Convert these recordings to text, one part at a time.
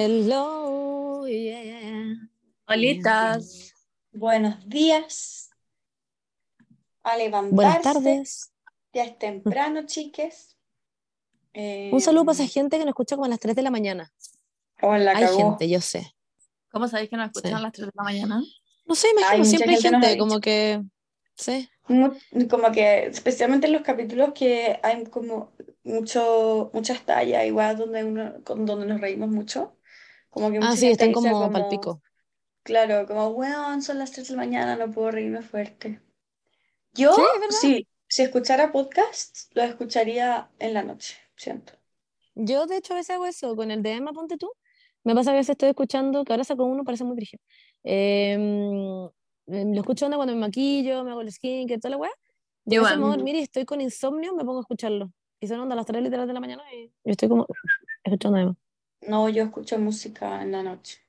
Hello, yeah. Holitas. Buenos días. A levantarse. Buenas tardes. Ya es temprano, chiques. Eh, Un saludo para esa gente que nos escucha como a las 3 de la mañana. oh, la Hay gente, yo sé. ¿Cómo sabéis que nos escuchan Sí. a las 3 de la mañana? No sé, Ay, imagino, mucha siempre hay gente como dicho. que. Sí. Como que, especialmente en los capítulos que hay como mucho, muchas tallas, igual donde uno, con- donde nos reímos mucho. Como que Ah, sí, están como como, palpico. claro, como, weón, son las 3 de la mañana, no puedo reírme fuerte. Yo, Sí, si escuchara podcasts, lo escucharía en la noche, siento. Yo, de hecho, a veces hago eso con el de Emma, ponte tú. Me pasa que a veces estoy escuchando, que ahora saco uno, parece muy brígido. Em, em, lo escucho onda cuando me maquillo, me hago el skincare, toda la weá. Y a dormir y estoy con insomnio, me pongo a escucharlo. Y son onda a las 3 literal de la mañana y yo estoy como escuchando Emma. No, yo escucho música en la noche.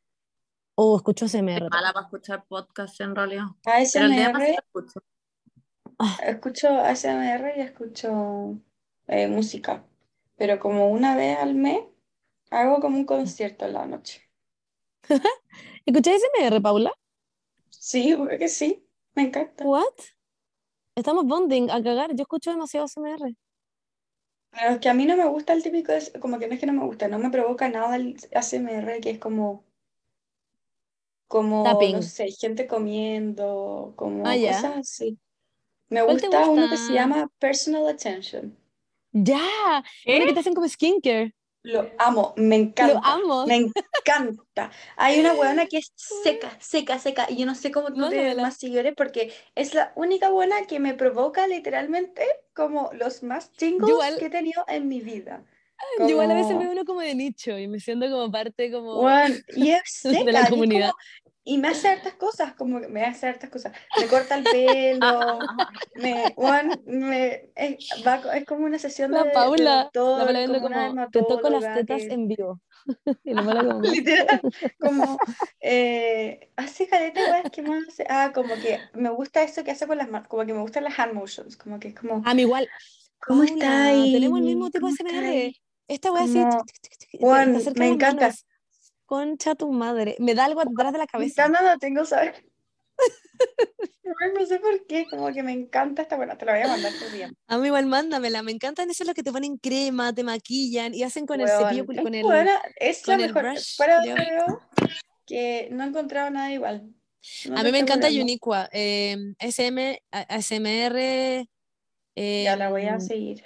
O escucho Soy ASMR. mala para escuchar podcast en realidad. Sí ASMR, escucho. escucho ASMR y escucho eh, música. Pero como una vez al mes, hago como un concierto en la noche. ¿Escucháis ASMR, Paula? Sí, creo que sí, me encanta. ¿What? Estamos bonding a cagar. Yo escucho demasiado ASMR. Pero es que a mí no me gusta el típico, es- como que no es que no me gusta, no me provoca nada el ASMR, que es como, como, Tapping. no sé, gente comiendo, como Ah, cosas así. Me ¿Cuál te gusta uno que se llama Personal Attention. Ya. Bueno, que te hacen como skincare. Lo amo, me encanta. Lo amo. Me encanta. Hay una buena que es seca, seca, seca. Y yo no sé cómo no tiene Mándamela. más seguidores porque es la única buena que me provoca literalmente como los más chingos que he tenido en mi vida. Yo igual a veces veo uno como de nicho y me siento como parte como... Y es seca. de la comunidad. Y me hace hartas cosas, como que me hace hartas cosas. Me corta el pelo, me, weón, me, es, va es como una sesión La de, de Paula, la doctor, Paula viendo como como, te toco las tetas que- en vivo. y la Paula como, Literal, como eh, hace caleta, weas, ¿qué más hace? Ah, como que me gusta eso que hace con las manos, como que me gustan las hand motions, como que es como, a mí igual. ¿cómo Paula, está ahí? Tenemos el mismo tipo de ¿Cómo está SMR. ahí? Esta wea así, acercan me encanta. manos. Concha tu madre. Me da algo atrás de la Me cabeza. encanta, no tengo. Weón, No sé por qué, como que me encanta esta, bueno, te la voy a mandar por día. A mí igual mándamela. Me encantan esos los que te ponen crema, te maquillan y hacen con el cepillo, con el... buena, es la con el mejor, brush, creo. huevo, que no he encontrado nada igual. No A mí me encanta burlando. Uniqua. eh, SM, a- ASMR. Ya la voy a em, seguir.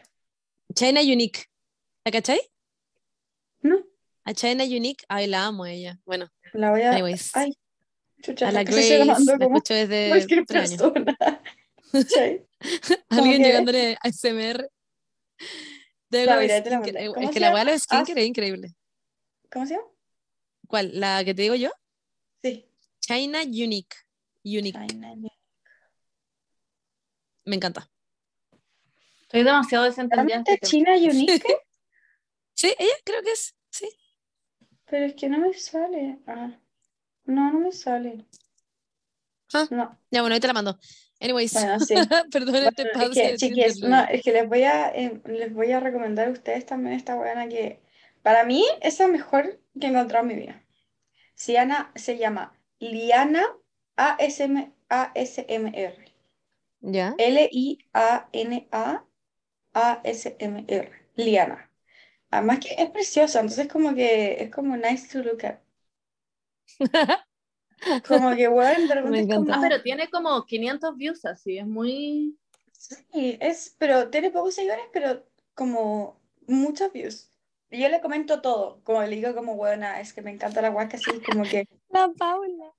China Unique. ¿La cachai? No, A China Unique. Ay, la amo a ella. Bueno, la voy a. anyways. Ay, chucha, a la Grace. La como escucho desde cualquier persona. Alguien que- llegándole a SMR. Mira, te la mandé. Es ¿Cómo que la weá de los skincare Haz- es increíble. ¿Cómo se llama? ¿Cuál? ¿La que te digo yo? Sí. China Unique. Unique. China. Me encanta. Estoy demasiado desentendida. en ¿Realmente este China Unique? Sí, ella creo que es. Sí. Pero es que no me sale. Ah. No, no me sale. Ah. No. Ya, bueno, ahí te la mando. Anyways. Bueno, sí. Perdón este Bueno, pause. es que, chiquis, no, es que les voy a, eh, les voy a recomendar a ustedes también esta buena que para mí es la mejor que he encontrado en mi vida. Llama, se llama Liana ASM, ASMR. ¿Ya? L-I-A-N-A ASMR. Liana. Además que es preciosa, entonces como que es como nice to look at. Como que, bueno, de repente Me es como... Ah, pero tiene como 500 views así, es muy... Sí, es, pero tiene pocos seguidores, pero como muchos views. Y yo le comento todo, como le digo como buena, es que me encanta la guasca así, como que La Paula.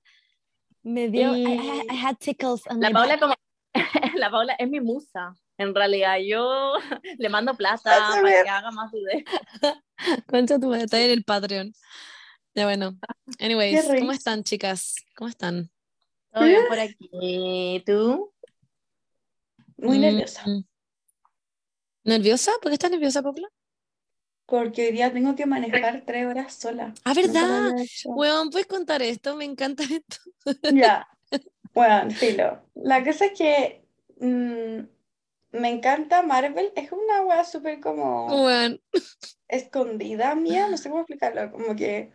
Me dio. I, I- Y- I had tickles on La Paula back. como... La Paula es mi musa. En realidad, yo le mando plata para que haga más videos. Concha tu madre, está en el Patreon. Ya bueno. Anyways, ¿cómo están, chicas? ¿Cómo están? Todo bien por aquí. ¿Tú? muy Mm, nerviosa, ¿Nerviosa? ¿Por qué estás nerviosa, Paula? porque hoy día tengo que manejar tres horas sola. Ah, ¿verdad? hecho. Weón, ¿puedes contar esto? Me encanta esto. Ya, bueno, filo. La cosa es que mm, me encanta Marvel, es una wea súper como Weón. escondida mía, no sé cómo explicarlo, como que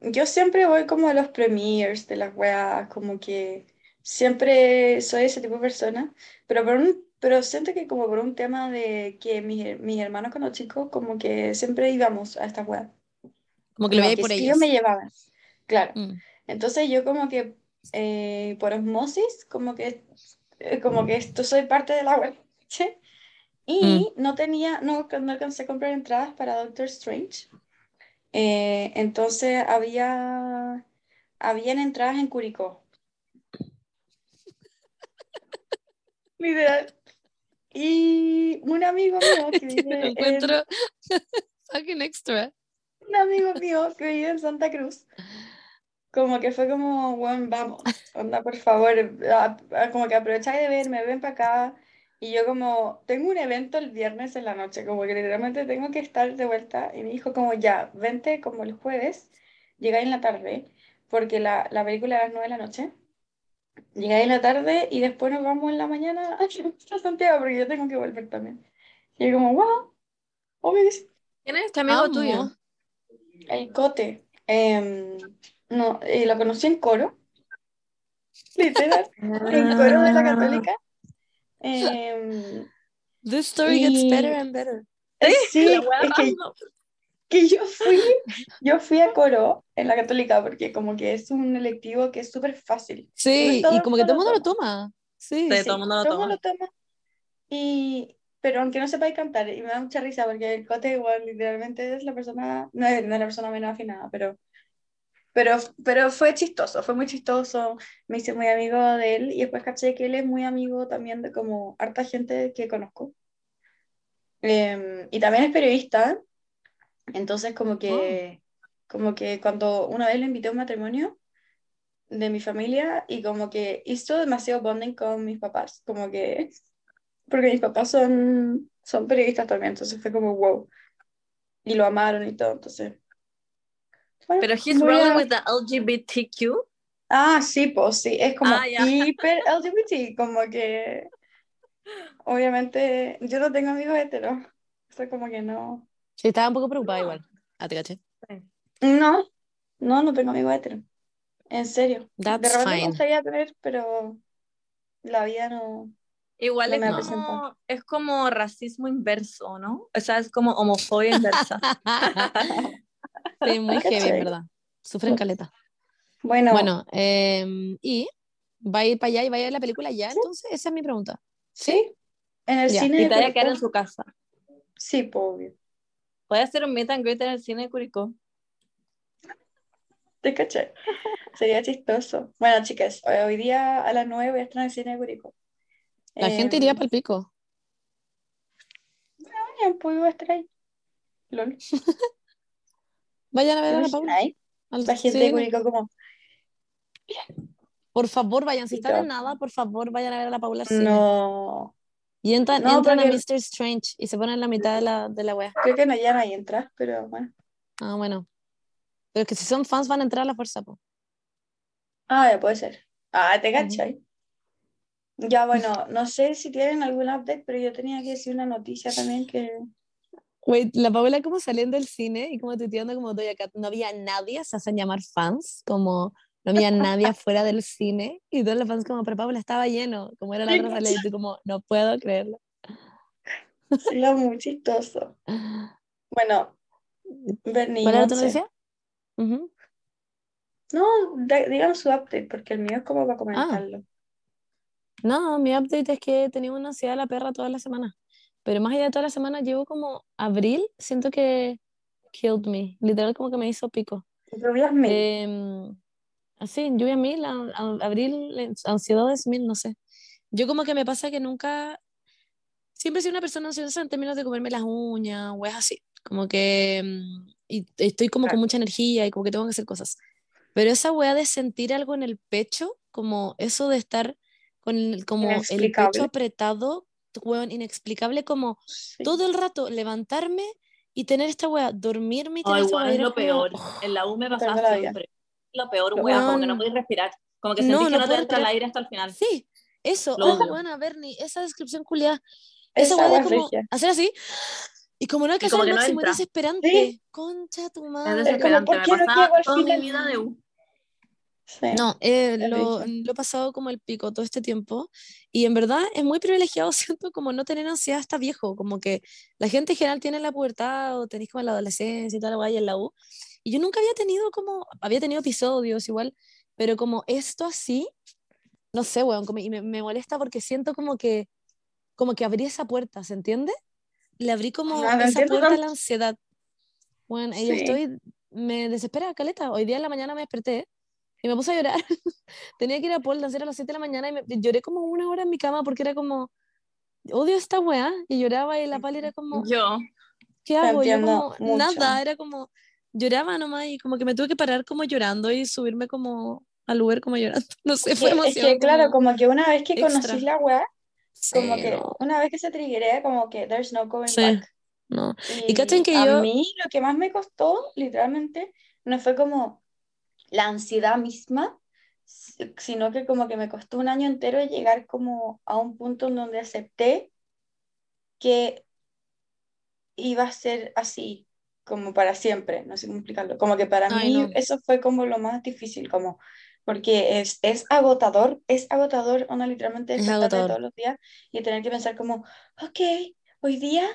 yo siempre voy como a los premiers de las weas, como que siempre soy ese tipo de persona, pero por un, pero siento que como por un tema de que mis, mis hermanos cuando chicos, como que siempre íbamos a estas weas. Como que lo veía por ellos. me llevaban, claro. Mm. Entonces yo como que eh, por osmosis, como que, eh, como que esto soy parte de la web. Y no tenía, no, no alcancé a comprar entradas para Doctor Strange. Eh, entonces había, habían entradas en Curicó. Literal. Y un amigo mío que vive en, encuentro fucking extra. un amigo mío que vive en Santa Cruz, como que fue como, bueno, vamos, onda, por favor, como que aprovecháis de verme, ven para acá. Y yo como, tengo un evento el viernes en la noche, como que literalmente tengo que estar de vuelta. Y me dijo como, ya, vente como el jueves, llegáis en la tarde, porque la, la película era a las 9 de la noche. Llegáis en la tarde y después nos vamos en la mañana a Santiago, porque yo tengo que volver también. Y yo como, wow, obvio que sí. ¿Quién es este amigo Amo. tuyo? El Cote. em, no, eh, lo conocí en coro. Literal. En coro de la católica. Em, This story gets Y- better and better. sí, La wea es que, que yo fui, yo fui a coro en la católica porque como que es un electivo que es súper fácil. Sí, todo y como que todo el mundo lo toma. Sí. Sí. todo el mundo lo toma. lo toma. Y, pero aunque no sepáis cantar, y me da mucha risa porque el Cote igual literalmente es la persona, no es, no es la persona menos afinada, pero, pero, pero fue chistoso, fue muy chistoso, me hice muy amigo de él y después caché que él es muy amigo también de como harta gente que conozco. Em, y también es periodista, entonces como que, como que cuando una vez le invité a un matrimonio de mi familia y como que hizo demasiado bonding con mis papás, como que, porque mis papás son, son periodistas también, entonces fue como wow, y lo amaron y todo, entonces. Bueno, Pero he's rolling a- with the LGBTQ. Ah, sí, pues sí, es como Ah, ya. hiper LGBT, como que obviamente yo no tengo amigos heteros, eso como que no. Sí, estaba un poco preocupada No. igual. Ah, te caché. No, no, no tengo amigos heteros, en serio. De That's repente me gustaría tener, pero la vida no. Igual No es como, es como racismo inverso, ¿no? O sea, es como homofobia inversa. Sí, muy heavy, verdad. Sufren caleta. Bueno, Bueno, em, ¿y va a ir para allá y va a ir a la película ya? Entonces, esa es mi pregunta. sí, en el Ya. cine y te vaya a quedar en su casa. sí, pues, obvio. Puede hacer un meet and greet en el cine de Curicó. Te caché. Sería chistoso. Bueno, chicas, hoy día a las 9 voy a estar en el cine de Curicó. La gente Em, iría para el pico. Vayan, pues voy a estar ahí. Lol. Vayan a ver ¿Te a la imaginas Paula. ahí? al La gente cine. Curicó como, Por favor, vayan. Si están en nada, por favor, vayan a ver a la Paula cine. no. Y entran, No, entran a Mr. Strange y se ponen en la mitad de la, de la wea. Creo que no ya no hay entrar, pero bueno. Ah, bueno. Pero es que si son fans van a entrar a la fuerza, po. Ah, ya puede ser. Ah, te cachai. Ya, bueno, no sé si tienen algún update, pero yo tenía que decir una noticia también que. Wait, la Paula como saliendo del cine y como tuiteando como Doja Cat, no había nadie, se hacen llamar fans, como no había nadie afuera del cine y todos los fans como, pero Paula estaba lleno, como era la salida y tú como, no puedo creerlo. Sería muy chistoso. Bueno, Bernie, ¿Cuál era tu noticia? No, digan su update, porque el mío es como Ah. para comentarlo. No, mi update es que he tenido una ansiedad de la perra toda la semana, pero más allá de toda la semana, llevo como abril, siento que killed me, literal como que me hizo pico. Lluvias mil. Em, así, lluvia mil, a- a- abril, eh, ansiedades mil, no sé. Yo como que me pasa que nunca, siempre sido una persona ansiosa en términos de comerme las uñas, o es así, como que mm, y estoy como con Claro. mucha energía y como que tengo que hacer cosas. Pero esa weá de sentir algo en el pecho, como eso de estar con el, como el pecho apretado, weón, inexplicable, como Sí. todo el rato levantarme y tener esta weá, dormirme y tener Ay, esta bueno, weá, es lo como, peor. oh, En la U me pasaba siempre. Lo peor, weón, como que no podéis respirar. Como que sentís no que no te entra el aire hasta el final. Sí, eso, Lo oh, buena, Bernie, esa descripción culiada. Esa Esa weá de weá es como regia. hacer así Y como no Y alcanza como el que no máximo, es desesperante. Sí. Concha tu Es madre. desesperante. ¿por Me pasaba toda mi vida de U. Sí. No, eh, lo, lo he pasado como el pico todo este tiempo y en verdad es muy privilegiado, siento como no tener ansiedad hasta viejo, como que la gente en general tiene la pubertad o tenéis como la adolescencia y toda la guay en la U y yo nunca había tenido como, había tenido episodios igual, pero como esto así, no sé, weón, como, y me, me molesta porque siento como que, como que abrí esa puerta, ¿se entiende? Le abrí como Ah, no esa puerta a la ansiedad. Bueno, y Sí. estoy, me desespera, Caleta. Hoy día en la mañana me desperté y me puse a llorar. Tenía que ir a pole dance, era a las 7 de la mañana y me, lloré como una hora en mi cama porque era como, odio esta weá. Y lloraba y la pali era como, Yo. ¿qué hago? Y yo como, mucho. nada, era como, lloraba nomás y como que me tuve que parar como llorando y subirme como al Uber como llorando. No sé, fue es emoción. que, claro, como que una vez que extra. conocís la weá, como Sí, que no, una vez que se triguea, como que there's no going Sí. back. no. Y cachen que a yo- mí lo que más me costó, literalmente, no fue como la ansiedad misma, si- sino que como que me costó un año entero llegar como a un punto en donde acepté que iba a ser así, como para siempre, no sé cómo explicarlo. Como que para Ay, mí no. eso fue como lo más difícil, como porque es, es agotador, es agotador, uno literalmente Es agotador. todos los días y tener que pensar como, ok, hoy día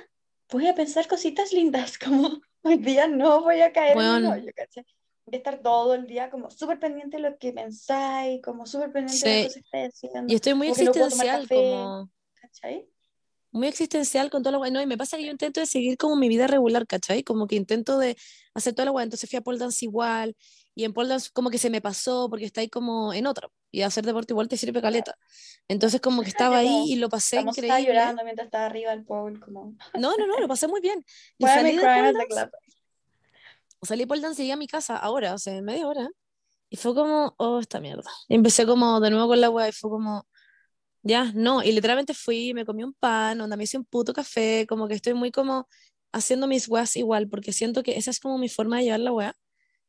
voy a pensar cositas lindas, como hoy día no voy a caer en un hoyo, ¿cachai? De estar todo el día como súper pendiente de lo que pensáis, como súper pendiente de Sí. las cosas que estáis haciendo, Y estoy muy no existencial, café, como ¿cachai? muy existencial con todo lo guay. No, y me pasa que yo intento de seguir como mi vida regular, ¿cachai? Como que intento de hacer todo lo guay. Entonces fui a pole dance igual, y en pole dance como que se me pasó porque está ahí como en otra. Y hacer deporte igual te sirve caleta. Entonces como que estaba ahí y lo pasé Estamos estaba increíble. llorando mientras estaba arriba del pole, como, No, no, no, lo pasé muy bien. Y salí de pole dance? Salí de pole dance y llegué a mi casa ahora, o sea, en media hora. Y fue como, oh, esta mierda. Y empecé como de nuevo con la weá y fue como, ya, no. Y literalmente fui, me comí un pan, onda, me hice un puto café, como que estoy muy como haciendo mis weas igual, porque siento que esa es como mi forma de llevar la wea,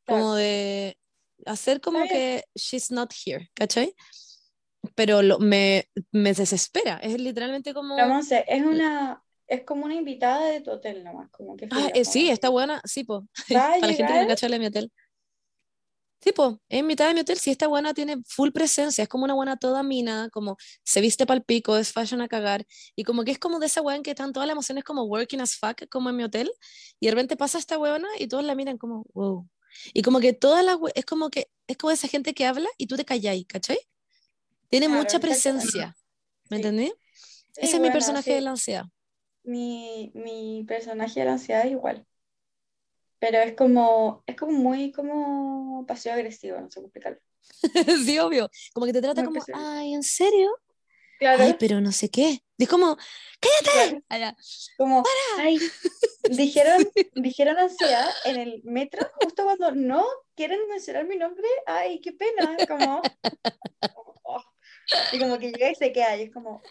como Claro. de hacer como que she's not here, ¿cachai? Pero lo, me, me desespera, es literalmente como... Pero Monse, es una, es como una invitada de tu hotel nomás, como que Ah, eh, sí, está buena, sí, po. Para la gente que no cacha de mi hotel. Sí, po, en mitad de mi hotel, sí, esta buena tiene full presencia, es como una buena toda mina, como se viste pal pico, es fashion a cagar, y como que es como de esa weá en que están todas las emociones como working as fuck, como en mi hotel, y de repente pasa esta weona y todos la miran como, wow. Y como que todas las es como que, es como esa gente que habla y tú te calláis, ¿cachai? Tiene Claro, mucha presencia, ¿me Sí. entendí? Sí, Ese es mi personaje sí. de la ansiedad. Mi, mi personaje de la ansiedad es igual. Pero es como, es como muy como pasivo agresivo, no sé cómo explicarlo. sí, obvio. Como que te trata Muy como, pasivo. ay, ¿en serio? Claro, Ay, pero no sé qué. Es como, claro, allá. como, ay, dijeron, dijeron ansiedad en el metro justo cuando no quieren mencionar mi nombre. Ay, qué pena, como, oh. y como que llega y se queda y es como,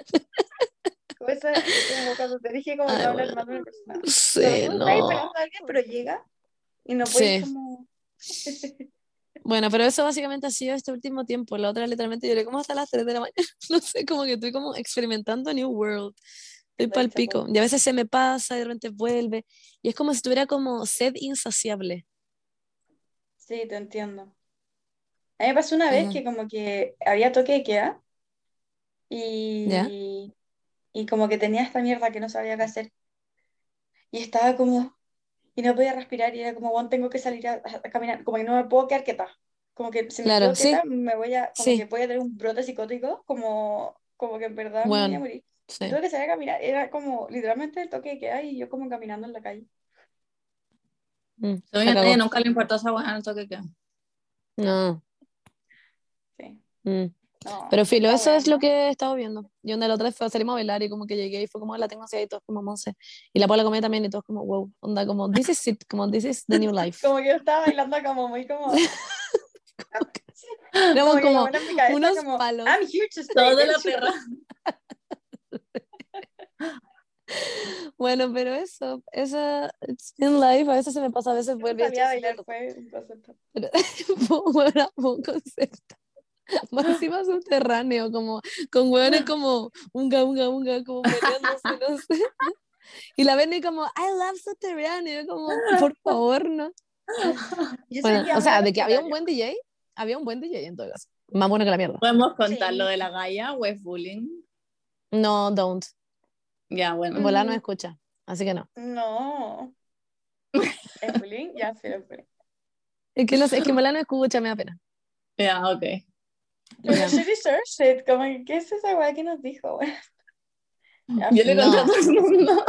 esa- como cuando te dije como Ay, no hablar más de una persona. Sí, que tú estás no. esperando a alguien, pero llega y no puedes Sí. como... Bueno, pero eso básicamente ha sido este último tiempo. La otra literalmente lloré como hasta las 3 de la mañana. No sé, como que estoy como experimentando New World. Estoy pal Relatable. pico. Y a veces se me pasa y de repente vuelve. Y es como si tuviera como sed insaciable. Sí, te entiendo. A mí me pasó una vez Ajá. que como que había toque de queda y, y como que tenía esta mierda que no sabía qué hacer. Y estaba como, y no podía respirar y era como, bueno, tengo que salir a, a caminar, como que no me puedo quedar quieta. Como que si me Claro, quedo sí. quieta me voy a, como Sí. que voy a tener un brote psicótico, como, como que en verdad me voy a Bueno, morir. sí. Y tuve que salir a caminar, era como literalmente el toque de queda y yo como caminando en la calle. Mm, nunca le importó esa en el toque que. No. Sí. mm. No, Pero filo, eso es lo que he estado viendo. Y onda la otra vez fue, salimos a bailar y como que llegué y fue como, la tengo así y todos como Monse. Y la Paula comía también y todos como, wow, onda como, this is it, como, this is the new life. Como que yo estaba bailando como muy como... Éramos como en cabeza unos como, palos. I'm here to stay, Todo de la bitch". perra. Bueno, pero eso, esa, it's been life, a veces se me pasa, a veces Yo vuelve a bailar, fue un concepto. Pero fue bueno, fue un concepto. Más encima subterráneo, como con hueones como unga, unga, unga, como meneándose, no sé. Y la ven y como, I love yo como, por favor, no. Bueno, o sea, de que había un Subterráneo. buen DJ, había un buen DJ en todo caso. Más bueno que la mierda. Podemos contar Sí. lo de la Gaia o es bullying. No, don't. Ya, bueno. En volar no escucha. Así que no. No. ¿Es bullying? Ya, sí, es bullying. Es que no sé, es que volar no escucha, me da pena. Ya, ok. Pero Ya. she deserves it. Como que, ¿qué es esa weá que nos dijo? Yo le No. conté a todo el mundo.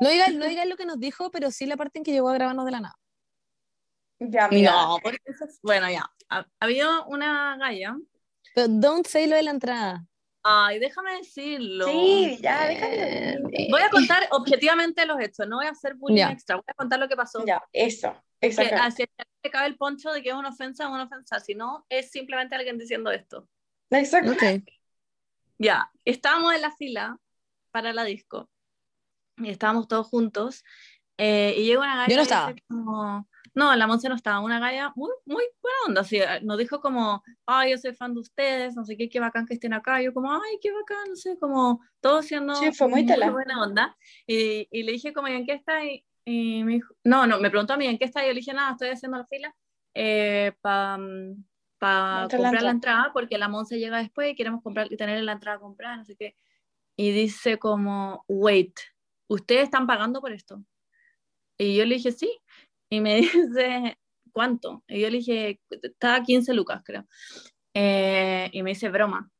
No digas no diga lo que nos dijo, pero sí la parte en que llegó a grabarnos de la nada. Ya, mira. No, porque eso es- Bueno, ya. Ha, había una Gaia. Pero don't say lo de la entrada. Ay, déjame decirlo. Sí, ya, déjalo. Eh, Voy a contar objetivamente los hechos, no voy a hacer bullying Ya. extra, voy a contar lo que pasó. Ya, eso. Exacto. así te cabe el poncho de que es una ofensa, es una ofensa, si no, es simplemente alguien diciendo esto. Exacto. Ya, estábamos en la fila para la disco y estábamos todos juntos eh, y llega una galla Yo no y dice estaba. como- no, la Monse no estaba, una galla muy, muy buena onda, así, eh, nos dijo como, ay, yo soy fan de ustedes, no sé qué, qué bacán que estén acá, yo como, ay, qué bacán, no sé, como, todos siendo Sí, fue muy tela. buena onda, y, y le dije como, ¿y en qué está? Y, y me dijo, no, no, me preguntó a mí, ¿en qué está? Y yo le dije, nada, estoy haciendo la fila eh, para Montar la comprar la entrada. entrada porque la Monse llega después y queremos comprar y tener la entrada comprada, no sé qué. Y dice como, wait, ¿ustedes están pagando por esto? Y yo le dije, sí. Y me dice, ¿cuánto? Y yo le dije, estaba 15 lucas, creo. Eh, y me dice, broma.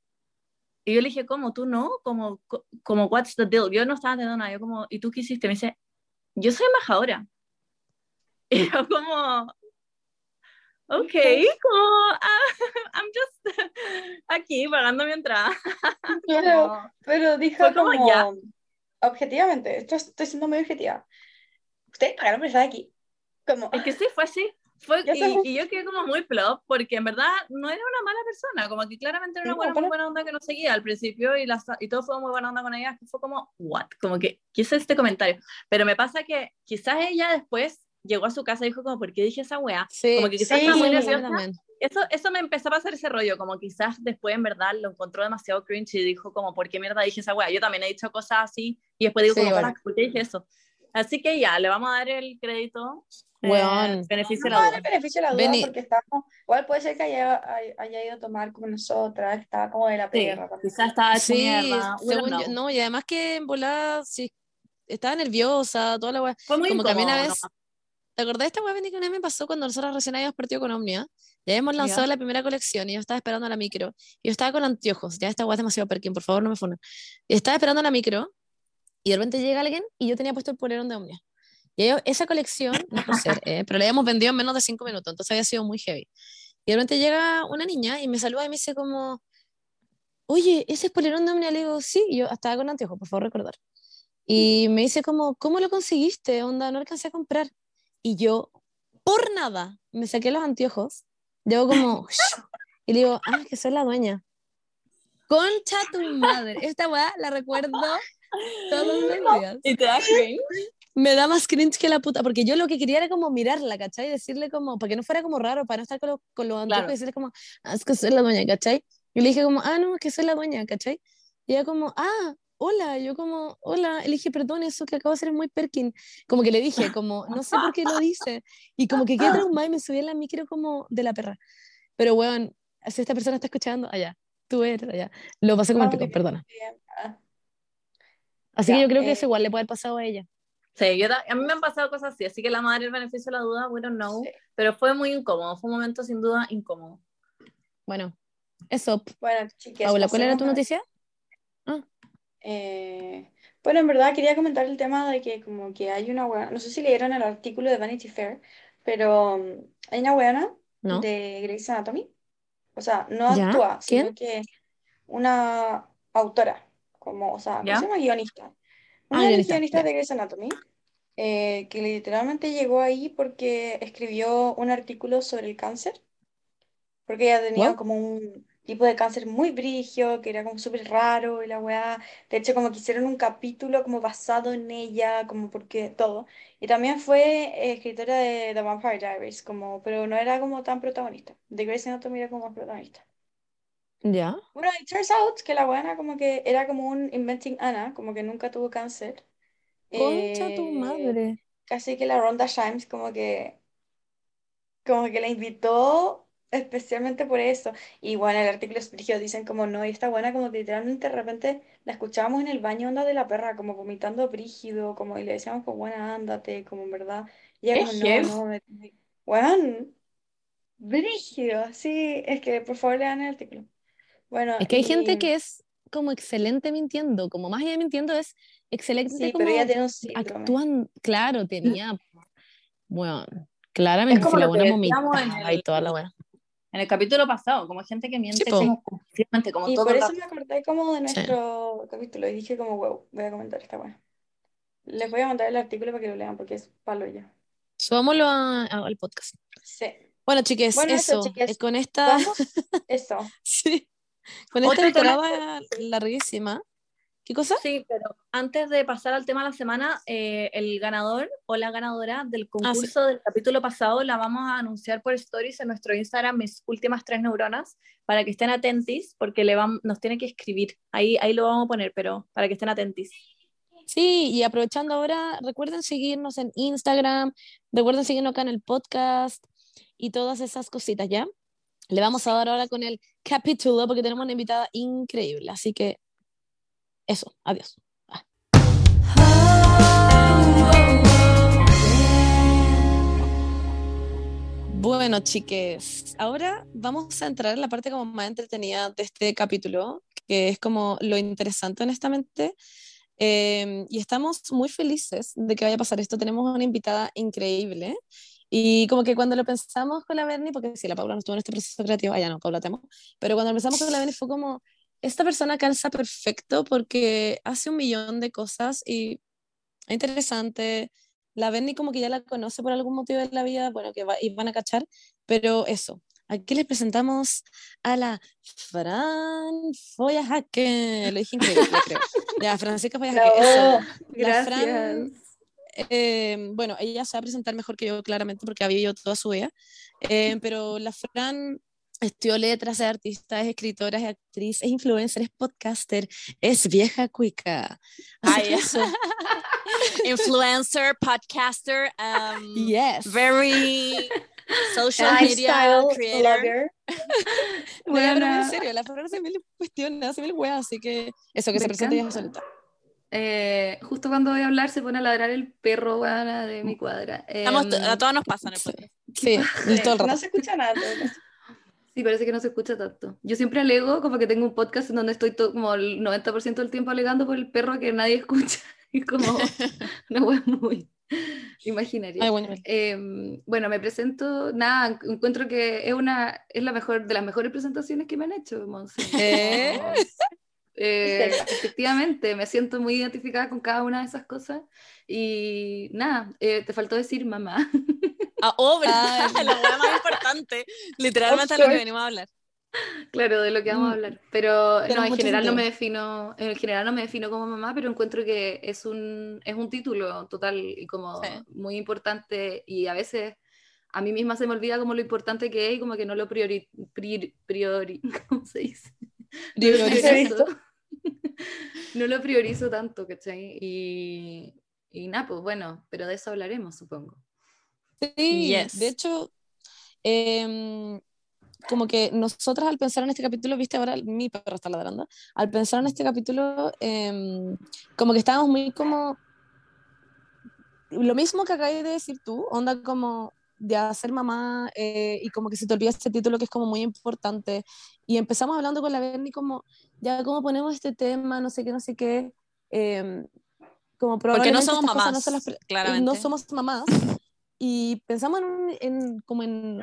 Y yo le dije, ¿cómo? ¿Tú no? Como, co- como, what's the deal? Yo no estaba entendiendo nada. Yo como, ¿y tú qué hiciste? Me dice, yo soy embajadora. Y yo como, ok, como, ah, I'm just aquí pagando mi entrada. Pero, pero dijo como como, ya. objetivamente, esto estoy siendo muy objetiva. Ustedes pagaron por estar aquí. Como, Es que sí, fue así. Fue, y, sabes. y yo quedé como muy plop, porque en verdad no era una mala persona, como que claramente era una buena, muy buena onda que nos seguía al principio y, las, y todo fue muy buena onda con ella, que fue como, what, como que, ¿qué es este comentario? Pero me pasa que quizás ella después llegó a su casa y dijo como, ¿por qué dije esa wea? Sí, Como que quizás Sí. estaba muy Sí, nerviosa. también. Eso, eso me empezó a pasar ese rollo, como quizás después en verdad lo encontró demasiado cringe y dijo como, ¿por qué mierda dije esa wea? Yo también he dicho cosas así y después digo Sí, como. "Fuck, ¿por qué dije eso? Así que ya, le vamos a dar el crédito. Eh, Weón. beneficio de no la duda. el beneficio de la duda Vení. porque estábamos, igual puede ser que haya, haya- ido a tomar como nosotras, estaba como de la Sí, perra también. quizás estaba Sí, según yo, no, y además que en volada, sí, estaba nerviosa, toda la weá. Fue muy Como que a nomás. ¿te acordás de esta weá Benny, que una vez me pasó cuando nosotros recién habíamos partido con Omnia? Ya habíamos lanzado Ya. la primera colección y yo estaba esperando la micro. Y yo estaba con anteojos, ya esta weá es demasiado perkin, por favor no me funen. Y estaba esperando la micro y de repente llega alguien y yo tenía puesto el polerón de Omnia. Y yo- esa colección, no ser, eh, pero la habíamos vendido en menos de cinco minutos, entonces había sido muy heavy. Y de repente llega una niña y me saluda y me dice como, oye, ¿ese es polerón de Omnia? Le digo, sí, y yo estaba con anteojos, por favor recordar. Y me dice como, ¿cómo lo conseguiste? Onda, no alcancé a comprar. Y yo, por nada, me saqué los anteojos, llevo como, y le digo, ah, que soy la dueña. Concha tu madre. Esta weá la recuerdo todos los días. ¿Y te da cringe? Me da más cringe que la puta, porque yo lo que quería era como mirarla, ¿cachai? Decirle como, para que no fuera como raro, para no estar con, los- con los anteojos Claro. y decirle como, ah, es que soy la dueña, ¿cachai? Y le dije como, ah, no, es que soy la dueña, ¿cachai? Y ella como, ah, hola, y yo como, hola, y le dije, perdón, eso que acabo de hacer es muy perkin. Como que le dije, como, no sé por qué lo dice. Y como que quedé traumada y me subí a la micro como de la perra. Pero, weón, si esta persona está escuchando, allá, tú eres allá. Lo pasé como el Vamos, pico, perdona. Ah, Así Ya, que yo creo que eh, eso igual le puede haber pasado a ella. Sí, yo a mí me han pasado cosas así, así que la madre el beneficio de la duda, we don't know, Sí. pero fue muy incómodo, fue un momento sin duda incómodo. Bueno, eso. Bueno, Paula, ¿cuál era tu noticia? Eh, bueno, en verdad quería comentar el tema de que como que hay una weona, no sé si leyeron el artículo de Vanity Fair, pero um, hay una No. de Grey's Anatomy. O sea, no ¿Ya? actúa, sino ¿Quién? que una autora, como, o sea, ¿cómo ¿Ya? se llama? Guionista. Ah, Una las guionista, de Grey's Anatomy, eh, que literalmente llegó ahí porque escribió un artículo sobre el cáncer, porque ella tenía Wow. como un tipo de cáncer muy brigio, que era como súper raro y la weá. De hecho, como que hicieron un capítulo como basado en ella, como porque todo. Y también fue eh, escritora de The Vampire Diaries, como, pero no era como tan protagonista. De Grey's Anatomy era como más protagonista. ¿Ya? Bueno, it turns out que la buena como que era como un Inventing Anna, como que nunca tuvo cáncer. Concha tu eh, madre. casi que la Ronda Shimes como que como que la invitó especialmente por eso. Y bueno, el artículo es dicen como no, y está buena como que literalmente de repente la escuchábamos en el baño onda de la perra, como vomitando brígido, como y le decíamos como buena, ándate, como en verdad. Y ella como no, no, me- me- weón, brígido, sí, es que por favor lean el artículo. Bueno, Es que hay y gente que es como excelente mintiendo, como más allá de mintiendo es excelente sí, como pero ella tiene un síndrome. actúan, claro, tenía, bueno, claramente si la buena y toda la buena. en el capítulo pasado, como gente que miente po. como como Y todo por eso rato. me acordé como de Sí. nuestro capítulo y dije como, wow, voy a comentar esta buena. Les voy a mandar el artículo para que lo lean porque es palo ya. Subámoslo a- a- al podcast. Sí. Bueno, chiques, Bueno, eso, eso, chiques. eh, con esta, Vamos, eso. sí, con esta temporada larguísima. ¿Qué cosa? Sí, pero antes de pasar al tema de la semana, eh, el ganador o la ganadora del Ah, sí. concurso del capítulo pasado la vamos a anunciar por stories en nuestro Instagram, mis últimas tres neuronas, para que estén atentis, porque le vam- nos tiene que escribir. Ahí, ahí lo vamos a poner, pero para que estén atentis. Sí, y aprovechando ahora, recuerden seguirnos en Instagram, recuerden seguirnos acá en el podcast y todas esas cositas, ¿ya? Le vamos a dar ahora con el capítulo porque tenemos una invitada increíble, así que eso, adiós. Bueno, chiques, ahora vamos a entrar en la parte como más entretenida de este capítulo, que es como lo interesante, honestamente. Eh, y estamos muy felices de que vaya a pasar esto. Tenemos una invitada increíble. Y como que cuando lo pensamos con la Bernie, porque sí, la Paula no estuvo en este proceso creativo, allá no, Paula pero cuando lo pensamos con la Bernie fue como, esta persona calza perfecto porque hace un millón de cosas y es interesante. La Bernie como que ya la conoce por algún motivo de la vida, bueno, que va, y van a cachar, pero eso. Aquí les presentamos a la Fran Foyajaque. Lo dije increíble, creo. Ya, Francisca Foyajaque. eso. La Fran, eh, bueno, ella se va a presentar mejor que yo, claramente, porque ha vivido toda su vida. Eh, pero la Fran estudió letras, es artista, es escritora, es actriz, es influencer, es podcaster, es vieja cuica. Ay. Influencer, podcaster, um, Yes. very social media creator. blogger. No, ya, en serio, la Fran hace mil cuestiones, hace mil weas, así que eso, que Me se ella encanta. solita. Eh, justo cuando voy a hablar se pone a ladrar el perro de mi cuadra. Estamos- Em, a todos nos pasan el Sí, podcast. sí, todo el No rato. se escucha nada. Sí, parece que no se escucha tanto. Yo siempre alego como que tengo un podcast en donde estoy to- como el 90% del tiempo alegando por el perro que nadie escucha. Y como una wea muy imaginaria. Ay, bueno, Em, bueno, me presento, nada, encuentro que es una, es la mejor, de las mejores presentaciones que me han hecho, Monse. ¿Eh? Eh, efectivamente, me siento muy identificada con cada una de esas cosas. Y nada, eh, te faltó decir mamá. Ah, oh, ¿verdad? Ay. la hueá más importante. Literalmente Of a lo que venimos a hablar. Claro, de lo que vamos Mm. a hablar. Pero Tiene no, en general no sentido. me defino, en general no me defino como mamá, pero encuentro que es un, es un título total y como Sí. muy importante y a veces a mí misma se me olvida como lo importante que es y como que no lo priori, priori, priori ¿cómo se dice? No lo Priorizo. no lo priorizo tanto, ¿cachai? Y, y nada, pues bueno, pero de eso hablaremos, supongo. Sí, Yes. de hecho, em, como que nosotras al pensar en este capítulo, viste ahora mi perro está ladrando, al pensar en este capítulo, em, como que estábamos muy como, lo mismo que acabas de decir tú, onda como de hacer mamá eh, y como que se te olvida este título que es como muy importante. Y empezamos hablando con la Berni como, ya cómo ponemos este tema, no sé qué, no sé qué, em, como Porque no somos mamás, no las claramente. no somos mamás. Y pensamos en, un- en- como en,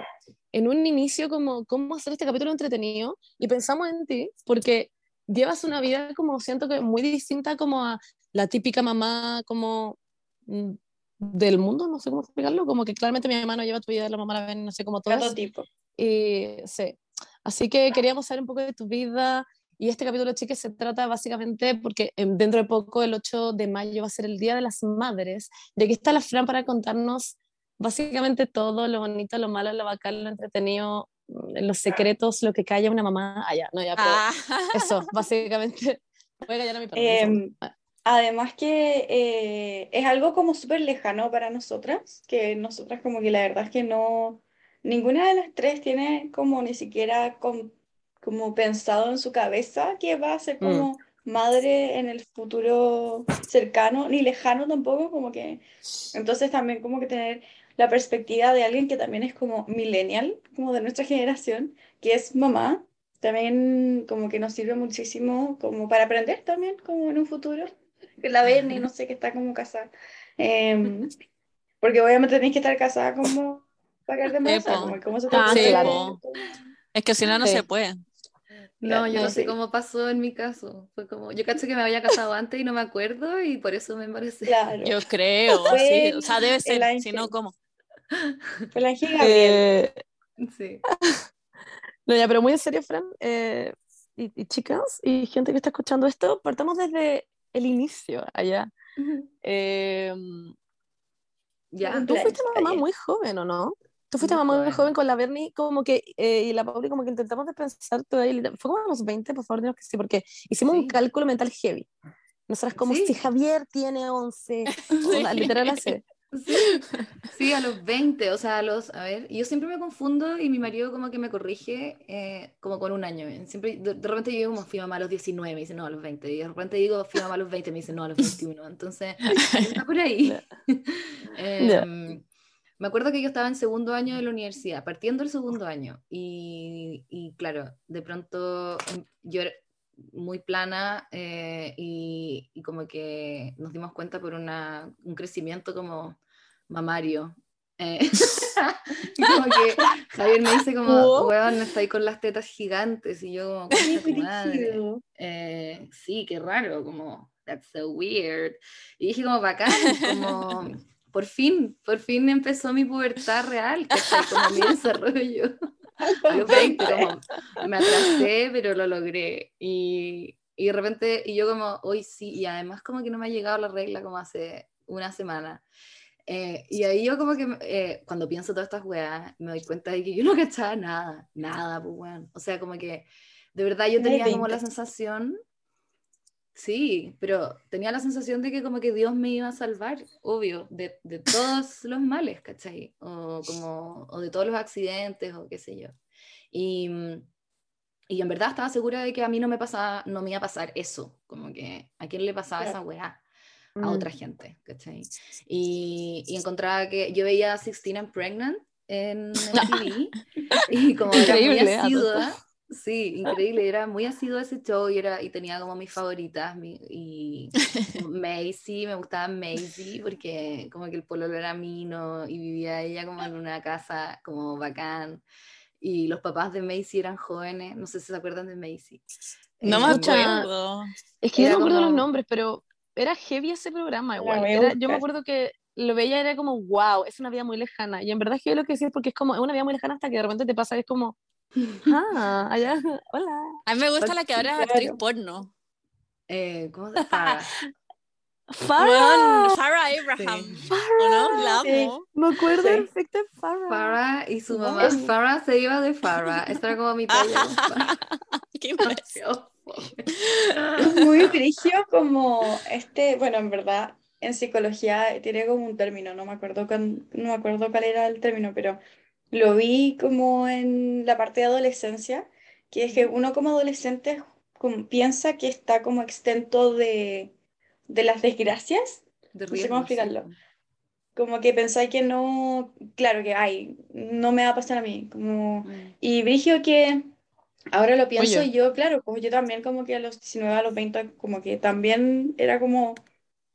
en un inicio como cómo hacer este capítulo entretenido y pensamos en ti porque llevas una vida como siento que muy distinta como a la típica mamá como mm, del mundo, no sé cómo explicarlo, como que claramente mi mamá no lleva tu vida, la mamá la ven, no sé cómo todo es. Prototipo. Y sí, así que queríamos saber un poco de tu vida. Y este capítulo, chicas, se trata básicamente porque dentro de poco, el 8 de mayo, va a ser el Día de las Madres. Y aquí está la Fran para contarnos básicamente todo, lo bonito, lo malo, lo bacán, lo entretenido, mm, los secretos, lo que calla una mamá. Ah, ya, no, ya, pero Ah, eso, básicamente. Voy a callar a mi perro. Em, Además que eh, es algo como súper lejano para nosotras, que nosotras como que la verdad es que no, ninguna de las tres tiene como ni siquiera com- como pensado en su cabeza que va a ser como madre en el futuro cercano, ni lejano tampoco, como que, entonces también como que tener la perspectiva de alguien que también es como millennial, como de nuestra generación, que es mamá, también como que nos sirve muchísimo como para aprender también como en un futuro la ven y no sé, que está como casada. Em, porque obviamente tenéis que estar casada como para quedarte embarazada, po. como cómo se Ah, sí. Es que si no, no Sí. se puede. No, yo no sé cómo pasó en mi caso. Fue como, yo caché que me había casado antes y no me acuerdo y por eso me embaracé. Claro, Yo creo, Fue sí. O sea, debe ser. Si no, ¿cómo? fue la. Eh, Sí. no, ya, pero muy en serio, Fran, eh, y, y chicas, y gente que está escuchando esto, partamos desde el inicio allá. Eh, Ya. Tú fuiste mamá muy joven, ¿o no? Tú fuiste Muy mamá muy joven. joven con la Bernie, como que, eh, y la Pauli, como que intentamos de pensar todavía, fue como a los 20, por favor, dinos que sí, porque hicimos un Sí. cálculo mental heavy. Nosotras como, Sí. si Javier tiene 11, onda, literal así. Sí, sí, a los 20, o sea, a los, a ver, yo siempre me confundo y mi marido como que me corrige eh, como con un año. eh, Siempre, de, de repente yo digo fui mamá a los 19, me dice no, a los 20, y de repente digo fui mamá a los 20, me dice no, a los 21, entonces está por ahí. Em, Me acuerdo que yo estaba en segundo año de la universidad, partiendo el segundo año, y, y claro, de pronto em, yo era muy plana eh, y, y como que nos dimos cuenta por una, un crecimiento como mamario. eh, y como que Javier me dice como, Wow. weón, está ahí con las tetas gigantes, y yo como, Qué "Concha tu madre". Eh, sí, qué raro, como, that's so weird. Y dije como, bacán, como, por fin, por fin empezó mi pubertad real, ¿cachai? Como mi desarrollo. A los 20, como, me atrasé, pero lo logré. Y, y de repente, y yo como, hoy sí, y además como que no me ha llegado la regla como hace una semana. Eh, y ahí yo como que, eh, cuando pienso todas estas weas, me doy cuenta de que yo no cachaba nada, nada, pues weón. O sea, como que de verdad yo tenía como la 20. sensación, sí, pero tenía la sensación de que como que Dios me iba a salvar, obvio, de, de todos los males, ¿cachai? O, como, o de todos los accidentes, o qué sé yo. Y, y en verdad estaba segura de que a mí no me, pasaba, no me iba a pasar eso, como que a quién le pasaba Claro. esa weá a Mm. otra gente, ¿cachai? Y, y encontraba que yo veía 16 and Pregnant en MTV y como era muy Increíble, a todo asidua, sí, increíble, era muy asidua ese show y, era, y tenía como mis favoritas mi- y Macy, me gustaba Macy porque como que el pololo era mino y vivía ella como en una casa como bacán y los papás de Macy eran jóvenes, no sé si se acuerdan de Macy. No Eh, me acuerdo. Es que yo Era no me acuerdo los como- nombres, pero era heavy ese programa igual. Era- yo me acuerdo que lo veía era como, wow, es una vida muy lejana. Y en verdad es que lo que decía es porque es como, es una vida muy lejana hasta que de repente te pasa, es como, ah, allá, hola. A mí me gusta la que ahora es actriz porno. eh, ¿cómo se llama? Farrah, Weón, Farrah Abraham. ¿O no? La Sí. amo. me acuerdo Sí. perfecto de Farrah. Farah y su mamá. Farah se iba de Farah. Esta era como mi talla Farah. Qué imbécil. Es muy brigio como este, bueno, en verdad, en psicología tiene como un término, no me acuerdo cuán- no me acuerdo cuál era el término, pero lo vi como en la parte de adolescencia, que es que uno como adolescente como piensa que está como exento de, de las desgracias, De No sé cómo riesgo, sí, explicarlo. po. como que pensáis que no, claro que hay, no me va a pasar a mí, como... Mm. Y Brigio que ahora lo pienso Oye. y yo, claro, como yo también como que a los 19, a los 20, como que también era como,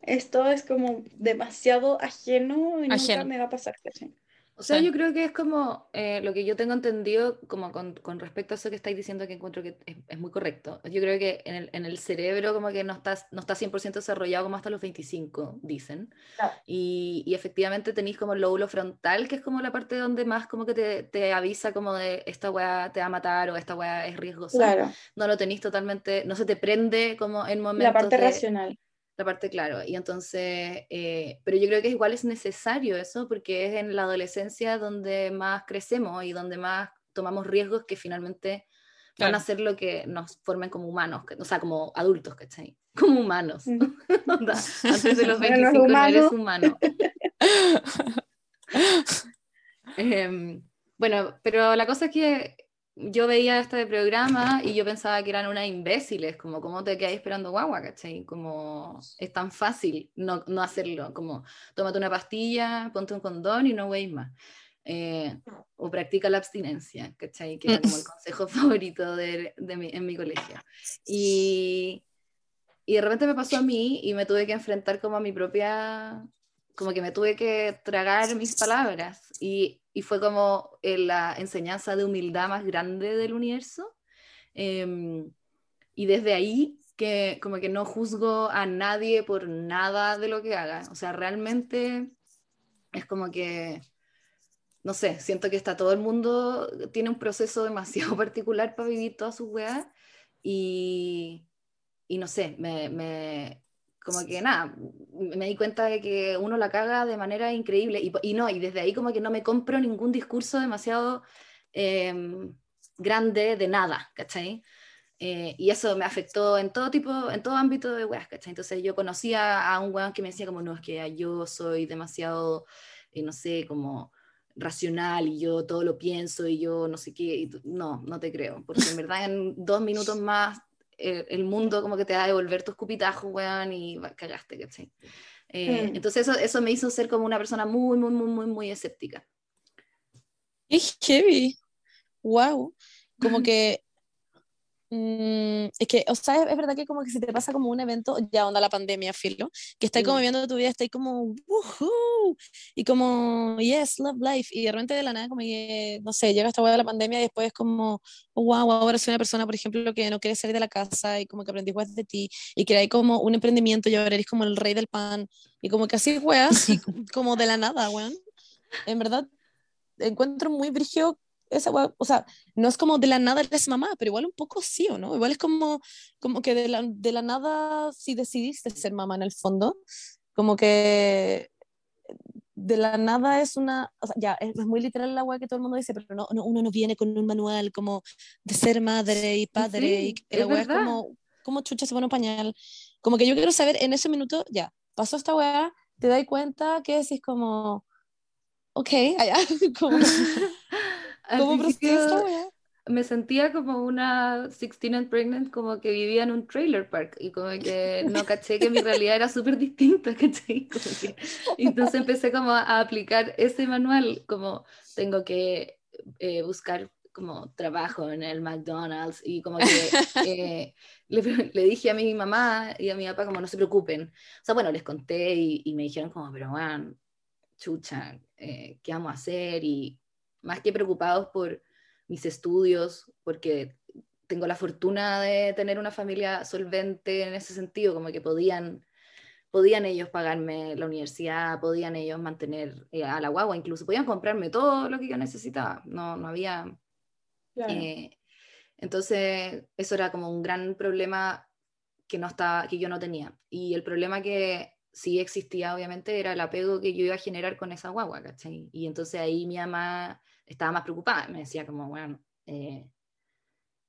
esto es como demasiado ajeno y nunca Ajeno. me va a pasar, ¿cachai? O sea, Sí. yo creo que es como eh, lo que yo tengo entendido, como con, con respecto a eso que estáis diciendo, que encuentro que es, es muy correcto. Yo creo que en el, en el cerebro como que no está, no está 100% desarrollado como hasta los 25, dicen. Claro. Y, y efectivamente tenéis como el lóbulo frontal, que es como la parte donde más como que te, te avisa como de esta weá te va a matar o esta weá es riesgosa. Claro, No lo tenéis totalmente, no se te prende como en momentos la parte de- racional. La parte, claro. Y entonces, eh, pero yo creo que igual es necesario eso porque es en la adolescencia donde más crecemos y donde más tomamos riesgos que finalmente van Claro. a hacer lo que nos formen como humanos, que- o sea, como adultos, ¿cachai? Como humanos. Mm. Antes de los Bueno, no es 25 no eres humano. humano. Em, bueno, pero la cosa es que yo veía este programa y yo pensaba que eran unas imbéciles, como cómo te quedas esperando guagua, ¿cachai? Como es tan fácil no, no hacerlo, como tómate una pastilla, ponte un condón y no veis más. Eh, o practica la abstinencia, ¿cachai? Que era como el consejo favorito de, de mi- en mi colegio. Y, y de repente me pasó a mí y me tuve que enfrentar como a mi propia, como que me tuve que tragar mis palabras y, y fue como eh, la enseñanza de humildad más grande del universo. Em, y desde ahí que como que no juzgo a nadie por nada de lo que haga. O sea, realmente es como que, no sé, siento que está todo el mundo, tiene un proceso demasiado particular para vivir todas sus weas y, y no sé, me, me- como que nada, me di cuenta de que uno la caga de manera increíble y, y no, y desde ahí como que no me compro ningún discurso demasiado em, grande de nada, ¿cachai? Eh, y eso me afectó en todo tipo, en todo ámbito de weas, ¿cachai? Entonces yo conocía a un weón que me decía como, no, es que yo soy demasiado, eh, no sé, como racional y yo todo lo pienso y yo no sé qué, y no, no te creo, porque en verdad en dos minutos más eh, el mundo como que te va a devolver tus cupitajos, weón, y cagaste, ¿cachai? Eh, Mm. Entonces eso, eso me hizo ser como una persona muy, muy, muy, muy, muy escéptica. Qué heavy. Wow. Como que. Mm, es que, o sea, es, es verdad que como que si te pasa como un evento, ya onda la pandemia, filo, que estás como Mm. viendo tu vida, estás como, woohoo, y como, yes, love life, y de repente de la nada, como que, no sé, llega esta hueá de la pandemia y después como, wow, ahora soy una persona, por ejemplo, que no quiere salir de la casa y como que aprendí weas de ti, y que hay como un emprendimiento y ahora eres como el rey del pan, y como que así weas, y como de la nada, weón. En verdad, encuentro muy brigio esa wea, o sea, no es como de la nada eres mamá, pero igual un poco sí, ¿o no? Igual es como, como que de la, de la nada sí decidiste ser mamá en el fondo, como que de la nada es una, o sea, ya, es, es muy literal la wea que todo el mundo dice, pero no, no, uno no viene con un manual como de ser madre y padre, Sí, y que la wea es como, como chucha se pone un pañal, como que yo quiero saber en ese minuto, ya, pasó esta wea, te das cuenta que decís como, ok, allá, como, ¿cómo me sentía como una 16 and pregnant, como que vivía en un trailer park y como que no caché que mi realidad era súper distinta. Como que- entonces empecé como a aplicar ese manual, como tengo que eh, buscar como trabajo en el McDonald's y como que eh, le, le dije a mi mamá y a mi papá como no se preocupen. O sea, bueno, les conté y, y me dijeron como, pero bueno, chucha, eh, ¿qué vamos a hacer? Y más que preocupados por mis estudios, porque tengo la fortuna de tener una familia solvente en ese sentido, como que podían, podían ellos pagarme la universidad, podían ellos mantener eh, a la guagua, incluso podían comprarme todo lo que yo necesitaba, no, no había... Claro. eh, entonces, eso era como un gran problema que, no estaba, que yo no tenía. Y el problema que sí existía, obviamente, era el apego que yo iba a generar con esa guagua, ¿cachai? Y entonces ahí mi mamá estaba más preocupada, me decía como, bueno, eh,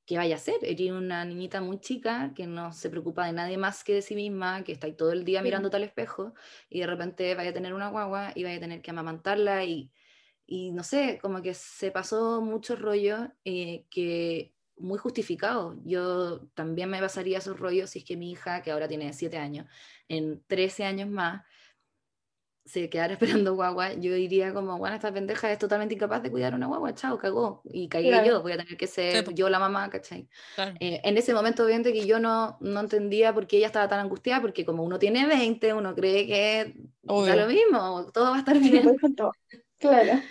¿qué vaya a hacer? Eres una niñita muy chica que no se preocupa de nadie más que de sí misma, que está ahí todo el día Sí. mirándote al espejo y de repente vaya a tener una guagua y vaya a tener que amamantarla y, y no sé, como que se pasó mucho rollo eh, que muy justificado. Yo también me pasaría esos rollos si es que mi hija, que ahora tiene 7 años, en 13 años más, se quedara esperando guagua, yo diría como, bueno, esta pendeja es totalmente incapaz de cuidar una guagua, chao, cagó. Y cagué Claro. yo, voy a tener que ser po. yo la mamá, ¿cachai? Claro. Eh, en ese momento, obviamente, que yo no, no entendía por qué ella estaba tan angustiada, porque como uno tiene 20, uno cree que da Obvio. lo mismo, todo va a estar Sí, bien. pues. Claro.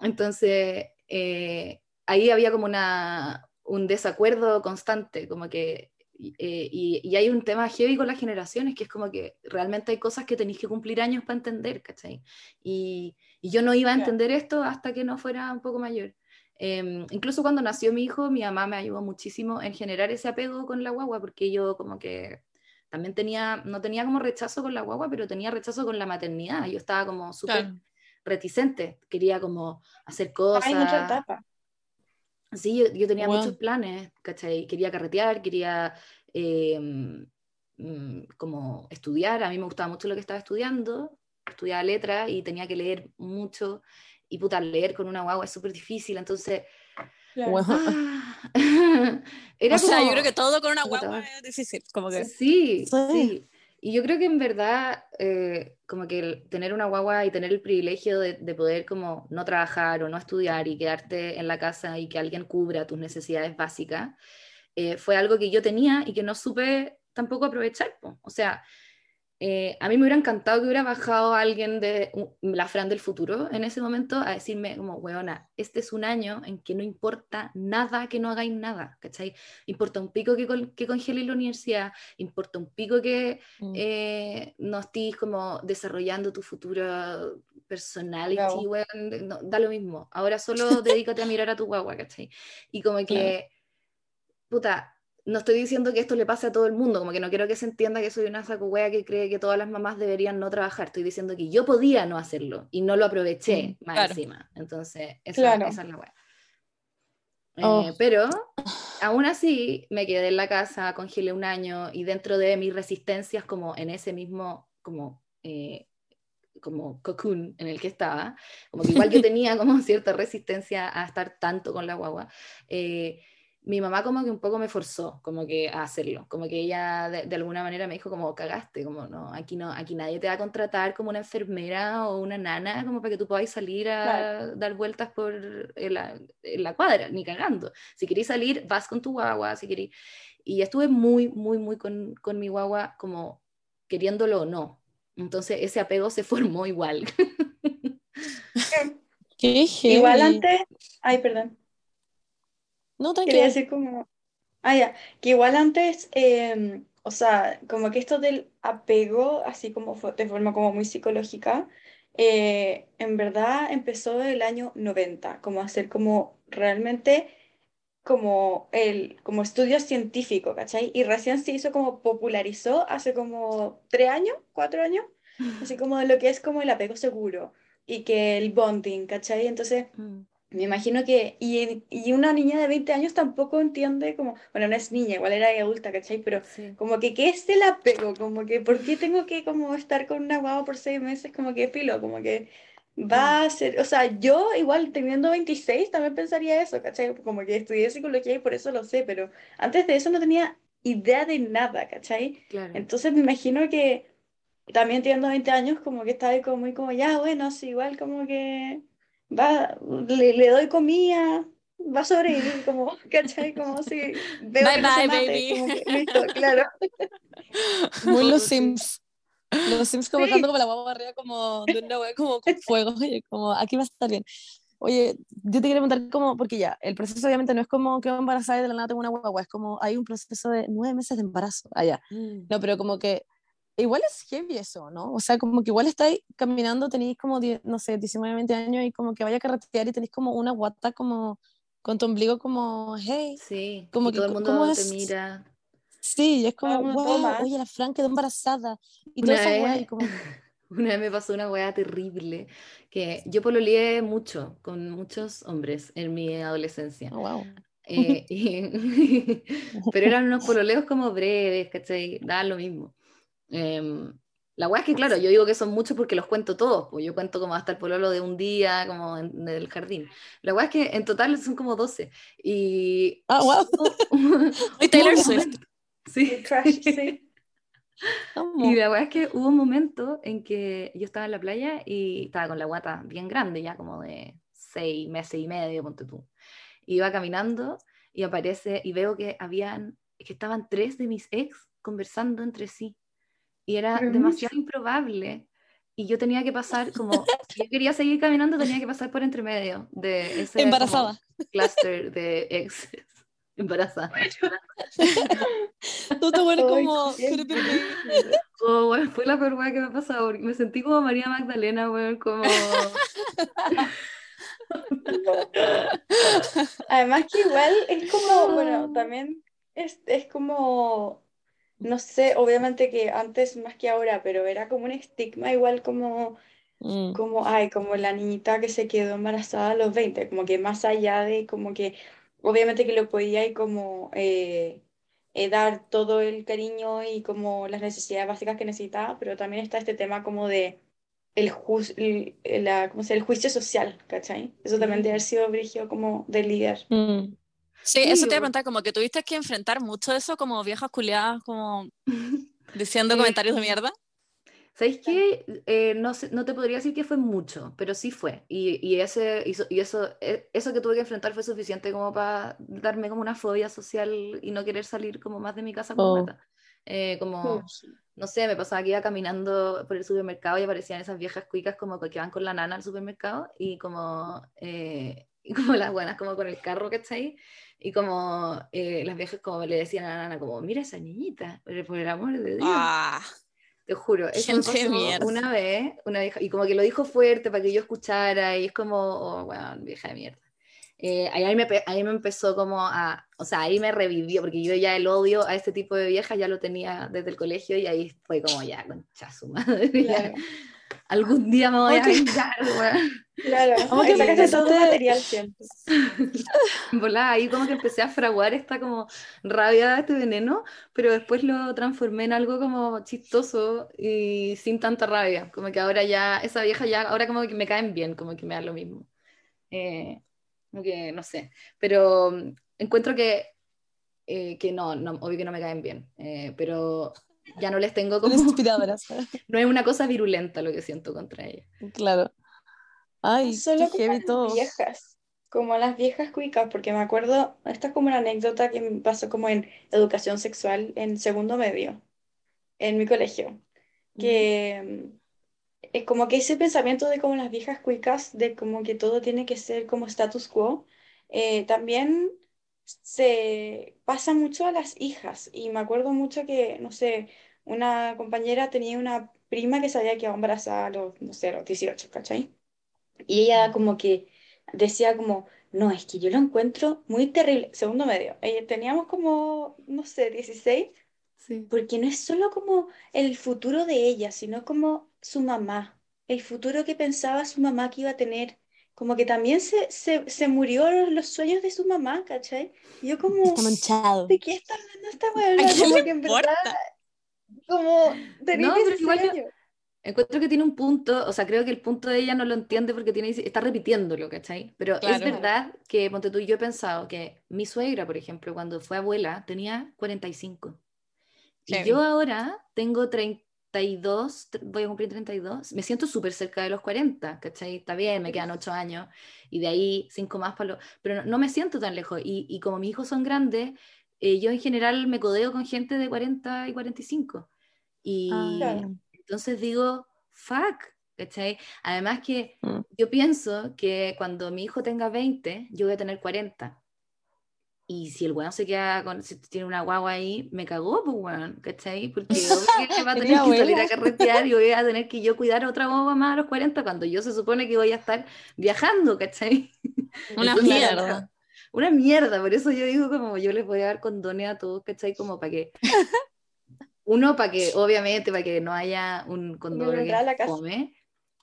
Entonces, eh, ahí había como una, un desacuerdo constante, como que, eh, y, y hay un tema heavy con las generaciones, que es como que realmente hay cosas que tenéis que cumplir años para entender, ¿cachai? Y, y yo no iba a entender esto hasta que no fuera un poco mayor. Eh, incluso cuando nació mi hijo, mi mamá me ayudó muchísimo en generar ese apego con la guagua, porque yo como que también tenía, no tenía como rechazo con la guagua, pero tenía rechazo con la maternidad. Yo estaba como súper Claro. reticente, quería como hacer cosas. Hay mucha etapa. Sí, yo, yo tenía Wow. muchos planes, ¿cachai? Quería carretear, quería eh, como estudiar, a mí me gustaba mucho lo que estaba estudiando, estudiaba letra y tenía que leer mucho, y puta, leer con una guagua es súper difícil, entonces... Claro. Ah, era O sea, yo creo que todo con una guagua es difícil. Como que. Sí, Sí. sí. Y yo creo que en verdad, eh, como que tener una guagua y tener el privilegio de, de poder como no trabajar o no estudiar y quedarte en la casa y que alguien cubra tus necesidades básicas, eh, fue algo que yo tenía y que no supe tampoco aprovechar. O sea, eh, a mí me hubiera encantado que hubiera bajado alguien de la Fran del futuro en ese momento a decirme como, weona, este es un año en que no importa nada que no hagáis nada, ¿cachai? Importa un pico que, col- que congeléis la universidad, importa un pico que Mm. eh, no estés como desarrollando tu futuro personality, Bravo. weón, no, da lo mismo. Ahora solo dedícate a mirar a tu guagua, ¿cachai? Y como que, puta, no estoy diciendo que esto le pase a todo el mundo, como que no quiero que se entienda que soy una saco que cree que todas las mamás deberían no trabajar. Estoy diciendo que yo podía no hacerlo y no lo aproveché más claro. encima. Entonces, esa, Claro. esa es la wea. Eh, Oh. pero aún así me quedé en la casa, congelé un año y dentro de mis resistencias como en ese mismo como eh, como cocoon en el que estaba, como que igual yo tenía como cierta resistencia a estar tanto con la guagua, eh, mi mamá como que un poco me forzó como que a hacerlo, como que ella de, de alguna manera me dijo como cagaste, como no, aquí no, aquí nadie te va a contratar como una enfermera o una nana como para que tú podáis salir a Claro. dar vueltas por en la, en la cuadra, ni cagando. Si queréis salir, vas con tu guagua, si queréis. Y estuve muy, muy, muy con, con mi guagua como queriéndolo o no. Entonces ese apego se formó igual. Qué. Igual antes, ay, perdón, No, quería tranquila. decir como, ah, ya, que igual antes, eh, o sea, como que esto del apego, así como de forma como muy psicológica, eh, en verdad empezó el año 90, como a ser como realmente como el como estudio científico, ¿cachai? Y recién se hizo como popularizó hace como tres años, cuatro años, así como de lo que es como el apego seguro y que el bonding, ¿cachai? Entonces... Me imagino que, y, y una niña de 20 años tampoco entiende como, bueno, no es niña, igual era adulta, ¿cachai? Pero Sí. como que, ¿qué es el apego? Como que, ¿por qué tengo que como estar con una guagua por seis meses? Como que filo, como que va a ser, o sea, yo igual teniendo 26 también pensaría eso, ¿cachai? Como que estudié psicología y por eso lo sé, pero antes de eso no tenía idea de nada, ¿cachai? Claro. Entonces me imagino que también teniendo 20 años, como que estaba ahí como muy como, ya, bueno, sí, igual como que va, le, le doy comida, va a sobrevivir, como, ¿cachai? Como si veo Bye que no se bye, mate, baby. como que, listo, claro. Muy los. Sims. Los Sims como Sí. estando como la guagua arriba como de una wea como con fuego. Y como aquí va a estar bien. Oye, yo te quería preguntar como, porque ya, el proceso obviamente no es como que embarazada y de la nada tengo una guagua, es como hay un proceso de nueve meses de embarazo allá. No, pero como que igual es heavy eso, ¿no? O sea, como que igual estáis caminando, tenéis como, 10, no sé, 19, 20 años y como que vaya a carretear y tenéis como una guata como con tu ombligo como, hey, Sí, como y que todo el mundo ¿cómo te es? mira. sí, y es como, uno wow, toma. oye, la Fran quedó embarazada y Una toda esa vez- y como, Una vez me pasó una weá terrible, que yo pololeé mucho con muchos hombres en mi adolescencia. oh, wow. Eh, y- pero eran unos pololeos como breves, ¿cachai? Da lo mismo. Em, la weá es que, claro, yo digo que son muchos porque los cuento todos, pues yo cuento como hasta el pololo de un día, como en, del jardín. La weá es que en total son como 12. Y. Ah, wow. Muy Taylor Swift. Sí. El crash, sí. Y la verdad es que hubo un momento en que yo estaba en la playa y estaba con la guata bien grande, ya como de seis meses y medio, ponte tú. Iba caminando y aparece y veo que habían, que estaban tres de mis ex conversando entre sí. Y era Pero demasiado improbable. Y yo tenía que pasar como, si yo quería seguir caminando, tenía que pasar por entre medio de ese como Embarazada. cluster de ex embarazada. Tú te Ay, como. Oh, weón, fue la peor weá que me ha pasado. porque Me sentí como María Magdalena, weón, como. Además que igual es como, bueno, también es, es como, no sé, obviamente que antes más que ahora, pero era como un estigma igual como, Mm. como, ay, como la niñita que se quedó embarazada a los 20, como que más allá de como que obviamente que lo podía y como eh, eh, dar todo el cariño y como las necesidades básicas que necesitaba, pero también está este tema como de el, el- la, ¿cómo se el juicio social, ¿cachai? Eso también debe haber sido brigio como de líder. Mm. Sí, eso te iba a preguntar, como que tuviste que enfrentar mucho eso como viejas culiadas, como diciendo Eh, comentarios de mierda. ¿Sabéis qué? Eh, no, no te podría decir que fue mucho, pero sí fue. Y, y ese, y eso, eh, eso que tuve que enfrentar fue suficiente como para darme como una fobia social y no querer salir como más de mi casa como Oh. Eh, como, no sé, me pasaba que iba caminando por el supermercado y aparecían esas viejas cuicas como que van con la nana al supermercado y como, eh, y como las buenas como con el carro, ¿cachai? Y como eh, las viejas como le decían a la nana como, mira esa niñita, por el, por el amor de Dios. Ah, Te juro, eso pasó mierda. una vez, una vieja, y como que lo dijo fuerte para que yo escuchara, y es como, oh, weón, vieja de mierda. Eh, ahí, me, ahí me empezó como a, o sea, ahí me revivió, porque yo ya el odio a este tipo de viejas ya lo tenía desde el colegio, y ahí fue como, ya, concha su madre, Claro, algún día me voy a vengar, weón. claro. Como que sacaste todo empezaste- material siempre. Volá, ahí como que empecé a fraguar esta como rabia de este veneno, pero después lo transformé en algo como chistoso y sin tanta rabia. Como que ahora ya, esa vieja ya, ahora como que me caen bien, como que me da lo mismo. Eh, como que no sé, pero mm, encuentro que, eh, que no, no, obvio que no me caen bien, eh, pero ya no les tengo como, Inspiradoras. no es una cosa virulenta lo que siento contra ellas. Claro. Ay, solo qué heavy las todo. viejas, como las viejas cuicas, porque me acuerdo, esta es como una anécdota que me pasó como en educación sexual en segundo medio, en mi colegio, que mm, es como que ese pensamiento de como las viejas cuicas, de como que todo tiene que ser como status quo, eh, también se pasa mucho a las hijas. Y me acuerdo mucho que, no sé, una compañera tenía una prima que había quedado embarazada a los, no sé, a los 18, ¿cachai? Y ella como que decía como, no, es que yo lo encuentro muy terrible, segundo medio. Ella, teníamos como, no sé, 16 Sí. porque no es solo como el futuro de ella, sino como su mamá, el futuro que pensaba su mamá que iba a tener, como que también se, se, se murió los, los sueños de su mamá, ¿cachai? Y yo como, Está manchado. ¿de qué está hablando esta weá? ¿A quién Como le que importa? verdad, como, tenía No, pero 16 igual yo-. Encuentro que tiene un punto, o sea, creo que el punto de ella no lo entiende porque tiene, está repitiéndolo, ¿cachai? Pero es Claro. verdad que, ponte tú, yo he pensado que mi suegra, por ejemplo, cuando fue abuela, tenía 45. Y Heavy. yo ahora tengo 32, tr- voy a cumplir 32, me siento súper cerca de los 40, ¿cachai? Está bien, me quedan 8 años y de ahí 5 más para los... Pero no, no me siento tan lejos. Y, y como mis hijos son grandes, eh, yo en general me codeo con gente de 40 y 45. Y Ah, Claro. entonces digo, fuck, ¿cachai? Además que Mm. yo pienso que cuando mi hijo tenga 20, yo voy a tener 40. Y si el weón se queda con, si tiene una guagua ahí, me cagó, pues weón, ¿cachai? Porque que va a tener que salir a carretear y voy a tener que yo cuidar a otra guagua más a los 40 cuando yo se supone que voy a estar viajando, ¿cachai? una Entonces, mierda. Una mierda, por eso yo digo como yo les voy a dar condones a todos, ¿cachai? Como para que, uno, para que, obviamente, para que no haya un condón la que casa. fome,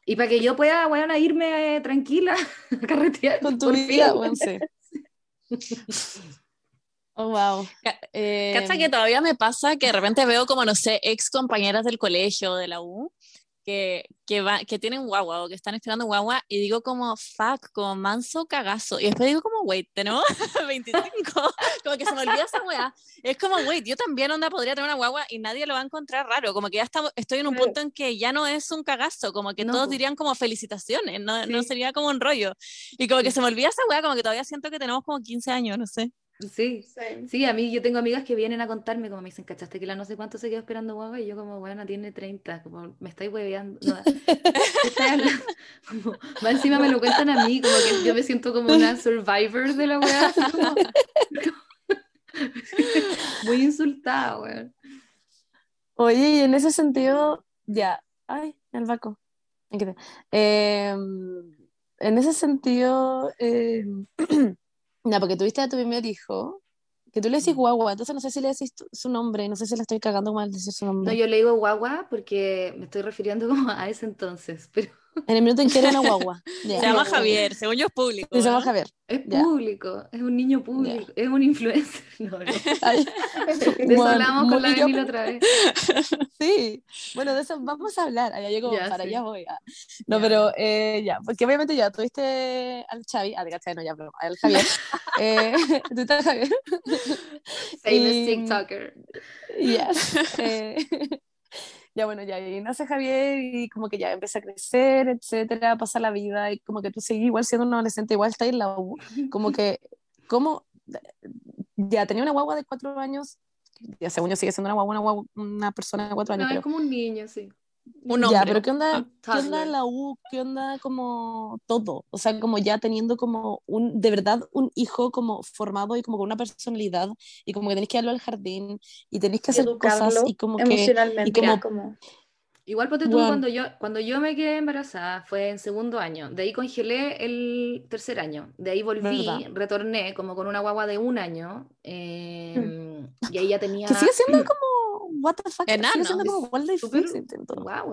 y para que yo pueda, bueno, irme eh, tranquila a carretear. Con tu vida, bueno, sí. Oh, wow. Eh, Cacha que todavía me pasa que de repente veo como, no sé, ex compañeras del colegio, de la U, que, que, va, que tienen guagua o que están esperando guagua y digo como, fuck, como manso cagazo. Y después digo como, wait, tenemos 25, como que se me olvida esa weá. Es como, wait, yo también onda podría tener una guagua y nadie lo va a encontrar raro, como que ya estamos, estoy en un punto en que ya no es un cagazo, como que No, todos dirían como felicitaciones, no, no Sí. sería como un rollo. Y como que se me olvida esa weá, como que todavía siento que tenemos como 15 años, no sé. Sí, Sí. sí, a mí yo tengo amigas que vienen a contarme, como me dicen, ¿cachaste que la no sé cuánto se quedó esperando guagua? Y yo como, bueno, tiene 30, como, me estáis hueveando. no. Como, más encima me lo cuentan a mí, como que yo me siento como una survivor de la weá, como- muy insultada, weón. Oye, y en ese sentido, ya, ay, el vaco. Eh, en ese sentido, eh, no, porque tuviste a tu primer hijo, que tú le decís guagua, entonces no sé si le decís tu- su nombre, no sé si le estoy cagando mal decir su No, nombre. yo le digo guagua porque me estoy refiriendo como a ese entonces, pero En el minuto en que era una guagua. Ya. Se llama Javier, según yo es público. Se llama ¿no? Javier. Es público, es un niño público, es un influencer. No, no. Ay, De eso hablamos con la yo- Emil otra vez. Sí, bueno, de eso vamos a hablar. Allá llego, Ya, para sí. allá voy. ah. No, pero eh, ya, porque obviamente ya tuviste al Xavi, ah, de cachai, no, ya, pero al Javier. eh, tuviste al Javier. Famous Y- TikToker. Yes. eh, ya bueno, ya y nace Javier y como que ya empieza a crecer, etcétera, pasa la vida y como que tú seguís igual siendo un adolescente, igual está en la U, como que, como, ya tenía una guagua de cuatro años, ya según yo sigue siendo una guagua, una, guagua- una persona de cuatro No, años, es pero como un niño, sí. Un ya, hombre. pero ¿qué onda, ¿qué onda la U? ¿Qué onda como todo? O sea, como ya teniendo como un, de verdad, un hijo como formado y como con una personalidad y como que tenéis que darlo al jardín y tenéis que hacer Educarlo cosas y como que... emocionalmente. y como- como... Igual ponte tú, Bueno. cuando yo, cuando yo me quedé embarazada, fue en segundo año. De ahí congelé el tercer año. De ahí volví, ¿Verdad? retorné como con una guagua de un año. eh, y ahí ya tenía... Que sigue siendo como, what the fuck, Enano. como igual de difícil.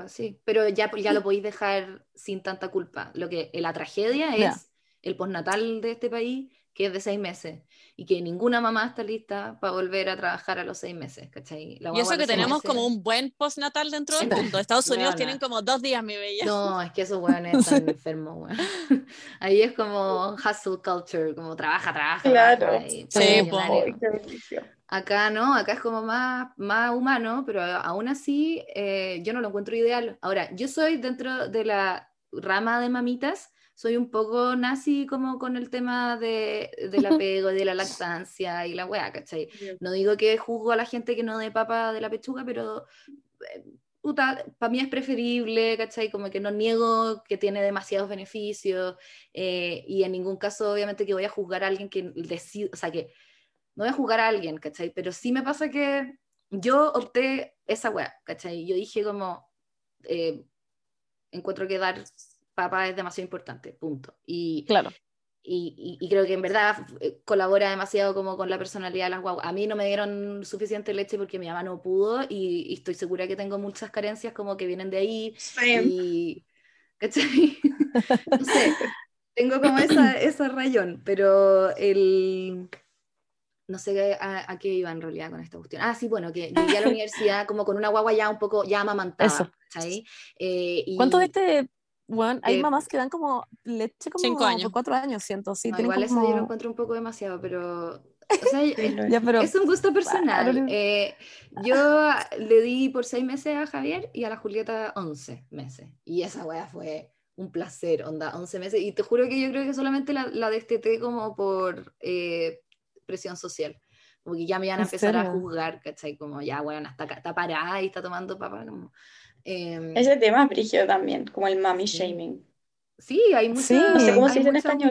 sí. Pero ya, ya lo podéis dejar sin tanta culpa. Lo que la tragedia es Ya. el postnatal de este país, que es de seis meses. Y que ninguna mamá está lista para volver a trabajar a los seis meses, ¿cachai? La Y eso que tenemos meses- como un buen postnatal dentro del mundo. Estados Unidos tienen como dos días, mi bella. No, es que esos weones están enfermos, weón. Ahí es como hustle culture, como trabaja, trabaja. Claro. trabaja y Sí, Acá no, acá es como más, más humano, pero aún así eh, yo no lo encuentro ideal. Ahora, yo soy dentro de la rama de mamitas, soy un poco nazi como con el tema de, del apego, de la lactancia y la weá, ¿cachai? No digo que juzgo a la gente que no dé papa de la pechuga, pero para mí es preferible, ¿cachai? Como que no niego que tiene demasiados beneficios eh, y en ningún caso obviamente que voy a juzgar a alguien que decide, o sea, que no voy a juzgar a alguien, ¿cachai? Pero sí me pasa que yo opté esa weá, ¿cachai? Yo dije como, eh, encuentro que dar papa es demasiado importante, punto. Y, Claro. y, y- y creo que en verdad eh, colabora demasiado como con la personalidad de las guaguas. A mí no me dieron suficiente leche porque mi mamá no pudo y, y estoy segura que tengo muchas carencias como que vienen de ahí y... ¿Cachai? No sé, tengo como esa, esa rayón, pero el... No sé a, a qué iba en realidad con esta cuestión. Ah, sí, bueno, que llegué a la universidad como con una guagua ya un poco, ya amamantada, Eso. ¿cachai? Eh, y- ¿Cuánto de este, bueno, hay Eh, mamás que dan como leche como cinco años. por cuatro años, siento, sí, No, igual eso yo lo encuentro un poco demasiado, pero... O sea, Sí, es, lo es. Ya, pero... es un gusto personal. Eh, yo le di por seis meses a Javier y a la Julieta 11 meses. Y esa wea fue un placer, onda, 11 meses. Y te juro que yo creo que solamente la, la desteté como por eh, presión social. Como que ya me iban a ¿En empezar a serio? juzgar, ¿cachai? Como ya, bueno, está, acá- está parada y está tomando papá. Como, em, Ese tema es brígido también, como el mommy Sí. shaming. sí, hay mucha, Sí. No sé cómo hay se dice en español.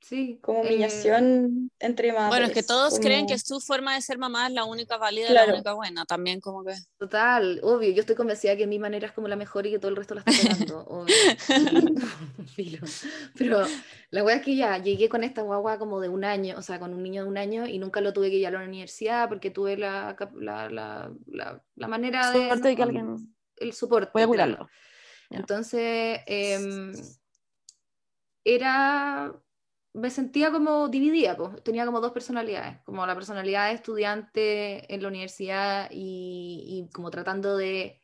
Sí. Como eh, humillación entre madres. Bueno, es que todos creen que su forma de ser mamá es la única válida, Claro. la única buena. También como que... Total, obvio, yo estoy convencida que mi manera es como la mejor y que todo el resto la está. Filo. Pero la wea es que ya llegué con esta guagua como de un año, o sea, con un niño de un año y nunca lo tuve que ir a la universidad porque tuve la, la, la, la, la manera de... Suerte de que alguien... El soporte. Voy a cuidarlo. Entonces, em, era, me sentía como dividida, pues. tenía como dos personalidades, como la personalidad de estudiante en la universidad y, y como tratando de,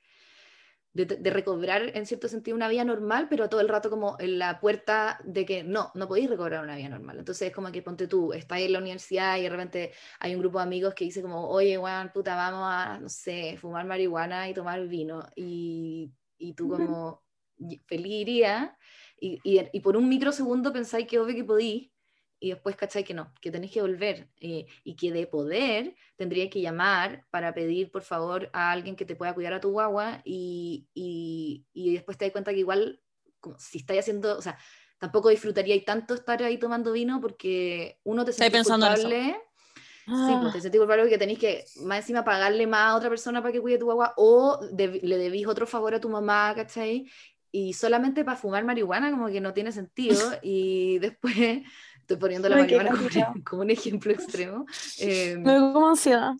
de, de recobrar en cierto sentido una vida normal, pero todo el rato como en la puerta de que no, no podéis recobrar una vida normal. Entonces es como que ponte tú, estás en la universidad y de repente hay un grupo de amigos que dice como, oye, weón, puta, vamos a, no sé, fumar marihuana y tomar vino. Y, y tú como feliz iría y, y, y por un microsegundo pensáis que obvio que podí y después cacháis que no, que tenéis que volver eh, y que de poder tendríais que llamar para pedir por favor a alguien que te pueda cuidar a tu guagua y, y, y después te das cuenta que igual como si estáis haciendo, o sea, tampoco disfrutaríais tanto estar ahí tomando vino porque uno te eso. culpable. Sí, Ah, pues te sentís culpable porque tenéis que más encima pagarle más a otra persona para que cuide tu guagua o deb- le debís otro favor a tu mamá, ¿cachai? Y solamente para fumar marihuana como que no tiene sentido y después estoy poniendo la Ay, marihuana como, un ejemplo extremo. Eh, Me como ansiedad.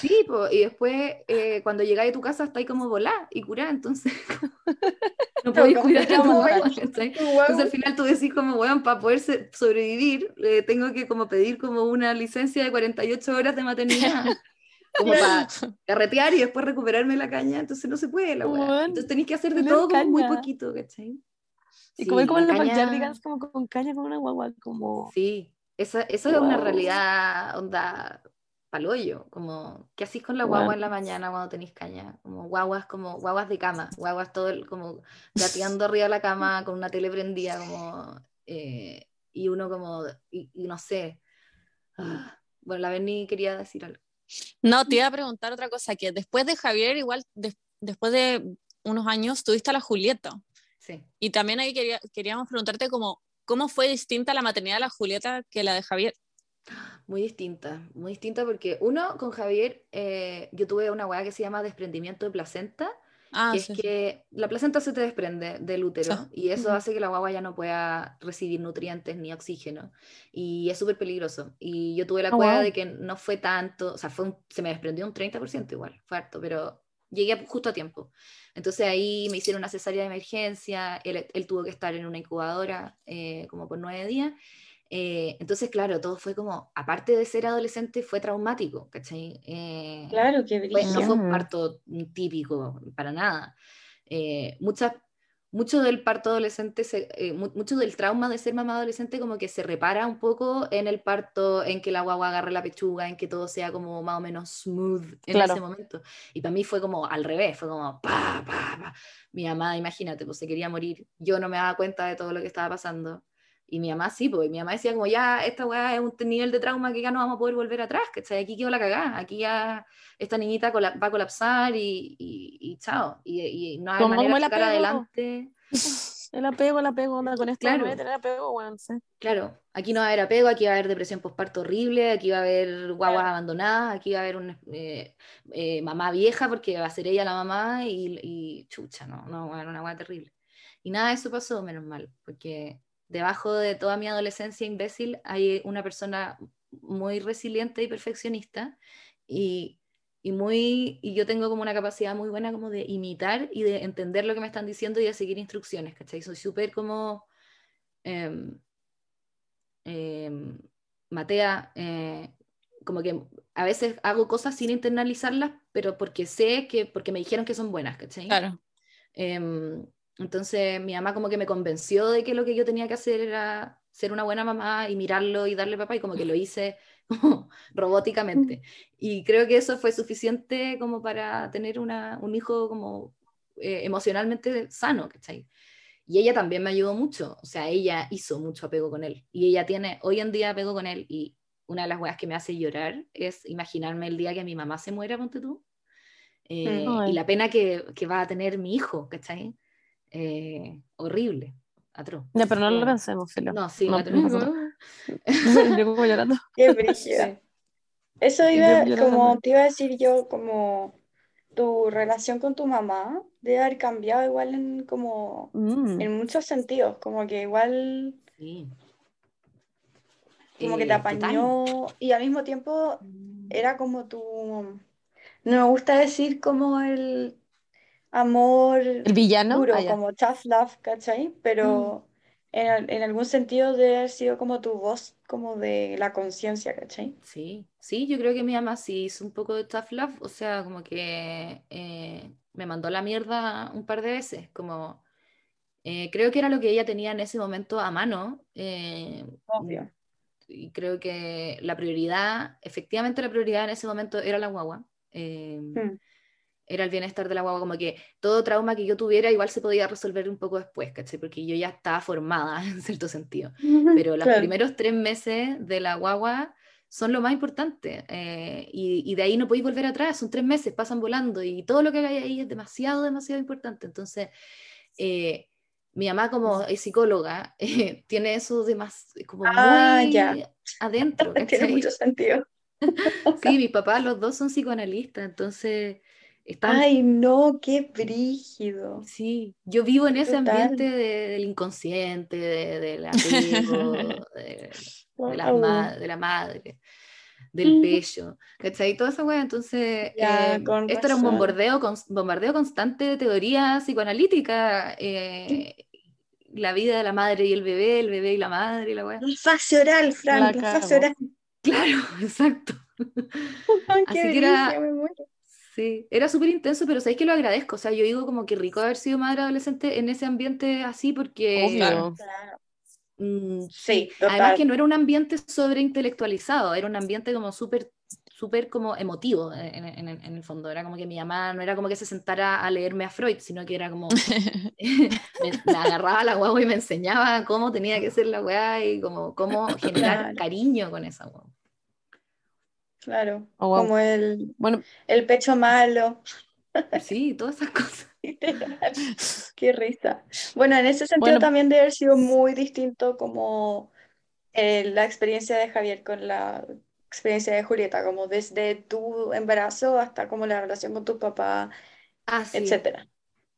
sí, po, y después eh, cuando llegáis a tu casa estáis como volá y curá, entonces no podéis cuidar a tu Entonces al final tú decís como, weón, para poder sobrevivir, eh, tengo que como pedir como una licencia de 48 horas de maternidad. Como para carretear y después recuperarme la caña, entonces no se puede la weá. Entonces tenéis que hacer de todo como muy poquito, ¿cachai? Y Sí, comer como en los caña- como con caña con una guagua, como... Sí, esa, esa es una realidad, onda, palollo, como, ¿qué hacís con la guagua en la mañana cuando tenéis caña? Como guaguas, como guaguas de cama, guaguas todo el, como gateando arriba de la cama con una tele prendida, como, eh, y uno como, y, y no sé. Ah, bueno, la Benny quería decir algo. No, te iba a preguntar otra cosa, que después de Javier, igual des- después de unos años, tuviste a la Julieta. Sí. Y también ahí quería, queríamos preguntarte como, ¿cómo fue distinta la maternidad de la Julieta que la de Javier? Muy distinta, muy distinta porque uno, con Javier, eh, yo tuve una weá que se llama desprendimiento de placenta, Ah, que es sí, que la placenta se te desprende del útero Sí. y eso hace que la guagua ya no pueda recibir nutrientes ni oxígeno y es súper peligroso. Y yo tuve la Oh, cueva wow. de que no fue tanto, o sea, fue un- se me desprendió un 30% igual, fue harto, pero llegué justo a tiempo. Entonces ahí me hicieron una cesárea de emergencia, él, él tuvo que estar en una incubadora eh, como por nueve días. Eh, entonces, claro, todo fue como, aparte de ser adolescente, fue traumático, ¿cachai? Eh, Claro, qué fue- no fue un parto típico, para nada. Eh, muchas, mucho del parto adolescente, se- eh, mu- mucho del trauma de ser mamá adolescente como que se repara un poco en el parto, en que la guagua agarre la pechuga, en que todo sea como más o menos smooth en Claro. ese momento. Y para mí fue como al revés, fue como pa, pa, pa. Mi mamá, imagínate, pues se quería morir. Yo no me daba cuenta de todo lo que estaba pasando. Y mi mamá sí, porque mi mamá decía como ya, esta weá es un nivel de trauma que ya no vamos a poder volver atrás, que aquí quedó la cagada, aquí ya esta niñita va a colapsar y, y, y chao. Y, y no hay manera de sacar apego. adelante. El apego, el apego, onda, con esto Claro. tener apego, weón, sí. Claro, aquí no va a haber apego, aquí va a haber depresión postparto horrible, aquí va a haber guaguas Claro. abandonadas, aquí va a haber una eh, eh, mamá vieja porque va a ser ella la mamá y, y chucha, no, no, bueno, una guagua terrible. Y nada de eso pasó, menos mal, porque debajo de toda mi adolescencia imbécil hay una persona muy resiliente y perfeccionista y, y muy y yo tengo como una capacidad muy buena como de imitar y de entender lo que me están diciendo y de seguir instrucciones, ¿cachai? Soy súper como em, em, Matea, eh, como que a veces hago cosas sin internalizarlas, pero porque sé que, porque me dijeron que son buenas, ¿cachai? Claro. Em, entonces mi mamá como que me convenció de que lo que yo tenía que hacer era ser una buena mamá y mirarlo y darle papá y como que lo hice como robóticamente. Y creo que eso fue suficiente como para tener una, un hijo como eh, emocionalmente sano, ¿cachai? Y ella también me ayudó mucho, o sea, ella hizo mucho apego con él y ella tiene hoy en día apego con él y una de las weas que me hace llorar es imaginarme el día que mi mamá se muera, ponte tú, eh, y la pena que, que va a tener mi hijo, ¿cachai? Eh, horrible, atroz. Ya, pero no lo Bueno, pensemos, Filo. No, sí, No, atroz. Yo como llorando. Qué brígida. Sí. Eso iba, como te iba a decir yo, como tu relación con tu mamá debe haber cambiado igual en como Mm. en muchos sentidos, como que igual Sí. como que Eh, te total. apañó y al mismo tiempo era como tu, no me gusta decir como el amor El villano. duro, Ah, como tough love, ¿cachai? Pero en, al- en algún sentido debe haber sido como tu voz, como de la conciencia, ¿cachai? Sí, sí, yo creo que mi mamá sí hizo un poco de tough love, o sea, como que eh, me mandó la mierda un par de veces, como eh, creo que era lo que ella tenía en ese momento a mano, eh, Obvio. y creo que la prioridad, efectivamente la prioridad en ese momento era la guagua, Mm. Era el bienestar de la guagua, como que todo trauma que yo tuviera igual se podía resolver un poco después, ¿cachai? Porque yo ya estaba formada en cierto sentido pero los Claro. primeros tres meses de la guagua son lo más importante eh, y, y de ahí no podéis volver atrás, son tres meses, pasan volando y todo lo que hay ahí es demasiado, demasiado importante. Entonces, eh, mi mamá como es psicóloga eh, tiene eso de más, como Ah, muy ya. adentro. Tiene mucho sentido. Sí, mis papás los dos son psicoanalistas, entonces están Ay, no, qué brígido. Sí, yo vivo en ese Total. ambiente de- del inconsciente, de, del apego, de, de ma- de la madre. del pecho, ¿cachai? Toda esa weá, entonces Ya, eh, esto era un bombardeo, bombardeo constante de teoría psicoanalítica, eh, la vida de la madre y el bebé, el bebé y la madre y la weá. La fase oral, Fran, La la, fase oral. Claro, exacto. Así qué que era- brillo, me muero. Sí, era súper intenso, pero sabéis que lo agradezco. O sea, yo digo como que rico haber sido madre adolescente en ese ambiente así, porque Obvio. Claro. mm, Sí, además que no era un ambiente sobreintelectualizado, era un ambiente como súper, súper como emotivo en, en- en- en el fondo. Era como que mi mamá no era como que se sentara a leerme a Freud, sino que era como me, me agarraba la guagua y me enseñaba cómo tenía que ser la weá y como cómo generar cariño con esa guagua. Claro, Oh, wow. como el, Bueno, el pecho malo. Sí, todas esas cosas. Literal. Qué risa. Bueno, en ese sentido Bueno. también debe haber sido muy distinto como eh, la experiencia de Javier con la experiencia de Julieta, como desde tu embarazo hasta como la relación con tu papá, Ah, sí. etcétera.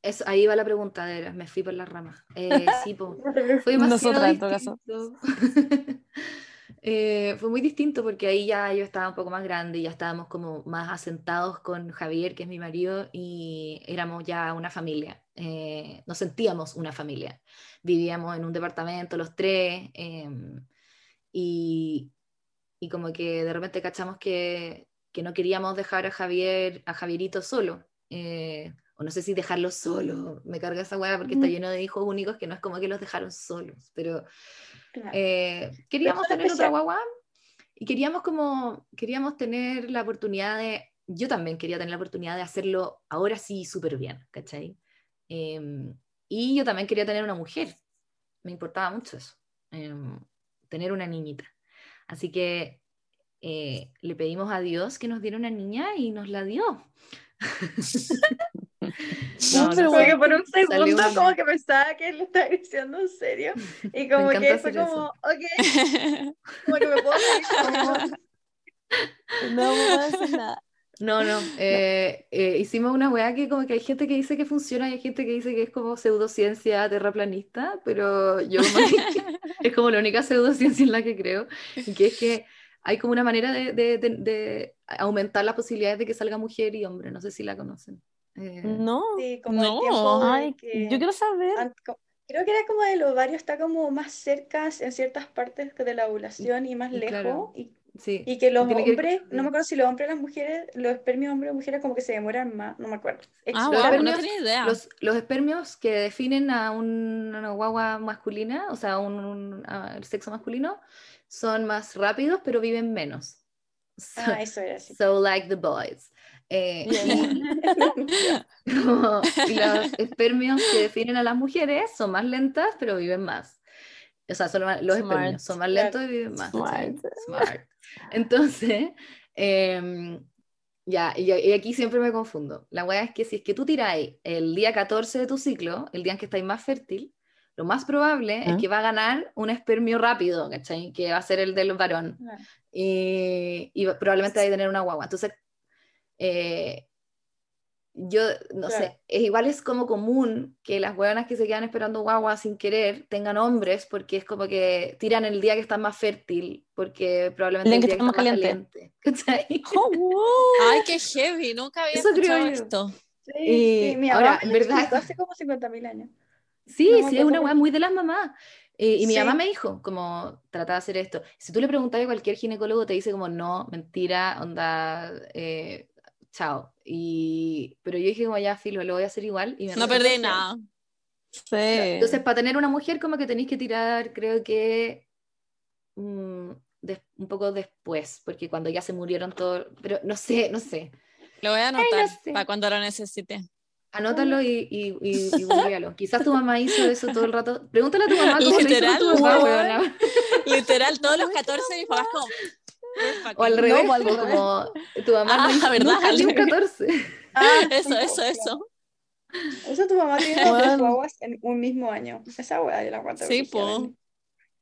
Eso, ahí va la pregunta, de veras, me fui por las ramas. Eh, sí, po. Fue demasiado Nosotras, en todo caso. Eh, fue muy distinto porque ahí ya yo estaba un poco más grande, ya estábamos como más asentados con Javier, que es mi marido, y éramos ya una familia. Eh, nos sentíamos una familia. Vivíamos en un departamento los tres em, y, y como que de repente cachamos que, que no queríamos dejar a Javier, a Javierito solo. Eh, o no sé si dejarlo solo, me carga esa weá porque está Ujú. lleno de hijos únicos que no es como que los dejaron solos, pero Claro. eh, queríamos tener otra especial. guagua y queríamos como, queríamos tener la oportunidad de, yo también quería tener la oportunidad de hacerlo ahora sí súper bien, ¿cachai? Em, y yo también quería tener una mujer, me importaba mucho eso, em, tener una niñita. Así que eh, le pedimos a Dios que nos diera una niña y nos la dio. No, pero no Como sé. que por un segundo una- como que pensaba que él lo estaba diciendo en serio y como que fue hacer eso. como, ok, como que me puedo como- no puedo decir nada. No, no. eh, eh, hicimos una weá que como que hay gente que dice que funciona y hay gente que dice que es como pseudociencia terraplanista, pero yo es como la única pseudociencia en la que creo, y que es que hay como una manera de, de- de- de aumentar las posibilidades de que salga mujer y hombre, no sé si la conocen. Eh, No. Sí, como el No. tiempo de Ay, que yo quiero saber. creo que era como el ovario está como más cerca en ciertas partes de la ovulación y más y lejos claro. y, sí. y que los tiene hombres, no me acuerdo si los hombres o las mujeres, los espermios hombres o mujeres como que se demoran más, no me acuerdo. Ah, wow, no espermios- tenía idea. Los, los espermios que definen a un- una guagua masculina, o sea, un, un- a- el sexo masculino, son más rápidos, pero viven menos. So, Ah, eso era así. so like the boys. Eh, y, como- y los espermios que definen a las mujeres son más lentas, pero viven más. O sea, son más- los Smart. espermios son más lentos y viven más. Smart. Smart. Entonces, em, ya, y, y aquí siempre me confundo. La weá es que si es que tú tiráis el día 14 de tu ciclo, el día en que estáis más fértil, lo más probable es ¿Ah? que va a ganar un espermio rápido, ¿cachai? Que va a ser el del varón. Claro. Y, y probablemente va a tener una guagua. Entonces, eh, yo no Claro. sé, es igual es como común que las hueonas que se quedan esperando guagua sin querer tengan hombres, porque es como que tiran el día que están más fértil, porque probablemente El el día que está más caliente. ¿cachai? Oh, wow. Ay, qué heavy, nunca había Eso creo escuchado yo. esto. Sí, Y sí, mi ahora, mamá me en verdad- hace como 50.000 años. Sí, No sí, es una qué. muy de las mamás. Eh, y mi Sí. mamá me dijo, como, trata de hacer esto. Si tú le preguntas a cualquier ginecólogo, te dice como, no, mentira, onda, eh, chao. Y, pero yo dije como, ya, filo, lo voy a hacer igual. Y me No perdí nada. Sí. Entonces, para tener una mujer, como que tenéis que tirar, creo que, mm, un poco después, porque cuando ya se murieron todos, pero no sé, no sé. Lo voy a no anotar sé. para cuando lo necesite. Anótalo y, y, y, y googlealo. Quizás tu mamá hizo eso todo el rato. Pregúntale a tu mamá cómo lo hizo Literal, con tu. Literal, todos los 14 mis papás como... "We're O al fucking-". revés, No, al o revés. como tu mamá Ah, no ¿verdad? nunca un revés. 14. Ah, Eso, eso, eso. Eso tu mamá tiene dos Bueno. guaguas en un mismo año. Esa weá yo la aguanto. Sí, po.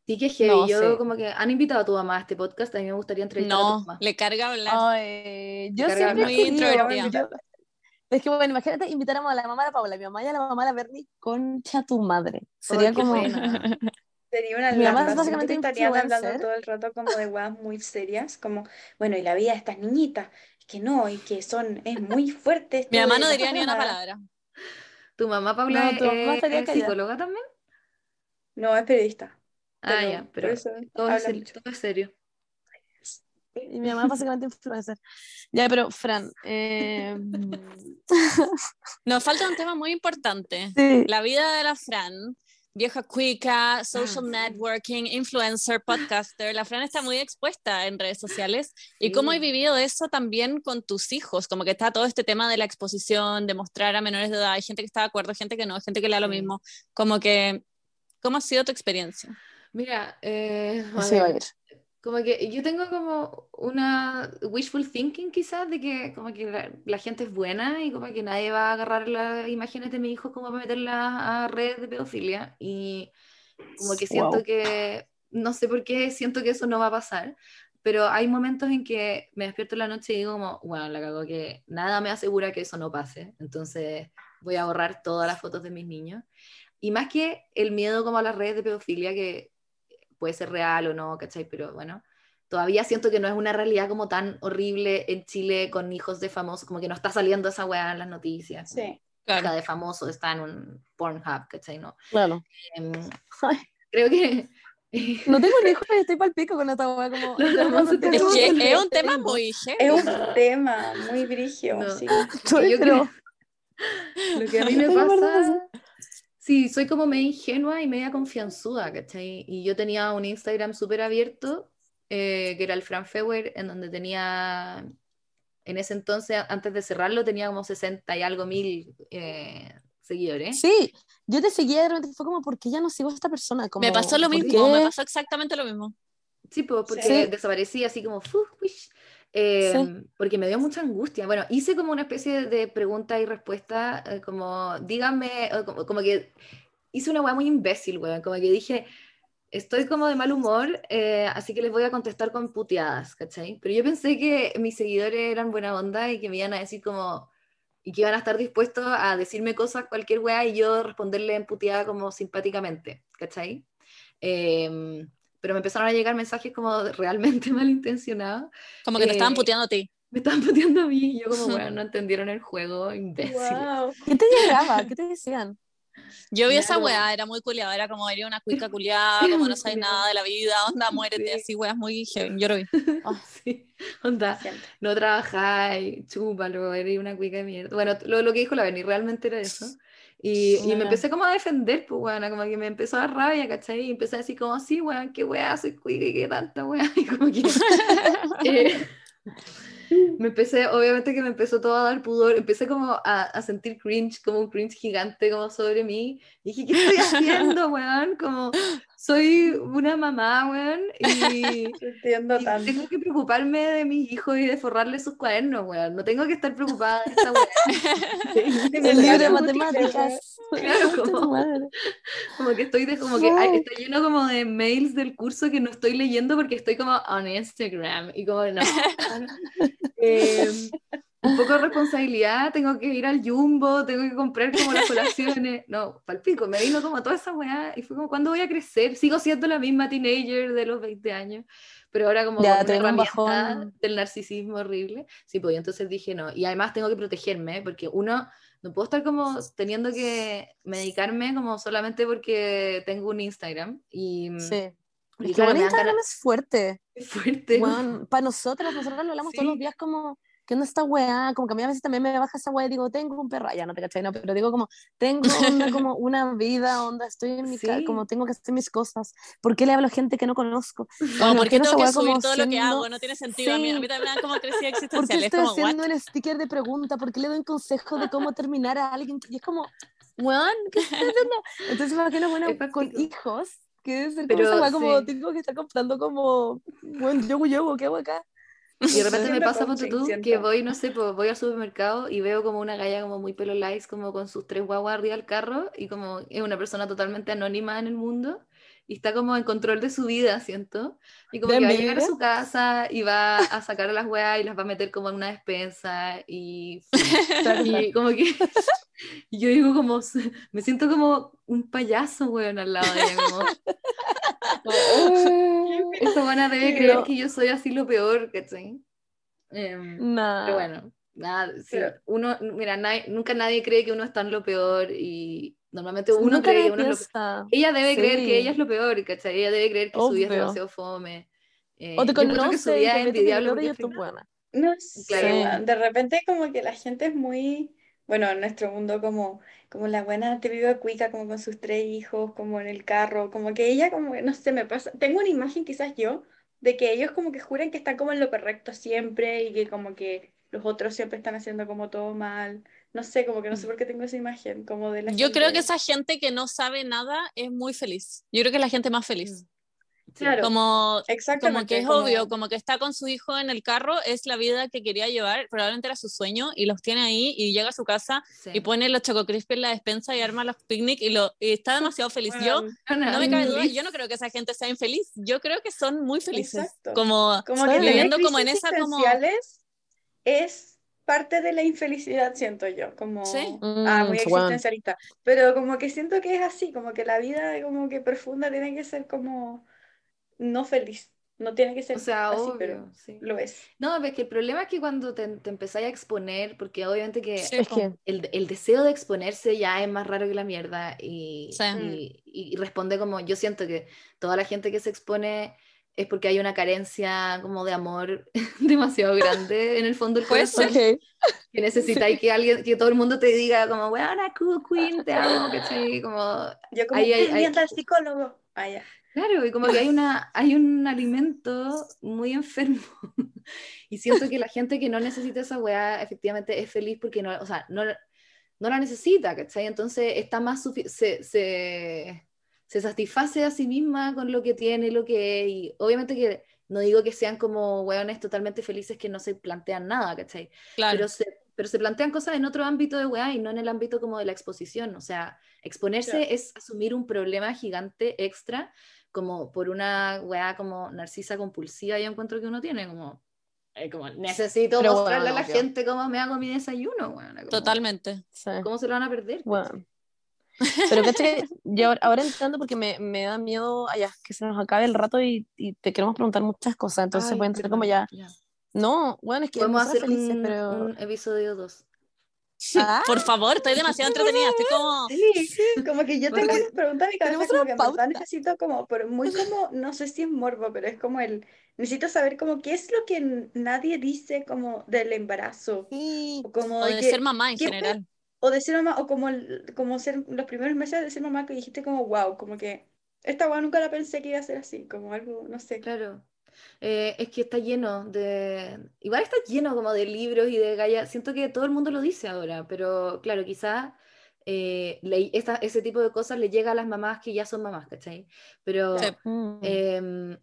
Sí que es heavy. No, Yo sí. como que han invitado a tu mamá a este podcast. A mí me gustaría entrevistar a tu No, mamá. le carga hablar. Ay, yo Carga siempre muy introvertida. yo- Es que bueno, imagínate, invitáramos a la mamá de la Paula, a mi mamá y a la mamá de la Bernie, concha tu madre. Sería Ay, como. Sería una Mi mamá es básicamente estarían hablando influencer. todo el rato como de weas muy serias, como, bueno, y la vida de estas niñitas, es que no, y que son, es muy fuerte Mi mamá no diría ni una palabra. ¿Tu mamá, Paula, No, tu mamá es, estaría es callada. psicóloga también? No, es periodista. Ah, pero ya, por pero eso todo habla es, serio, mucho. todo es serio. Y mi mamá es básicamente influencer. Ya, pero Fran, eh, Nos falta un tema muy importante. sí, La vida de la Fran, vieja cuica, social sí. networking, influencer, podcaster. La Fran está muy expuesta en redes sociales. ¿Y cómo has Sí. vivido eso también con tus hijos? Como que está todo este tema de la exposición, de mostrar a menores de edad. Hay gente que está de acuerdo, gente que no, gente que le da lo Sí. mismo. Como que, ¿cómo ha sido tu experiencia? Mira, eh, a sí va a ver, ir. Como que yo tengo como una wishful thinking quizás de que como que la, la gente es buena y como que nadie va a agarrar las imágenes de mi hijo como para meterlas a redes de pedofilia y como que siento Wow. que, no sé por qué siento que eso no va a pasar, pero hay momentos en que me despierto en la noche y digo como, bueno, la cago que nada me asegura que eso no pase, entonces voy a borrar todas las fotos de mis niños. Y más que el miedo como a las redes de pedofilia, que puede ser real o no, ¿cachai? Pero bueno, todavía siento que no es una realidad como tan horrible en Chile con hijos de famosos, como que no está saliendo esa weá en las noticias. Sí. Hija de famoso está en un Pornhub, ¿cachai? No. Claro. Em, creo que... No tengo ni hijo estoy pal pico con esta weá como. No, no, no Es que es un tema muy Es heavy. un tema muy brigio, No. sí. Yo pero- Lo que a mí me pasa, sí, soy como media ingenua y media confianzuda, ¿cachai? Y yo tenía un Instagram súper abierto, eh, que era el Fran Fewer, en donde tenía, en ese entonces, antes de cerrarlo, tenía como 60 y algo mil eh, seguidores. Sí, yo te seguía de repente fue como, ¿por qué ya no sigo a esta persona? Como, Me pasó lo ¿por mismo, qué? me pasó exactamente lo mismo. Sí, pues porque Sí. desaparecí así como, wish, eh, Sí. porque me dio mucha angustia. Bueno, hice como una especie de pregunta y respuesta, eh, como, díganme, o como, como que hice una weá muy imbécil, weón, como que dije, estoy como de mal humor, eh, así que les voy a contestar con puteadas, ¿cachai? Pero yo pensé que mis seguidores eran buena onda y que me iban a decir como, y que iban a estar dispuestos a decirme cosas, cualquier weá, y yo responderle en puteada como simpáticamente, ¿cachai? Em, pero me empezaron a llegar mensajes como realmente malintencionados. Como que te estaban Eh, puteando a ti. Me estaban puteando a mí y yo como, bueno, no entendieron el juego, imbécil. Wow. ¿Qué te llegaba? ¿Qué te decían? Yo vi esa Claro. weá, era muy culiada, era como eres una cuica culiada, como no sabes nada de la vida, onda, muérete, Sí. así weas muy heavy. Yo lo vi. Sí, onda, Siempre. no trabajáis, chúpalo, eres una cuica de mierda. Bueno, lo, lo que dijo la Beni realmente era eso. Y, y me empecé como a defender, pues, weón, como que me empezó a dar rabia, ¿cachai? Y empecé a decir como, sí, weón, qué weá, soy cuica qué tanta weá. Y como que... eh, me empecé, obviamente que me empezó todo a dar pudor, empecé como a, a sentir cringe, como un cringe gigante como sobre mí. Y dije, ¿qué estoy haciendo, weón? Como, soy una mamá, weón, y... Te entiendo Y tanto. tengo que preocuparme de mis hijos y de forrarles sus cuadernos, weón. No tengo que estar preocupada de esta weá. De El libro de matemáticas. Claro, como-. Como que estoy de, como que ay, está lleno como de mails del curso que no estoy leyendo porque estoy como on Instagram y como no. Eh, un poco de responsabilidad, tengo que ir al Jumbo, tengo que comprar como las colaciones. No, palpico, me vino como toda esa weá y fue como, ¿cuándo voy a crecer? Sigo siendo la misma teenager de los 20 años, pero ahora como Ya, una herramienta bajón. del narcisismo horrible. Sí, pues y entonces dije no. Y además tengo que protegerme porque uno, no puedo estar como teniendo que medicarme como solamente porque tengo un Instagram. Y, Sí. y claro, Instagram es fuerte. es fuerte. Bueno, para nosotros, nosotros lo hablamos todos los Sí. días como, ¿qué onda esta weá? Como que a mí a veces también me baja esa weá y digo, tengo un perro, Ah, ya no te cachai, no, pero digo como, tengo onda, como una vida, onda, estoy en mi casa, Sí. como tengo que hacer mis cosas. ¿Por qué le hablo a gente que no conozco? Como, Bueno, ¿por qué tengo que subir todo lo que siendo- hago? No tiene sentido. A, mí, a Sí. mí también me dan como crisis ¿Por qué existencial. Es estoy como, ¿what? haciendo el sticker de pregunta? ¿Por qué le doy un consejo de cómo terminar a alguien? Y es como, weón, ¿qué estás haciendo? Entonces me imagino, bueno, Es con hijos, que ser como Pero, esa weá, como sí. tengo que estar comprando como, bueno, yo, yo, ¿qué hago acá? Y de repente me pasa, ponte tú, que voy, no sé, pues voy al supermercado y veo como una galla como muy pelo lice, como con sus tres guaguas arriba del carro y como es una persona totalmente anónima en el mundo y está como en control de su vida, siento. Y como ¿De que va a llegar a su casa y va a sacar a las weas y las va a meter como en una despensa y, y como que y yo digo como, me siento como un payaso, weón, al lado de ella, como, Oh, esa buena debe creer que yo soy así lo peor, ¿cachai? Em, Nah. Pero bueno, nada, sí, Pero- uno, mira, nadie- nunca nadie cree que uno está en lo peor y normalmente uno Nunca cree que uno es lo. Ella debe creer que Sí. ella es lo peor, ¿cachai? Ella debe creer que su vida es Obvio. demasiado fome. Eh, O te yo encuentro que conoce su y vida es envidiable YouTube, final- buena. No sé, Claro. de repente como que la gente es muy, bueno, en nuestro mundo como, como la buena típica cuica, como con sus tres hijos, como en el carro, como que ella como, que, no sé, me pasa, tengo una imagen quizás yo, de que ellos como que juran que están como en lo correcto siempre y que como que los otros siempre están haciendo como todo mal, no sé, como que no sé por qué tengo esa imagen, como de la Yo creo que gente- esa gente que no sabe nada es muy feliz. Yo creo que es la gente más feliz. Claro, Como, exactamente, como que es como- obvio, como que está con su hijo en el carro, es la vida que quería llevar, probablemente era su sueño, y los tiene ahí, y llega a su casa Sí. y pone los Choco en la despensa y arma los picnic y, lo, y está demasiado feliz. Yo Weón, no me cabe duda, yo no creo que esa gente sea infeliz, yo creo que son muy felices, Exacto. como, Como viviendo como en crisis esa como... es parte de la infelicidad, siento yo, como Sí. ah, Mm, muy existencialista, pero como que siento que es así, como que la vida como que profunda tiene que ser como no feliz, no tiene que ser O sea, así, obvio, pero sí. lo es. No, es que el problema es que cuando te, te empezáis a exponer, porque obviamente que Sí, Es que, el, el deseo de exponerse ya es más raro que la mierda y, Sí. y, y responde como, yo siento que toda la gente que se expone es porque hay una carencia como de amor demasiado grande en el fondo del corazón, ser. ok. que necesitáis que alguien, que todo el mundo te diga como, weona, cool queen, te amo, ¿cachai? Como, Yo como, Ahí hay- "Ay, hay- al psicólogo. Ah, ya. Claro, y como que hay, una, hay un alimento muy enfermo. Y siento que la gente que no necesita esa weá efectivamente es feliz porque no, o sea, no, no la necesita, ¿cachai? Entonces está más se, se, se satisface a sí misma con lo que tiene, lo que es. Y obviamente que no digo que sean como weones totalmente felices que no se plantean nada, ¿cachai? Claro. pero se, pero se plantean cosas en otro ámbito de weá y no en el ámbito como de la exposición. O sea, exponerse Claro. es asumir un problema gigante extra, como por una weá como narcisa compulsiva, yo encuentro que uno tiene, como, eh, como necesito Pero mostrarle bueno, a la gente cómo me hago mi desayuno, weón. como, Totalmente. Sí. ¿Cómo se lo van a perder? Bueno. Pero caché, yo ahora- ahora entrando porque me, me da miedo allá, que se nos acabe el rato y, y te queremos preguntar muchas cosas, entonces Ay, voy a entrar como ya. No, bueno, es que Podemos nosotras hacer felices, un, pero. un episodio 2. Ah, Por favor, estoy demasiado entretenida, estoy como... Sí, como que yo tengo Porque unas preguntas en mi cabeza como que pauta. necesito como, pero muy como, no sé si es morbo, pero es como el, necesito saber como qué es lo que nadie dice como del embarazo, sí. o como O de de que- ser mamá en ¿qué pe- general. O de ser mamá, o como, como ser los primeros meses de ser mamá que dijiste como, wow, como que esta weá nunca la pensé que iba a ser así, como algo, no sé. Claro. Eh, es que está lleno de. Igual está lleno como de libros y de gallas. Siento que todo el mundo lo dice ahora, pero claro, quizás eh, le- esta- ese tipo de cosas le llega a las mamás que ya son mamás, ¿cachai? Pero, Sí. Mm. em,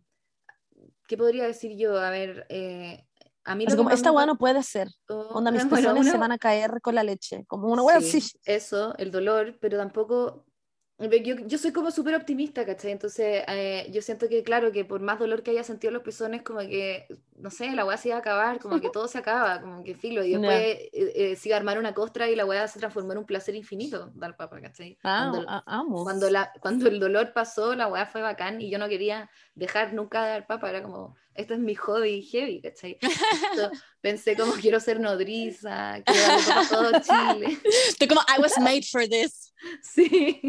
¿qué podría decir yo? A ver, eh, a mí como, esta weá no puede ser. impactó- Onda, mis Bueno, pezones se van a caer con la leche. Como una weá Sí, así. Eso, el dolor, pero tampoco. Yo, yo soy como súper optimista, ¿cachai? Entonces, eh, yo siento que, claro, que por más dolor que haya sentido en los pezones, como que, no sé, la weá se iba a acabar, como que todo se acaba, como que filo, y después eh, eh, se iba a armar una costra y la weá se transformó en un placer infinito, dar papa, ¿cachai? Ah, Cuando, ah, amo. cuando, la, cuando el dolor pasó, la weá fue bacán y yo no quería dejar nunca de dar papa, era como, esto es mi hobby heavy, ¿cachai? Esto- pensé como quiero ser nodriza, quiero darle todo Chile. Estoy como, I was made for this. Sí.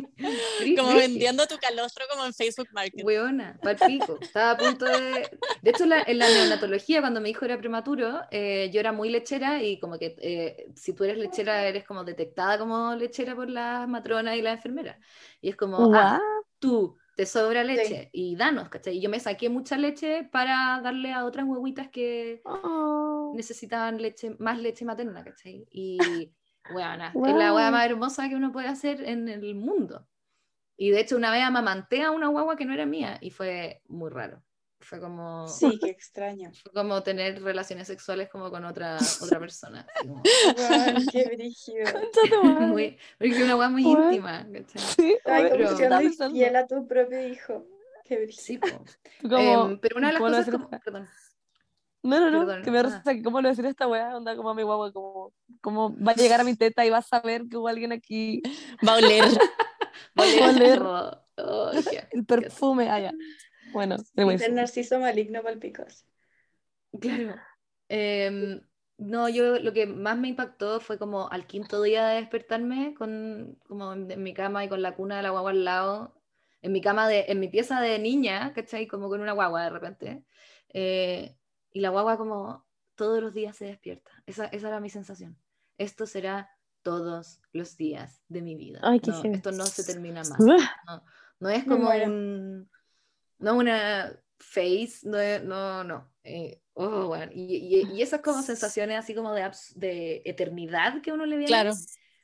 Como vendiendo tu calostro como en Facebook Market. Weona, pa'l pico. Estaba a punto de. De hecho, la- en la neonatología, cuando mi hijo era prematuro, eh, yo era muy lechera y como que eh, si tú eres lechera, eres como detectada como lechera por las matronas y las enfermeras. Y es como, ah, Guau. tú te sobra leche y danos, ¿cachai? Y yo me saqué mucha leche para darle a otras huevitas que Oh. necesitaban leche, más leche materna, ¿cachai? Y, weona, es la hueá más hermosa que uno puede hacer en el mundo. Y de hecho, una vez amamanté a una guagua que no era mía y fue muy raro. Fue como, Sí, qué extraño. fue como tener relaciones sexuales como con otra, otra persona. como- Weón, qué brígido. Muy, porque es una hueá muy íntima, ¿cachai? Sí, Ay, como pero- fiel a tu propio hijo. Qué brígido. Sí, como, Em, pero una de las ¿cómo lo cosas voy a como... Perdón. No, no, no, Perdón, que me ah. que cómo lo decir esta weá, onda como a mi guagua, como, como va a llegar a mi teta y va a saber que hubo alguien aquí, Va a oler. Va a oler. Oh, el perfume, ya. Bueno, vergüenza. ser narciso maligno palpicos. Claro. Em, no, yo lo que más me impactó fue como al quinto día de despertarme con, como en, en mi cama y con la cuna de la guagua al lado, en mi cama de, en mi pieza de niña, ¿cachai? Como con una guagua de repente. Eh, y la guagua como todos los días se despierta. Esa, esa era mi sensación. Esto será todos los días de mi vida. Ay, qué No, esto no se termina más. No, no es como un, no una face, no, es- no, no. eh, oh, bueno, y, y- y esas como sensaciones así como de, abs- de eternidad que uno le viene, Claro.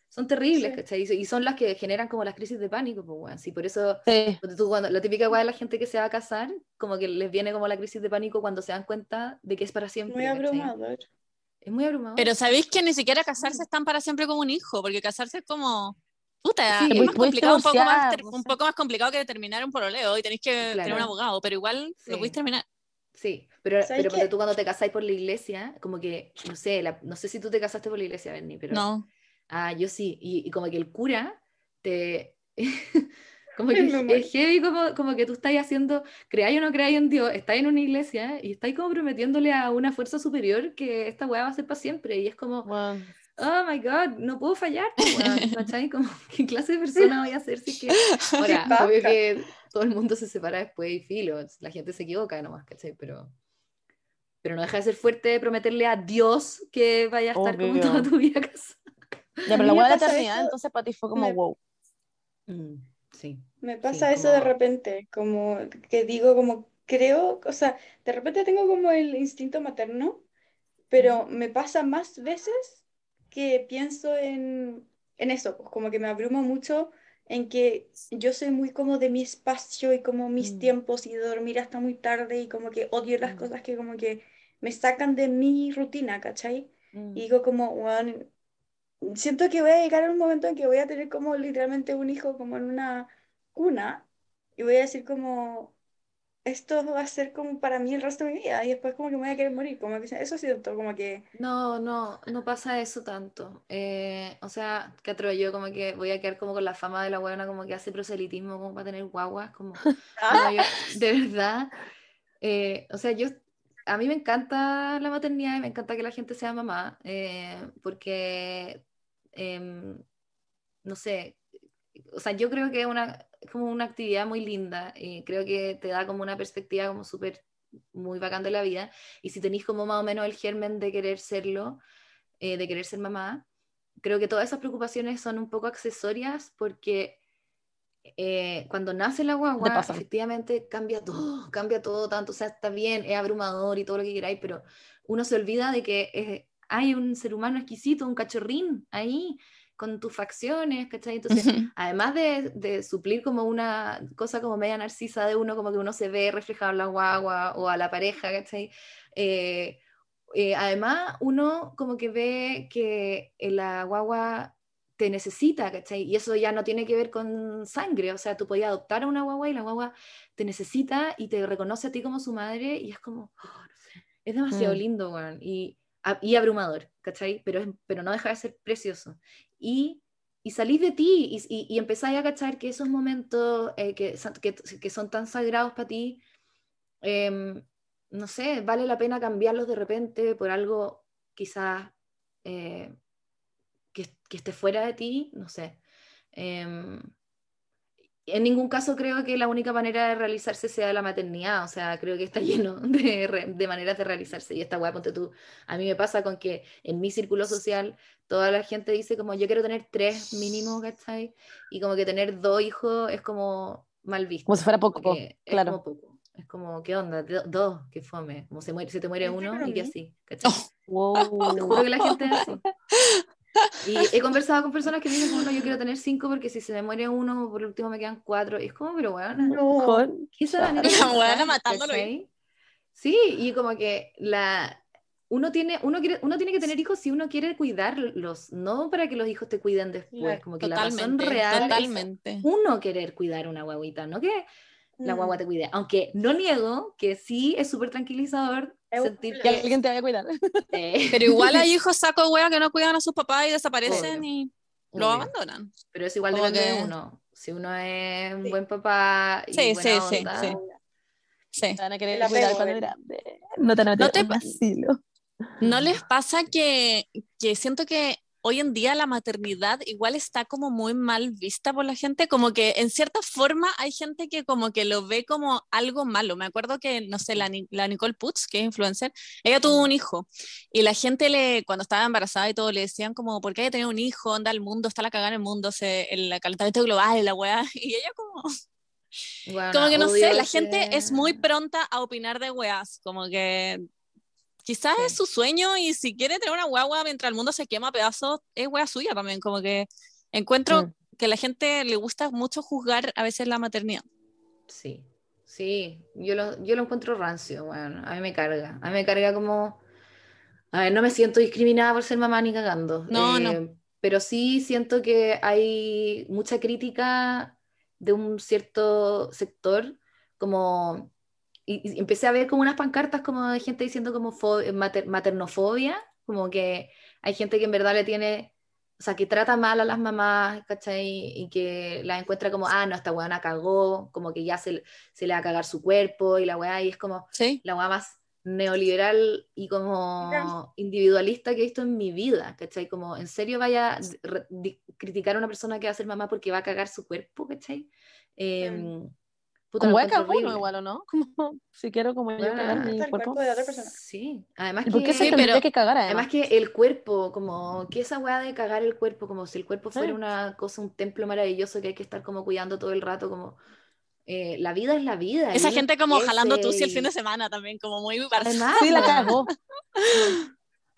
son terribles, Sí. ¿cachai? Y son las que generan como las crisis de pánico, pues, bueno. Sí, por eso, Sí. tú, cuando, la típica weá de la gente que se va a casar, como que les viene como la crisis de pánico cuando se dan cuenta de que es para siempre. Muy abrumador. Es muy abrumador. Pero sabéis que ni siquiera casarse están para siempre como un hijo, porque casarse es como. Puta, Sí, es más complicado, un poco más, un poco más complicado que terminar un pololeo y tenéis que tener un Claro. abogado, pero igual Sí. lo podéis terminar. Sí, pero, ¿Sabes pero qué? tú cuando te casáis por la iglesia, como que, no sé, la- no sé si tú te casaste por la iglesia, Berni, pero... No. Ah, yo sí, y, y como que el cura te... como que es- es heavy como, como que tú estás haciendo, creáis o no creáis en Dios, estáis en una iglesia y estáis como prometiéndole a una fuerza superior que esta weá va a ser para siempre, y es como, Bueno, oh my god, no puedo fallar. Como, ¿qué clase de persona voy a ser si es que... Ahora, Qué obvio que todo el mundo se separa después y filo, la gente se equivoca nomás, ¿cachai? Pero, pero no deja de ser fuerte prometerle a Dios que vaya a estar como toda tu vida casada. Ya, pero la hueá de la eternidad, eso- entonces para ti fue como me- wow. Mm, sí. Me pasa eso como- de repente, como que digo, como creo, o sea, de repente tengo como el instinto materno, pero me pasa más veces que pienso en, en eso, pues como que me abrumo mucho en que yo soy muy como de mi espacio y como mis Mm. tiempos y de dormir hasta muy tarde y como que odio las Mm. cosas que como que me sacan de mi rutina, ¿cachai? Mm. Y digo como, "Weón, siento que voy a llegar a un momento en que voy a tener como literalmente un hijo como en una cuna y voy a decir como, esto va a ser como para mí el resto de mi vida y después como que me voy a querer morir, como que eso siento, como que, No, no, no pasa eso tanto. Eh, o sea, que atrevo yo como que voy a quedar como con la fama de la buena como que hace proselitismo como para tener guaguas, como no, yo, de verdad. eh, o sea, yo a mí me encanta la maternidad y me encanta que la gente sea mamá, eh, porque em, no sé, o sea, yo creo que es una, como una actividad muy linda y creo que te da como una perspectiva como súper muy bacán de la vida. Y si tenéis como más o menos el germen de querer serlo, eh, de querer ser mamá, creo que todas esas preocupaciones son un poco accesorias porque eh, cuando nace la guagua, efectivamente cambia todo, cambia todo tanto, o sea, está bien, es abrumador y todo lo que queráis, pero uno se olvida de que eh, hay un ser humano exquisito, un cachorrín ahí con tus facciones, ¿cachai? Entonces, además de, de suplir como una cosa como media narcisa de uno, como que uno se ve reflejado en la guagua o a la pareja, ¿cachai? Eh, eh, además, uno como que ve que la guagua te necesita, ¿cachai? Y eso ya no tiene que ver con sangre, o sea, tú podías adoptar a una guagua y la guagua te necesita y te reconoce a ti como su madre y es como, oh, no sé, es demasiado Mm. lindo, weón, y, y abrumador, ¿cachai? Pero, pero no deja de ser precioso. Y, y salís de ti y, y, y empezáis a cachar que esos momentos eh, que, que, que son tan sagrados para ti, em, no sé, vale la pena cambiarlos de repente por algo quizás eh, que, que esté fuera de ti, no sé. En ningún caso creo que la única manera de realizarse sea la maternidad, o sea, creo que está lleno de, de maneras de realizarse. Y esta weá, ponte tú, a mí me pasa con que en mi círculo social toda la gente dice como yo quiero tener tres mínimo, ¿cachai? Y como que tener dos hijos es como mal visto. Como si fuera poco, como que es claro. como poco. Es como, ¿qué onda? Do- dos, qué fome. Como se, muere, se te muere ¿Viste uno y que así, ¿cachai? Te Wow. juro que la gente es así. Y he conversado con personas que me dicen, como, no, yo quiero tener cinco porque si se me muere uno, por último me quedan cuatro. Y es como, pero bueno, no, Mejor. ¿qué es manera La weona matándolo. Sí, y como que la... Uno tiene, uno, quiere, uno tiene que tener hijos si uno quiere cuidarlos, no para que los hijos te cuiden después. Como que la razón Totalmente, real es totalmente. uno querer cuidar una guaguita, no que la Mm. guagua te cuide. Aunque no niego que sí es súper tranquilizador Es sentir. Que que... alguien te vaya a cuidar. eh, Pero igual hay hijos saco wea que no cuidan a sus papás y desaparecen Obvio. y lo obvio. abandonan. Pero es igual Como de que- uno. Si uno es un Sí. buen papá y Sí, buena sí, sí, onda, sí. Sí. Te van a querer cuidar cuando el- grande. No te van a No te un asilo. ¿No les pasa que, que siento que hoy en día la maternidad igual está como muy mal vista por la gente? Como que en cierta forma hay gente que como que lo ve como algo malo. Me acuerdo que, no sé, la, la Nicole Putz, que es influencer, ella tuvo un hijo y la gente le, cuando estaba embarazada y todo, le decían como, ¿por qué hay que tener un hijo? Anda el mundo, está la cagada en el mundo, se, el calentamiento global la weá. Y ella como... Bueno, Como que no sé, la gente es muy pronta a opinar de weas, como que quizás Sí. es su sueño y si quiere tener una guagua mientras el mundo se quema a pedazos, es wea suya también, como que encuentro Mm. que a la gente le gusta mucho juzgar a veces la maternidad. Sí, sí, yo lo, yo lo encuentro rancio, bueno, a mí me carga, a mí me carga como, a ver, no me siento discriminada por ser mamá ni cagando, No, no. eh, pero sí siento que hay mucha crítica de un cierto sector, como, y, y empecé a ver como unas pancartas como de gente diciendo como fo- mater- maternofobia, como que hay gente que en verdad le tiene o sea, que trata mal a las mamás, ¿cachai? Y que las encuentra como, ah, no, esta weona cagó, como que ya se, se le va a cagar su cuerpo y la weá, y es como Sí, la weá más neoliberal y como individualista que he visto en mi vida, ¿cachai? Como, ¿en serio vaya a criticar a una persona que va a ser mamá porque va a cagar su cuerpo, ¿cachai? Eh, puta, Como voy a cagar uno igual, ¿o no? Como, si quiero como yo Bueno, cagar hasta mi el cuerpo. cuerpo de otra persona. Sí, además ¿Y por qué que... se Sí, pero- que cagar además? Además que el cuerpo, como que esa weá de cagar el cuerpo, como si el cuerpo fuera Sí. una cosa, un templo maravilloso que hay que estar como cuidando todo el rato, como eh, la vida es la vida. esa gente como jalando tú si el fin de semana también, como muy Además, Sí, la cagó.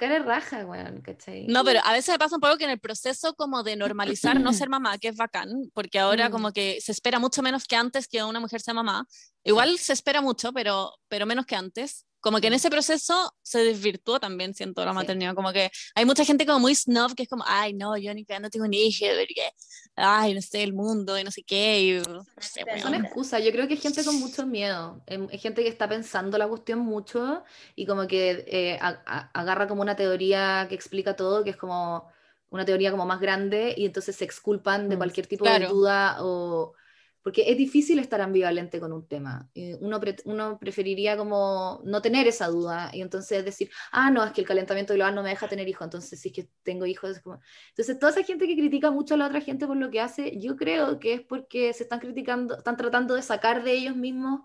Cara de raja, weón, ¿cachai? No, pero a veces me pasa un poco que en el proceso como de normalizar no ser mamá, que es bacán, porque ahora Mm. como que se espera mucho menos que antes que una mujer sea mamá. Igual se espera mucho, pero, pero menos que antes. Como que en ese proceso se desvirtuó también, siento, la Sí. maternidad. Como que hay mucha gente como muy snob que es como, ay, no, yo ni no tengo un hijo, porque, ay, no sé, el mundo y no sé qué. Y, no sé, Son Son weón. excusas, yo creo que es gente con mucho miedo, em, es gente que está pensando la cuestión mucho y como que eh, a- a- agarra como una teoría que explica todo, que es como una teoría como más grande y entonces se exculpan de Mm, cualquier tipo claro. de duda o... Porque es difícil estar ambivalente con un tema. Eh, Uno, pre- uno preferiría como no tener esa duda y entonces decir, ah, no, es que el calentamiento global no me deja tener hijos, entonces si es que tengo hijos es como... Entonces, toda esa gente que critica mucho a la otra gente por lo que hace, yo creo que es porque se están criticando, están tratando de sacar de ellos mismos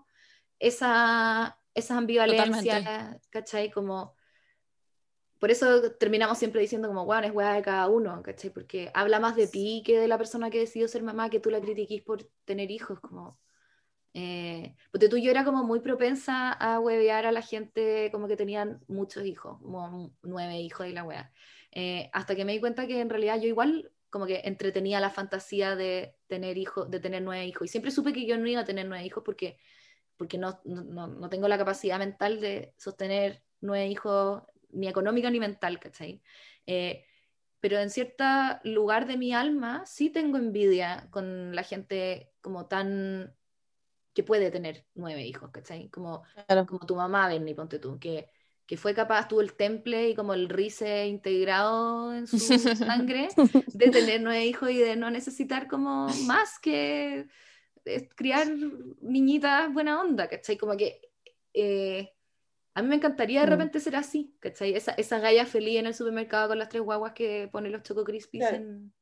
esa, esas ambivalencias, ¿cachai? Como, por eso terminamos siempre diciendo como, bueno, es weá de cada uno, ¿cachai? Porque habla más de ti que de la persona que decidió ser mamá, que tú la critiquís por tener hijos, como... Eh, porque tú yo era como muy propensa a huevear a la gente como que tenían muchos hijos, como nueve hijos y la wea. Eh, hasta que me di cuenta que en realidad yo igual como que entretenía la fantasía de tener hijos, de tener nueve hijos. Y siempre supe que yo no iba a tener nueve hijos porque, porque no, no, no tengo la capacidad mental de sostener nueve hijos, ni económica ni mental, ¿cachai? Eh, pero en cierto lugar de mi alma sí tengo envidia con la gente como tan que puede tener nueve hijos, ¿cachai? Como, Claro. como tu mamá, Benny, ponte tú, que, que fue capaz, tuvo el temple y como el rice integrado en su sangre de tener nueve hijos y de no necesitar como más que eh, criar niñitas buena onda, ¿cachai? Como que eh, a mí me encantaría de Mm. repente ser así, ¿cachai? Esa, esa galla feliz en el supermercado con las tres guaguas que pone los Choco Crispies Claro. en,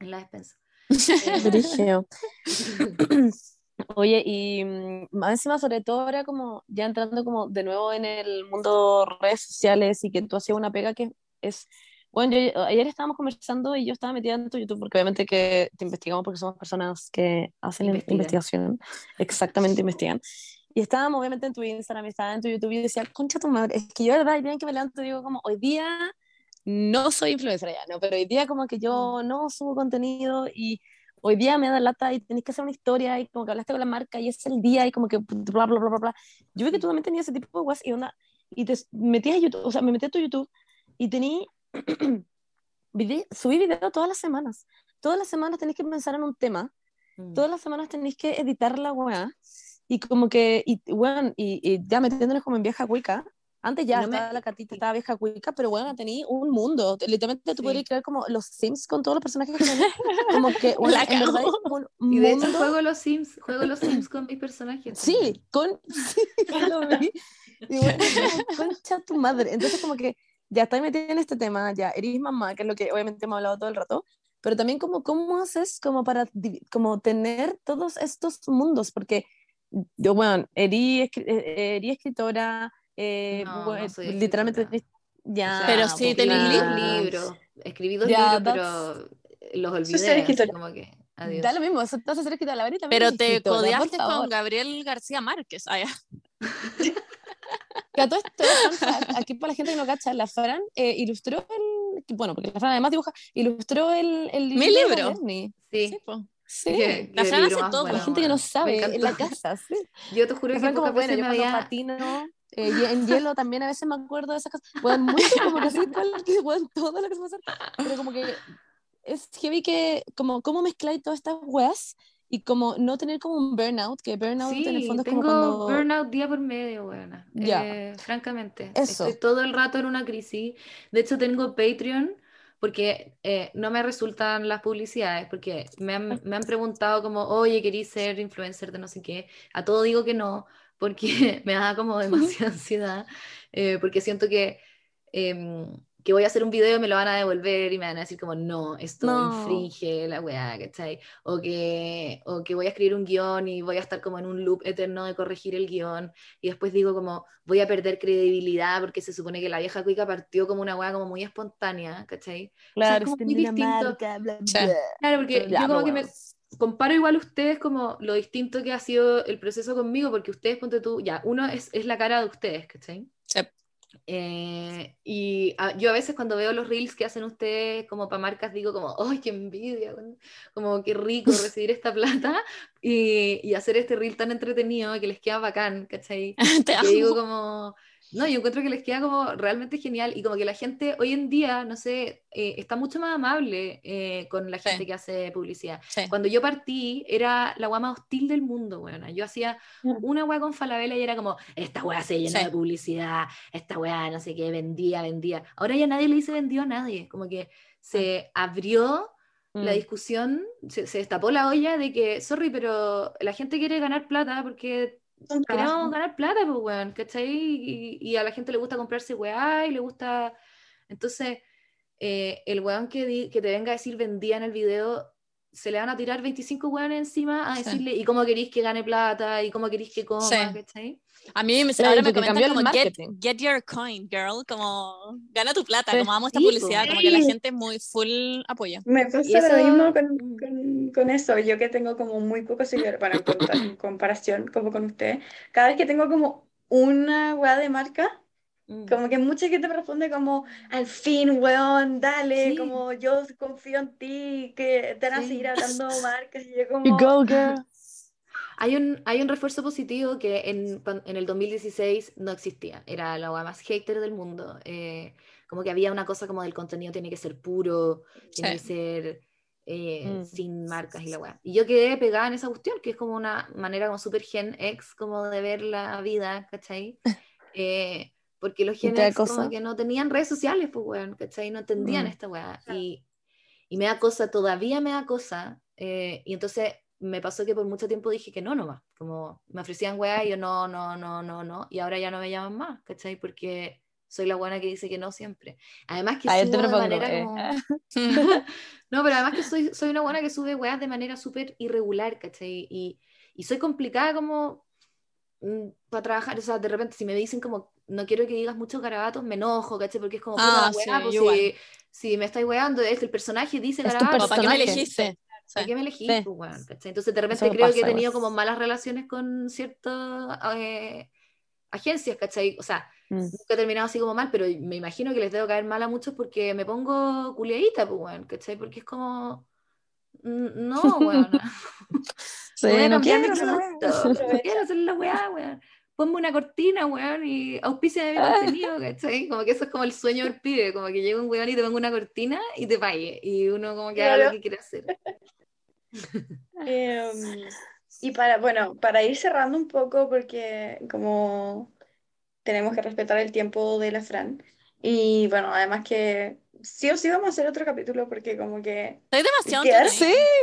en la despensa. Brígido. Oye, y mm, más encima, sobre todo ahora como ya entrando como de nuevo en el mundo redes sociales y que tú hacías una pega que es, bueno, yo, ayer estábamos conversando y yo estaba metida en tu YouTube porque obviamente que te investigamos porque somos personas que hacen Investigan. investigación, exactamente investigan. Y estábamos obviamente en tu Instagram, estaba en tu YouTube y decía, concha tu madre, es que yo de verdad, el día en que me levanto digo como, hoy día no soy influencer ya, no, pero hoy día como que yo no subo contenido y hoy día me da lata y tenés que hacer una historia y como que hablaste con la marca y es el día y como que bla, bla, bla, bla, bla. Yo vi que tú también tenías ese tipo de guas y onda, y te metías a YouTube, o sea, me metí a tu YouTube y tení, vide- subí video todas las semanas. Todas las semanas tenés que pensar en un tema, Mm. todas las semanas tenéis que editar la weá y como que, y, weón, y, y ya metiéndonos como en vieja cuica, Antes ya No me- estaba la catita, estaba vieja cuica, pero bueno, tenía un mundo. Literalmente tú Sí. podrías crear como los Sims con todos los personajes que tenés. Como que, bueno, La en verdad como un Y de hecho mundo. juego los Sims, juego los Sims con mis personajes. Sí, con. Sí, lo vi. Y bueno, concha tu madre. Entonces, como que ya estoy metida en este tema, ya eres mamá, que es lo que obviamente hemos hablado todo el rato, pero también como cómo haces como para como tener todos estos mundos, porque yo, bueno, erí, escri- eh, erí escritora, eh, No, bue- no soy literalmente escritora. ya. O sea, Pero sí, tenés escribí claro. dos libros, escribí dos Ya, libros, that's- pero los olvidé, así escritora. como que, adiós. Da lo mismo, eso te hace ser escritora, la también Pero te codeaste favor. con Gabriel García Márquez. Ah, ya. Que a todo esto, aquí para la gente que no cacha, la Fran eh, ilustró el, bueno, porque la Fran además dibuja, ilustró el, el Mi libro. Bernie. Sí, Sí. Sí. Qué- La Fran hace todo. La bueno, gente que no sabe en la casa, sí. Yo te juro La que como, bueno, veces yo me había... patino, eh, en hielo también a veces me acuerdo de esas cosas. Bueno, mucho como que sí, bueno, todo lo que se puede hacer. Pero como que es heavy que, como, cómo mezclar todas estas weas y como no tener como un burnout, que burnout en el Sí, fondo es tengo como cuando... burnout día por medio, buena. Ya. francamente. Eso. Estoy todo el rato en una crisis. De hecho, tengo Patreon porque eh, no me resultan las publicidades, porque me han, me han preguntado como, oye, ¿querís ser influencer de no sé qué? A todo digo que no, porque me da como demasiada ansiedad, eh, porque siento que, em, que voy a hacer un video y me lo van a devolver y me van a decir como, no, esto No. infringe la weá, ¿cachai? O que, o que voy a escribir un guion y voy a estar como en un loop eterno de corregir el guion y después digo como voy a perder credibilidad porque se supone que la vieja cuica partió como una weá como muy espontánea, ¿cachai? Claro, como si muy tenía una distinto. marca, bla, bla. Claro, porque Ya, yo como que me comparo igual a ustedes como lo distinto que ha sido el proceso conmigo, porque ustedes, ponte tú, ya, uno es, es la cara de ustedes, ¿cachai? Sí. Eh, y a- yo a veces cuando veo los reels que hacen ustedes como para marcas digo como, ¡ay, qué envidia! weón". Como qué rico recibir esta plata y, y hacer este reel tan entretenido que les queda bacán, ¿cachai? Te Y digo como, no, yo encuentro que les queda como realmente genial y como que la gente hoy en día, no sé, eh, está mucho más amable eh, con la Sí. gente que hace publicidad. Sí. Cuando yo partí, era la más hostil del mundo, weona. Yo hacía una weá con Falabella y era como, esta weá se llena Sí. de publicidad, esta weá no sé qué, vendía, vendía. Ahora ya nadie le dice vendió a nadie, como que se abrió la Mm. discusión, se, se destapó la olla de que, sorry, pero la gente quiere ganar plata porque queremos ganar plata, pues, weón, ¿cachai? Y, y a la gente le gusta comprarse weá y le gusta... Entonces, eh, el weón que, di- que te venga a decir vendía en el video, se le van a tirar 25 weones encima a Sí. decirle, ¿y cómo queréis que gane plata? ¿Y cómo queréis que coma? Sí. ¿cachai? A mí me, ahora me comentan como get, get your coin, girl, como gana tu plata, Sí. como amo esta Sí, publicidad, como que la gente muy full apoya. Me pasa lo mismo con, Mm. Con- con eso, yo que tengo como muy pocos seguidores, para en, comparación como con ustedes, cada vez que tengo como una weá de marca, Mm. como que mucha gente me responde como, al fin, weón, dale, Sí. como yo confío en ti, que te van a Sí. seguir hablando marcas, y yo You como, go, girl. Hay un, hay un refuerzo positivo que en, en el 2016 no existía. Era la weá más hater del mundo. Eh, como que había una cosa como del contenido tiene que ser puro, tiene que Sí. ser eh, Mm. sin marcas y la weá. Y yo quedé pegada en esa cuestión, que es como una manera como super gen X como de ver la vida, ¿cachai? Eh, porque los ¿Y gen te da X como cosa? que no tenían redes sociales, pues weón, ¿cachai? No entendían Mm. esta weá. Y, y me da cosa, todavía me da cosa. eh, y entonces me pasó que por mucho tiempo dije que no nomás. Como me ofrecían weá y yo no, no, no, no, no. Y ahora ya no me llaman más, ¿cachai? Porque soy la buena que dice que no siempre. Además que A ver, te subo de manera eh. como... no, pero además que soy, soy una buena que sube weas de manera súper irregular, ¿cachai? Y, y soy complicada como para trabajar, o sea, de repente si me dicen como no quiero que digas muchos garabatos, me enojo, ¿cachai? Porque es como, Ah, sí, wea, pues, si, si me estáis weando, es el personaje dice Es garabatos, ¿Para qué me elegiste? ¿para qué me elegí? Sí. Pues. Entonces de repente Eso creo que he tenido como malas relaciones con ciertas eh, agencias, ¿cachai? O sea, Mm. nunca he terminado así como mal, pero me imagino que les debo caer mal a muchos porque me pongo culiadita, pues, weón, ¿cachai? Porque es como... No, weón. Sí, voy a no cambiar quiero Aprovecha. no quiero hacer la weá, weón. Ponme una cortina, weón, y auspicia de mi contenido, ¿cachai? Como que eso es como el sueño del pibe, como que llega un weón y te ponga una cortina y te pague, y uno como que haga lo Claro. que quiere hacer. Em, y para, bueno, para ir cerrando un poco, porque como tenemos que respetar el tiempo de la Fran. Y bueno, además que sí o sí vamos a hacer otro capítulo porque como que... Estoy demasiado Quedar-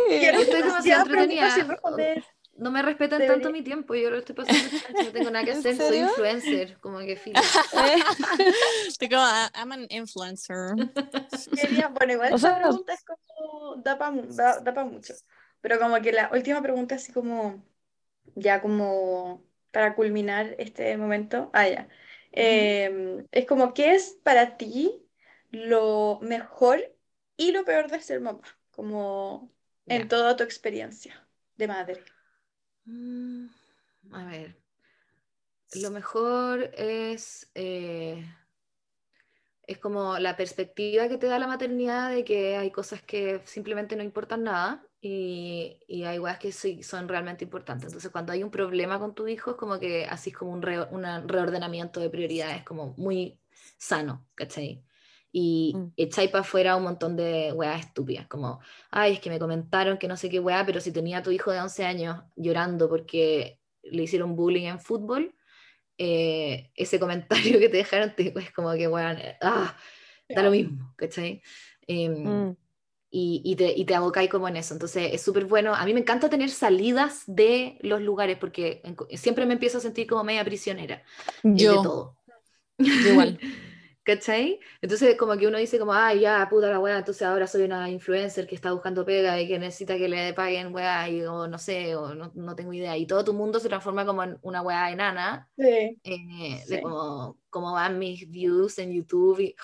quiero Estoy demasiado responder. No me respetan Debería- tanto mi tiempo, yo lo estoy pasando, no tengo nada que ¿En hacer, soy influencer, como que filo. Estoy como, "Ah, I'm an influencer. Quería- bueno, igual O sea- pregunta es como, da para da, da pa mucho, pero como que la última pregunta así como, ya como para culminar este momento, ah, ya, Eh, es como, ¿qué es para ti lo mejor y lo peor de ser mamá? Como en toda tu experiencia de madre. Mm, A ver, lo mejor es, eh, es como la perspectiva que te da la maternidad de que hay cosas que simplemente no importan nada y, y hay cosas que sí son realmente importantes. Entonces, cuando hay un problema con tu hijo, es como que así es como un, re- una- reordenamiento de prioridades, como muy sano, ¿cachai? Y Mm. echáis para afuera un montón de weas estúpidas, como, ay, es que me comentaron que no sé qué wea, pero si tenía a tu hijo de 11 años llorando porque le hicieron bullying en fútbol, eh, ese comentario que te dejaron te, es como que, weón, eh, ah, da lo mismo, ¿cachai? Em, Mm. Y, y te, y te abocáis como en eso. Entonces es súper bueno. A mí me encanta tener salidas de los lugares porque en- siempre me empiezo a sentir como media prisionera eh, de Yo, todo. yo igual. ¿Cachai? Entonces como que uno dice como, ay, ya, puta la weá, entonces ahora soy una influencer que está buscando pega y que necesita que le paguen weá, y, o no sé, o no, no tengo idea. Y todo tu mundo se transforma como en una weá enana, Sí. eh, de Sí. cómo, cómo van mis views en YouTube y,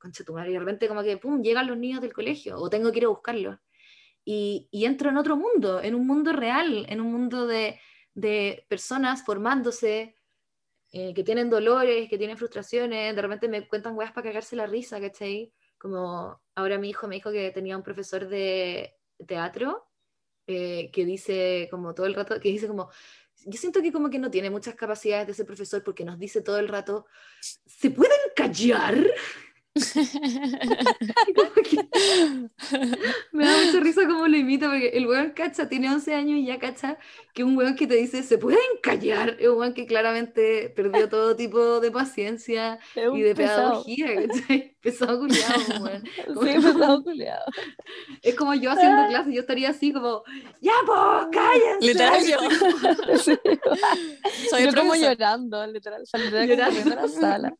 concha tu madre, y de repente como que, pum, llegan los niños del colegio, o tengo que ir a buscarlos. Y, y entro en otro mundo, en un mundo real, en un mundo de, de personas formándose, eh, que tienen dolores, que tienen frustraciones, de repente me cuentan weas para cagarse la risa, ¿cachai? Como ahora mi hijo me dijo que tenía un profesor de teatro eh, que dice como todo el rato, que dice como, yo siento que como que no tiene muchas capacidades de ser profesor porque nos dice todo el rato, ¿se pueden callar? Me da mucha risa cómo lo imita, porque el weón cacha, tiene 11 años y ya cacha que un weón que te dice, ¿se pueden callar? Es un weón que claramente perdió todo tipo de paciencia y de pesado. pedagogía, ¿cachai? Pesado culiado, weón. Sí, pesado culiado. Es como yo haciendo clases, yo estaría así como, ¡ya pues, cállense! Literal yo. Soy Yo como llorando, literal, corriendo a la sala.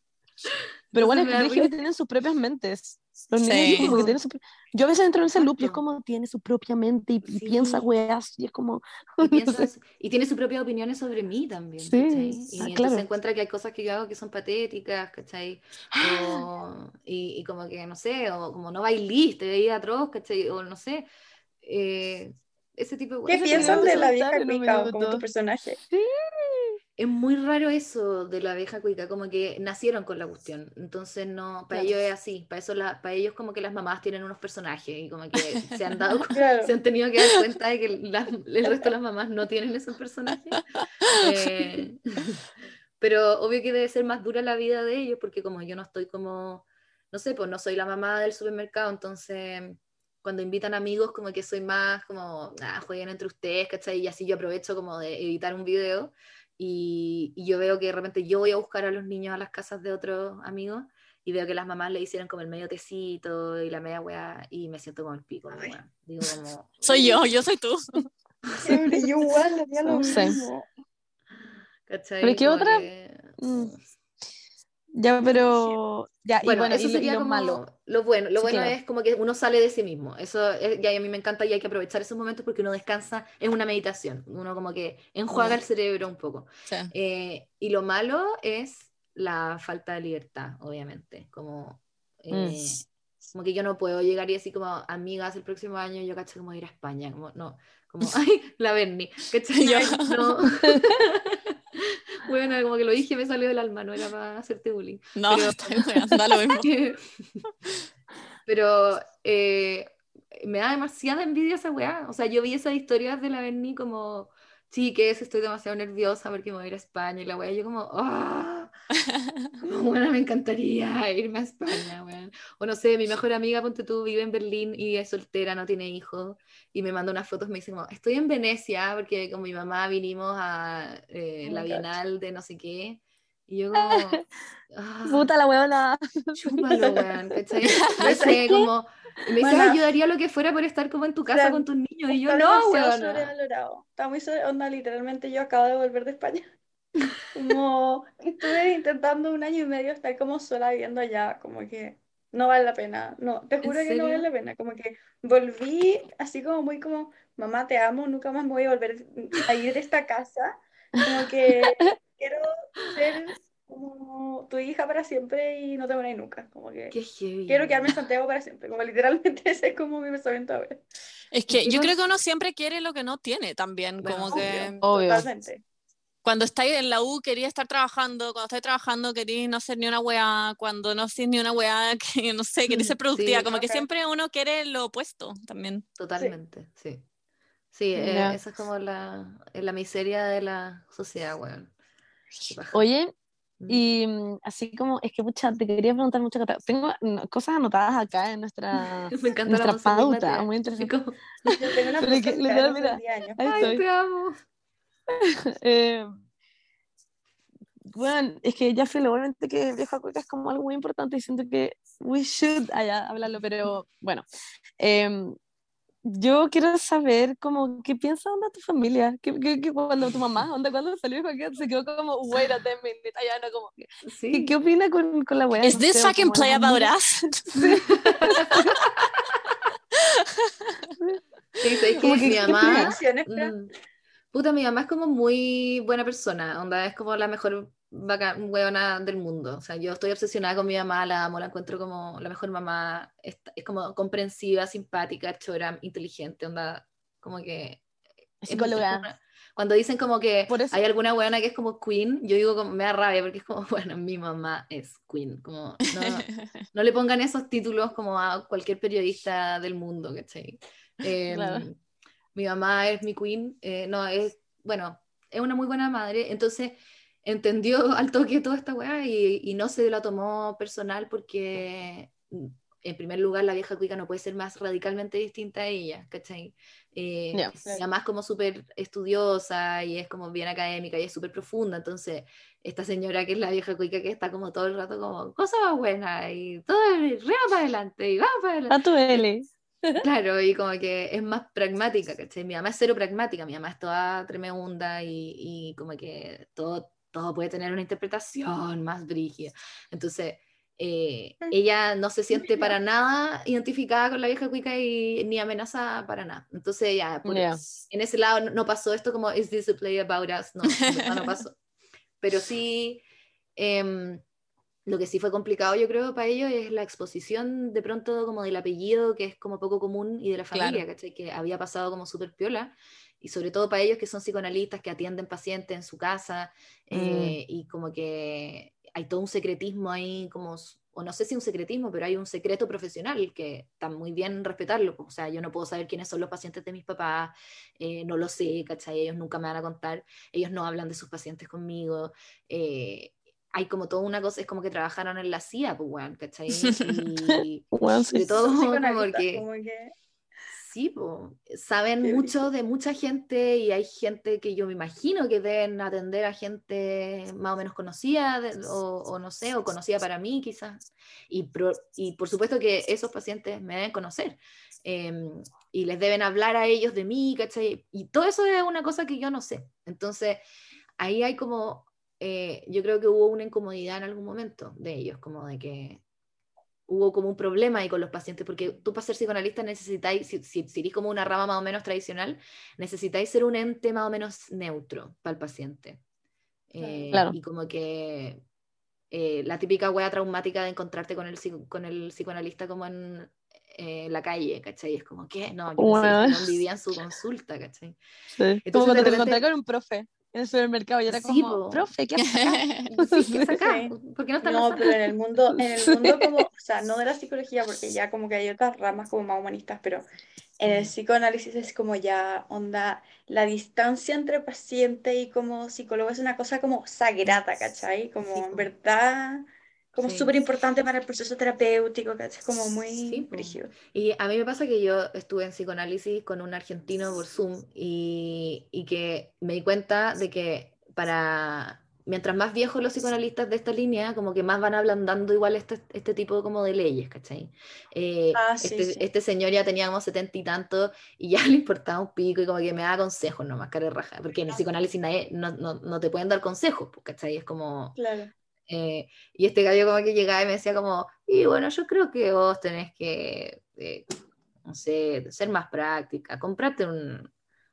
Pero bueno, es que risa. tienen sus propias mentes. Los niños Sí. como que tienen su Yo a veces entro en ese loop y es como tiene su propia mente y, y Sí. piensa weas y es como... Y, no piensa- sé. y tiene sus propias opiniones sobre mí también, Sí, ¿cachai? Y ah, entonces claro. encuentra que hay cosas que yo hago que son patéticas, ¿cachai? O- y, y como que, no sé, o como no bailís, te veía atroz, ¿cachai? O no sé, eh, ese tipo de ¿Qué piensan de la vieja gustó. como tu personaje? Es muy raro eso de la abeja cuica, como que nacieron con la cuestión, entonces no, para Claro. ellos es así, para eso la, para ellos como que las mamás tienen unos personajes y como que se han dado Claro. se han tenido que dar cuenta de que las- el resto de las mamás no tienen esos personajes. Eh, pero obvio que debe ser más dura la vida de ellos, porque como yo no estoy como, no sé, pues no soy la mamá del supermercado, entonces cuando invitan amigos como que soy más como, ah, jueguen entre ustedes, ¿cachai? Y así yo aprovecho como de editar un video y, y yo veo que de repente yo voy a buscar a los niños a las casas de otros amigos y veo que las mamás le hicieron como el medio tecito y la media weá y me siento como el pico. Digo como... Soy yo, yo soy tú. Siempre yo igual hacía lo No sé. mismo. ¿Cachai? ¿Pero qué otra? que- Mm. Ya, pero... Ya, Bueno, y bueno, eso y, lo- y sería lo como malo. lo bueno. Lo Sí, bueno claro. es como que uno sale de sí mismo. Eso es- ya a mí me encanta y hay que aprovechar esos momentos porque uno descansa, es una meditación. Uno como que enjuaga el cerebro un poco. Sí. Eh, y lo malo es la falta de libertad, obviamente. Como, eh, Mm. como que yo no puedo llegar y decir como amigas el próximo año yo cacho como ir a España. Como, no, como, ay, la Berni. ¿cachai? Yo. No. bueno, como que lo dije, me salió del alma, no era para hacerte bullying. No, Pero- estoy weando, da lo mismo. Pero eh, me da demasiada envidia esa weá. O sea, yo vi esas historias de la Berni como, chiques, estoy demasiado nerviosa porque me voy a ir a España. Y la weá, yo como, ¡ah! Bueno, me encantaría irme a España, weón. O no sé, mi mejor amiga, ponte tú, vive en Berlín y es soltera, no tiene hijos. Y me manda unas fotos, me dice como, estoy en Venecia porque con mi mamá vinimos a eh, Oh la my God. Bienal de no sé qué. Y yo como, ah, Puta la huevona. chúpalo, weón, ¿cachai? Me sé, como, me dice, Bueno. ayudaría lo que fuera por estar como en tu casa sea, con tus niños. Y yo, Está no, weón. sobrevalorado. Está muy sobre... Onda, literalmente yo acabo de volver de España. Como estuve intentando un año y medio estar como sola viviendo allá, como que no vale la pena. No, te juro que serio? no vale la pena. Como que volví así como muy como, mamá, te amo, nunca más me voy a volver a ir de esta casa. Como que quiero ser como tu hija para siempre y no te voy a ir nunca. Como que Qué heavy. quiero quedarme en Santiago para siempre. Como literalmente ese es como mi pensamiento ahora. Es que yo creo que uno siempre quiere lo que no tiene también, Bueno, como que Obvio. Totalmente. Cuando estáis en la U quería estar trabajando, cuando estáis trabajando queréis no ser ni una weá, cuando no sois ni una weá, que no sé, queréis ser productiva, Sí. como que Ajá. siempre uno quiere lo opuesto también. Totalmente, sí. Sí, eh, Ya. esa es como la, eh, la miseria de la sociedad, weón. Oye, Mm. y mm, así como, es que pucha, te quería preguntar mucho. Cata. Tengo mm, cosas anotadas acá en nuestra, Me encanta la nuestra muy pauta, muy interesante. Yo tengo una Pero que, mira, hace 10 años. Ahí Ay, estoy. te amo. Eh, bueno, es que ya fue obviamente que vieja cueca es como algo muy importante y siento que we should allá hablarlo, pero bueno. em, yo quiero saber como qué piensa onda tu familia, que, que, que cuando tu mamá, onda cuando salió cueca, se quedó como wait a 10 minutes, allá no como que- ¿qué, Sí. qué opina con, con la weá? ¿Is No this sé, fucking play about us? Sí, ¿sabes Como qué? que- Mi ¿qué mamá, puta, mi mamá es como muy buena persona, onda, es como la mejor vaca, huevona del mundo. O sea, yo estoy obsesionada con mi mamá, la amo, la encuentro como la mejor mamá, es, es como comprensiva, simpática, chora, inteligente, onda, como que... Psicóloga. una- cuando dicen como que Por eso- hay alguna huevona que es como queen, yo digo como me da rabia porque es como, bueno, mi mamá es queen, como no, no le pongan esos títulos como a cualquier periodista del mundo, ¿cachai? Eh, Claro. Mi mamá es mi queen, eh, no, es, bueno, es una muy buena madre, entonces entendió al toque toda esta weá y, y no se la tomó personal porque, mm, en primer lugar, la vieja cuica no puede ser más radicalmente distinta a ella, ¿cachai? Eh, mamá es como súper estudiosa y es como bien académica y es súper profunda, entonces esta señora que es la vieja cuica que está como todo el rato como, cosa más buena y todo, y rema para adelante y vamos para adelante. A tu L. Claro, y como que es más pragmática, ¿cachai? Mi mamá es cero pragmática, mi mamá es toda tremenda y, y como que todo, todo puede tener una interpretación más brígida. Entonces, eh, Mm. ella no se siente para nada identificada con la vieja cuica y ni amenazada para nada. Entonces, ya, por- Ya. en ese lado no, no pasó esto como, ¿is this a play about us? No, verdad no pasó. Pero sí, em, lo que sí fue complicado, yo creo, para ellos es la exposición de pronto como del apellido, que es como poco común, y de la Claro. familia, ¿cachai? Que había pasado como súper piola. Y sobre todo para ellos que son psicoanalistas, que atienden pacientes en su casa, eh, y como que hay todo un secretismo ahí, como, o no sé si un secretismo, pero hay un secreto profesional que está muy bien respetarlo. O sea, yo no puedo saber quiénes son los pacientes de mis papás, eh, no lo sé, ¿cachai? Ellos nunca me van a contar, ellos no hablan de sus pacientes conmigo. eh, hay como toda una cosa, es como que trabajaron en la CIA, pues, weón, ¿cachai? Y Weón, sí. sobre todo porque como que- sí, po, saben Qué mucho de mucha gente y hay gente que yo me imagino que deben atender a gente más o menos conocida de- o, o no sé, o conocida para mí quizás. Y, pro- y por supuesto que esos pacientes me deben conocer em, y les deben hablar a ellos de mí, ¿cachai? Y todo eso es una cosa que yo no sé. Entonces, ahí hay como, eh, yo creo que hubo una incomodidad en algún momento de ellos, como de que hubo como un problema ahí con los pacientes, porque tú para ser psicoanalista necesitáis, si, si, si eres como una rama más o menos tradicional, necesitáis ser un ente más o menos neutro para el paciente. Eh, Claro. Y como que eh, la típica wea traumática de encontrarte con el, con el psicoanalista como en eh, la calle, ¿cachai? Es como, ¿qué? No, yo no vivía en su consulta, ¿cachai? Sí. Entonces, como cuando te repente- encontré con un profe en el supermercado y era Sí, como, po. profe, ¿qué haces acá? Sí, ¿qué? Sí. ¿Por qué no está en la No, pero en el mundo, en el mundo como, o sea, no de la psicología, porque ya como que hay otras ramas como más humanistas, pero en el psicoanálisis es como ya onda, la distancia entre paciente y como psicólogo es una cosa como sagrada, ¿cachai? Como Sí, en verdad, como Sí. súper importante para el proceso terapéutico, ¿cachai? Como muy Sí, po. brígido. Y a mí me pasa que yo estuve en psicoanálisis con un argentino por Zoom y, y que me di cuenta de que para mientras más viejos los psicoanalistas de esta línea, como que más van ablandando igual este, este tipo como de leyes, ¿cachai? Eh, Ah, sí, este, sí. este señor ya tenía como setenta y tantos y ya le importaba un pico y como que me daba consejos nomás, cara de raja, porque en el psicoanálisis nadie, no, no, no te pueden dar consejos, ¿cachai? Es como... Claro. Eh, y este gallo como que llegaba y me decía como, y bueno, yo creo que vos tenés que, eh, no sé, ser más práctica, comprarte un...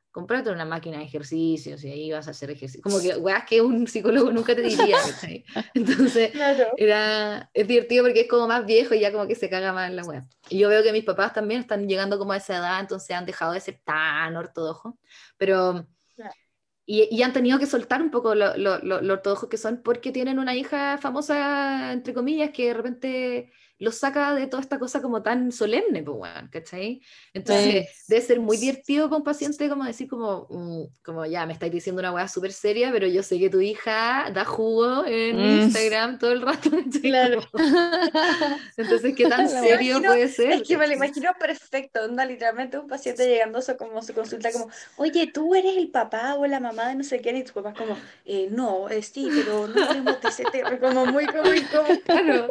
Comprate una máquina de ejercicios y ahí vas a hacer ejercicio. Como que, weas, que un psicólogo nunca te diría, ¿cachai? Entonces, Claro. era, es divertido porque es como más viejo y ya como que se caga más en la web. Y yo veo que mis papás también están llegando como a esa edad, entonces han dejado de ser tan ortodoxos, pero... Y, han tenido que soltar un poco lo- lo ortodoxos que son porque tienen una hija famosa, entre comillas, que de repente los saca de toda esta cosa como tan solemne, pues, weón, ¿cachai? Entonces, debe ser muy divertido para un paciente como decir como, mm, como ya, me estáis diciendo una weá súper seria, pero yo sé que tu hija da jugo en Mm. Instagram todo el rato. Claro. Entonces, ¿qué tan La serio imagino- puede ser? Es que me lo imagino perfecto, onda, literalmente un paciente llegando a su, como su consulta como, oye, tú eres el papá o la mamá de no sé quién, y tu papá como, eh, no, eh, sí, pero no tema, como muy, como, como, Claro.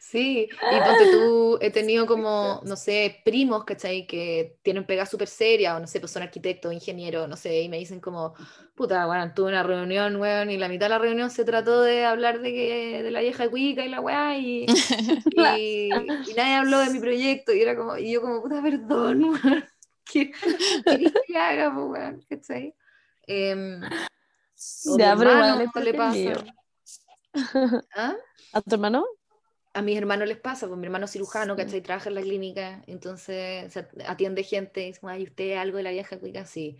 Sí, y ponte tú, he tenido como, no sé, primos, ¿cachai? Que tienen pega súper seria, o no sé, pues son arquitectos, ingenieros, no sé, y me dicen como, puta, bueno, tuve una reunión, weón, y la mitad de la reunión se trató de hablar de, que, de la vieja cuica y la weá, y, y, y nadie habló de mi proyecto, y era como, y yo como, puta, perdón, weón, ¿qué que haga, pues, weón? ¿cachai? Mi Ya, pero hermano es le pasa. ¿Ah? ¿A tu hermano? A mis hermanos les pasa, pues mi hermano es cirujano, ¿cachai? Trabaja en la clínica, entonces atiende gente, y dice, ay, ¿usted algo de la vieja cuica? Sí.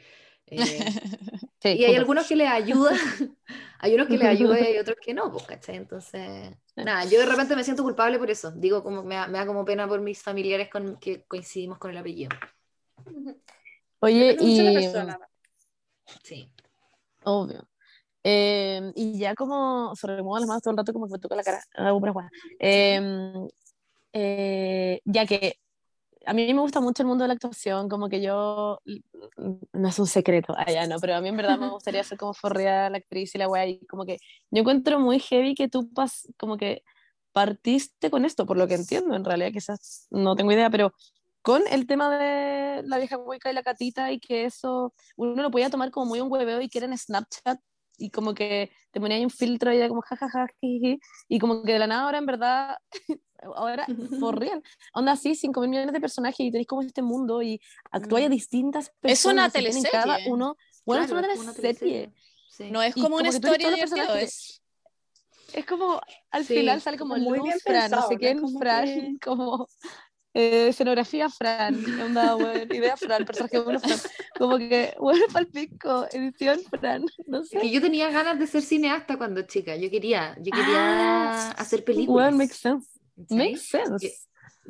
Eh, Sí, y hay algunos que les ayuda, hay unos que les ayuda y hay otros que no, pues, ¿cachai? Entonces, nada, yo de repente me siento culpable por eso, digo, como me da, me da como pena por mis familiares con que coincidimos con el apellido. Oye, y persona. Sí. obvio. Eh, y ya como se remuevan las manos todo el rato, como que me toca la cara. puras weas. Eh, ya que a mí me gusta mucho el mundo de la actuación, como que yo, no es un secreto, allá no, pero a mí en verdad me gustaría ser como forrea la actriz y la wea, y como que yo encuentro muy heavy que tú pas, como que partiste con esto, por lo que entiendo, en realidad quizás no tengo idea, pero con el tema de la vieja hueca y la catita y que eso uno lo podía tomar como muy un hueveo y que era en Snapchat y como que te ponía ahí un filtro y era como jajaja, jiji, y como que de la nada ahora en verdad, ahora for real, onda así, 5 mil millones de personajes y tenéis como este mundo y actúas a Mm. distintas Es una personas tienen cada teleserie. uno, bueno, Claro, es una teleserie. Sí. No es Y como una historia personajes. es Es como, al Sí, final sale como como muy Luz bien Fran, no pensado, sé quién, Como Fran, que- como eh, escenografía Fran, onda, bueno, idea Fran, personaje uno Fran, como que, bueno, palpico, edición Fran, no sé. que yo tenía ganas de ser cineasta cuando chica, yo quería, yo quería Ah, hacer películas. Well, makes sense. ¿cachai? Makes sense.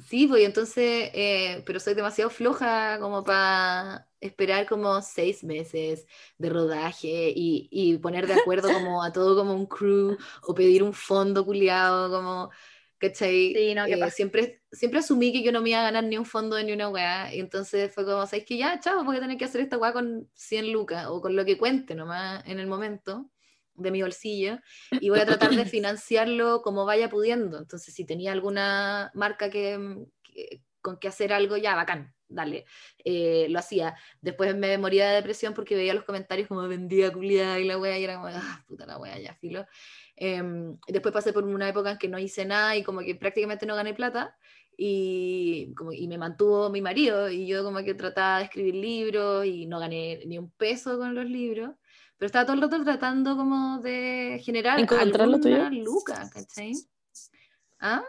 Sí, pues entonces, eh, pero soy demasiado floja como para esperar como seis meses de rodaje y, y poner de acuerdo como a todo como un crew o pedir un fondo culiado como, ¿cachai? Sí, no, Eh, siempre, siempre asumí que yo no me iba a ganar ni un fondo ni una weá y entonces fue como, ¿sabes que Ya, chao, voy a tener que hacer esta weá con 100 lucas o con lo que cuente nomás en el momento de mi bolsillo y voy a tratar de financiarlo como vaya pudiendo. Entonces, si tenía alguna marca que, que- con que hacer algo, ya, bacán, dale. Eh, lo hacía. Después me moría de depresión porque veía los comentarios como vendía culiada y la wea, y era como, ah, puta la wea, ya, filo. Em, después pasé por una época en que no hice nada y como que prácticamente no gané plata. Y, como, y me mantuvo mi marido y yo como que trataba de escribir libros y no gané ni un peso con los libros pero estaba todo el rato tratando como de generar ¿Encontrar lo tuyo? luca, ¿cachai? ¿Ah?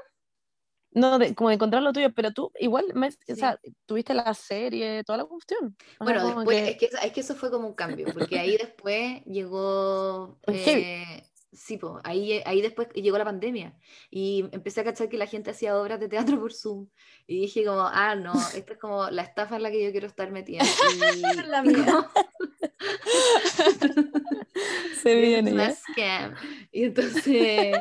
No, de, como de encontrar lo tuyo, pero tú igual, me- Sí. o sea, tuviste la serie, toda la cuestión. O sea, Bueno, como después, que- es, que, es que eso fue como un cambio, porque ahí después llegó... Eh, sí, po, ahí, ahí después llegó la pandemia y empecé a cachar que la gente hacía obras de teatro por Zoom y dije como, ah, no, esta es como la estafa en la que yo quiero estar metida. Y, La mía. se This viene a scam. Y entonces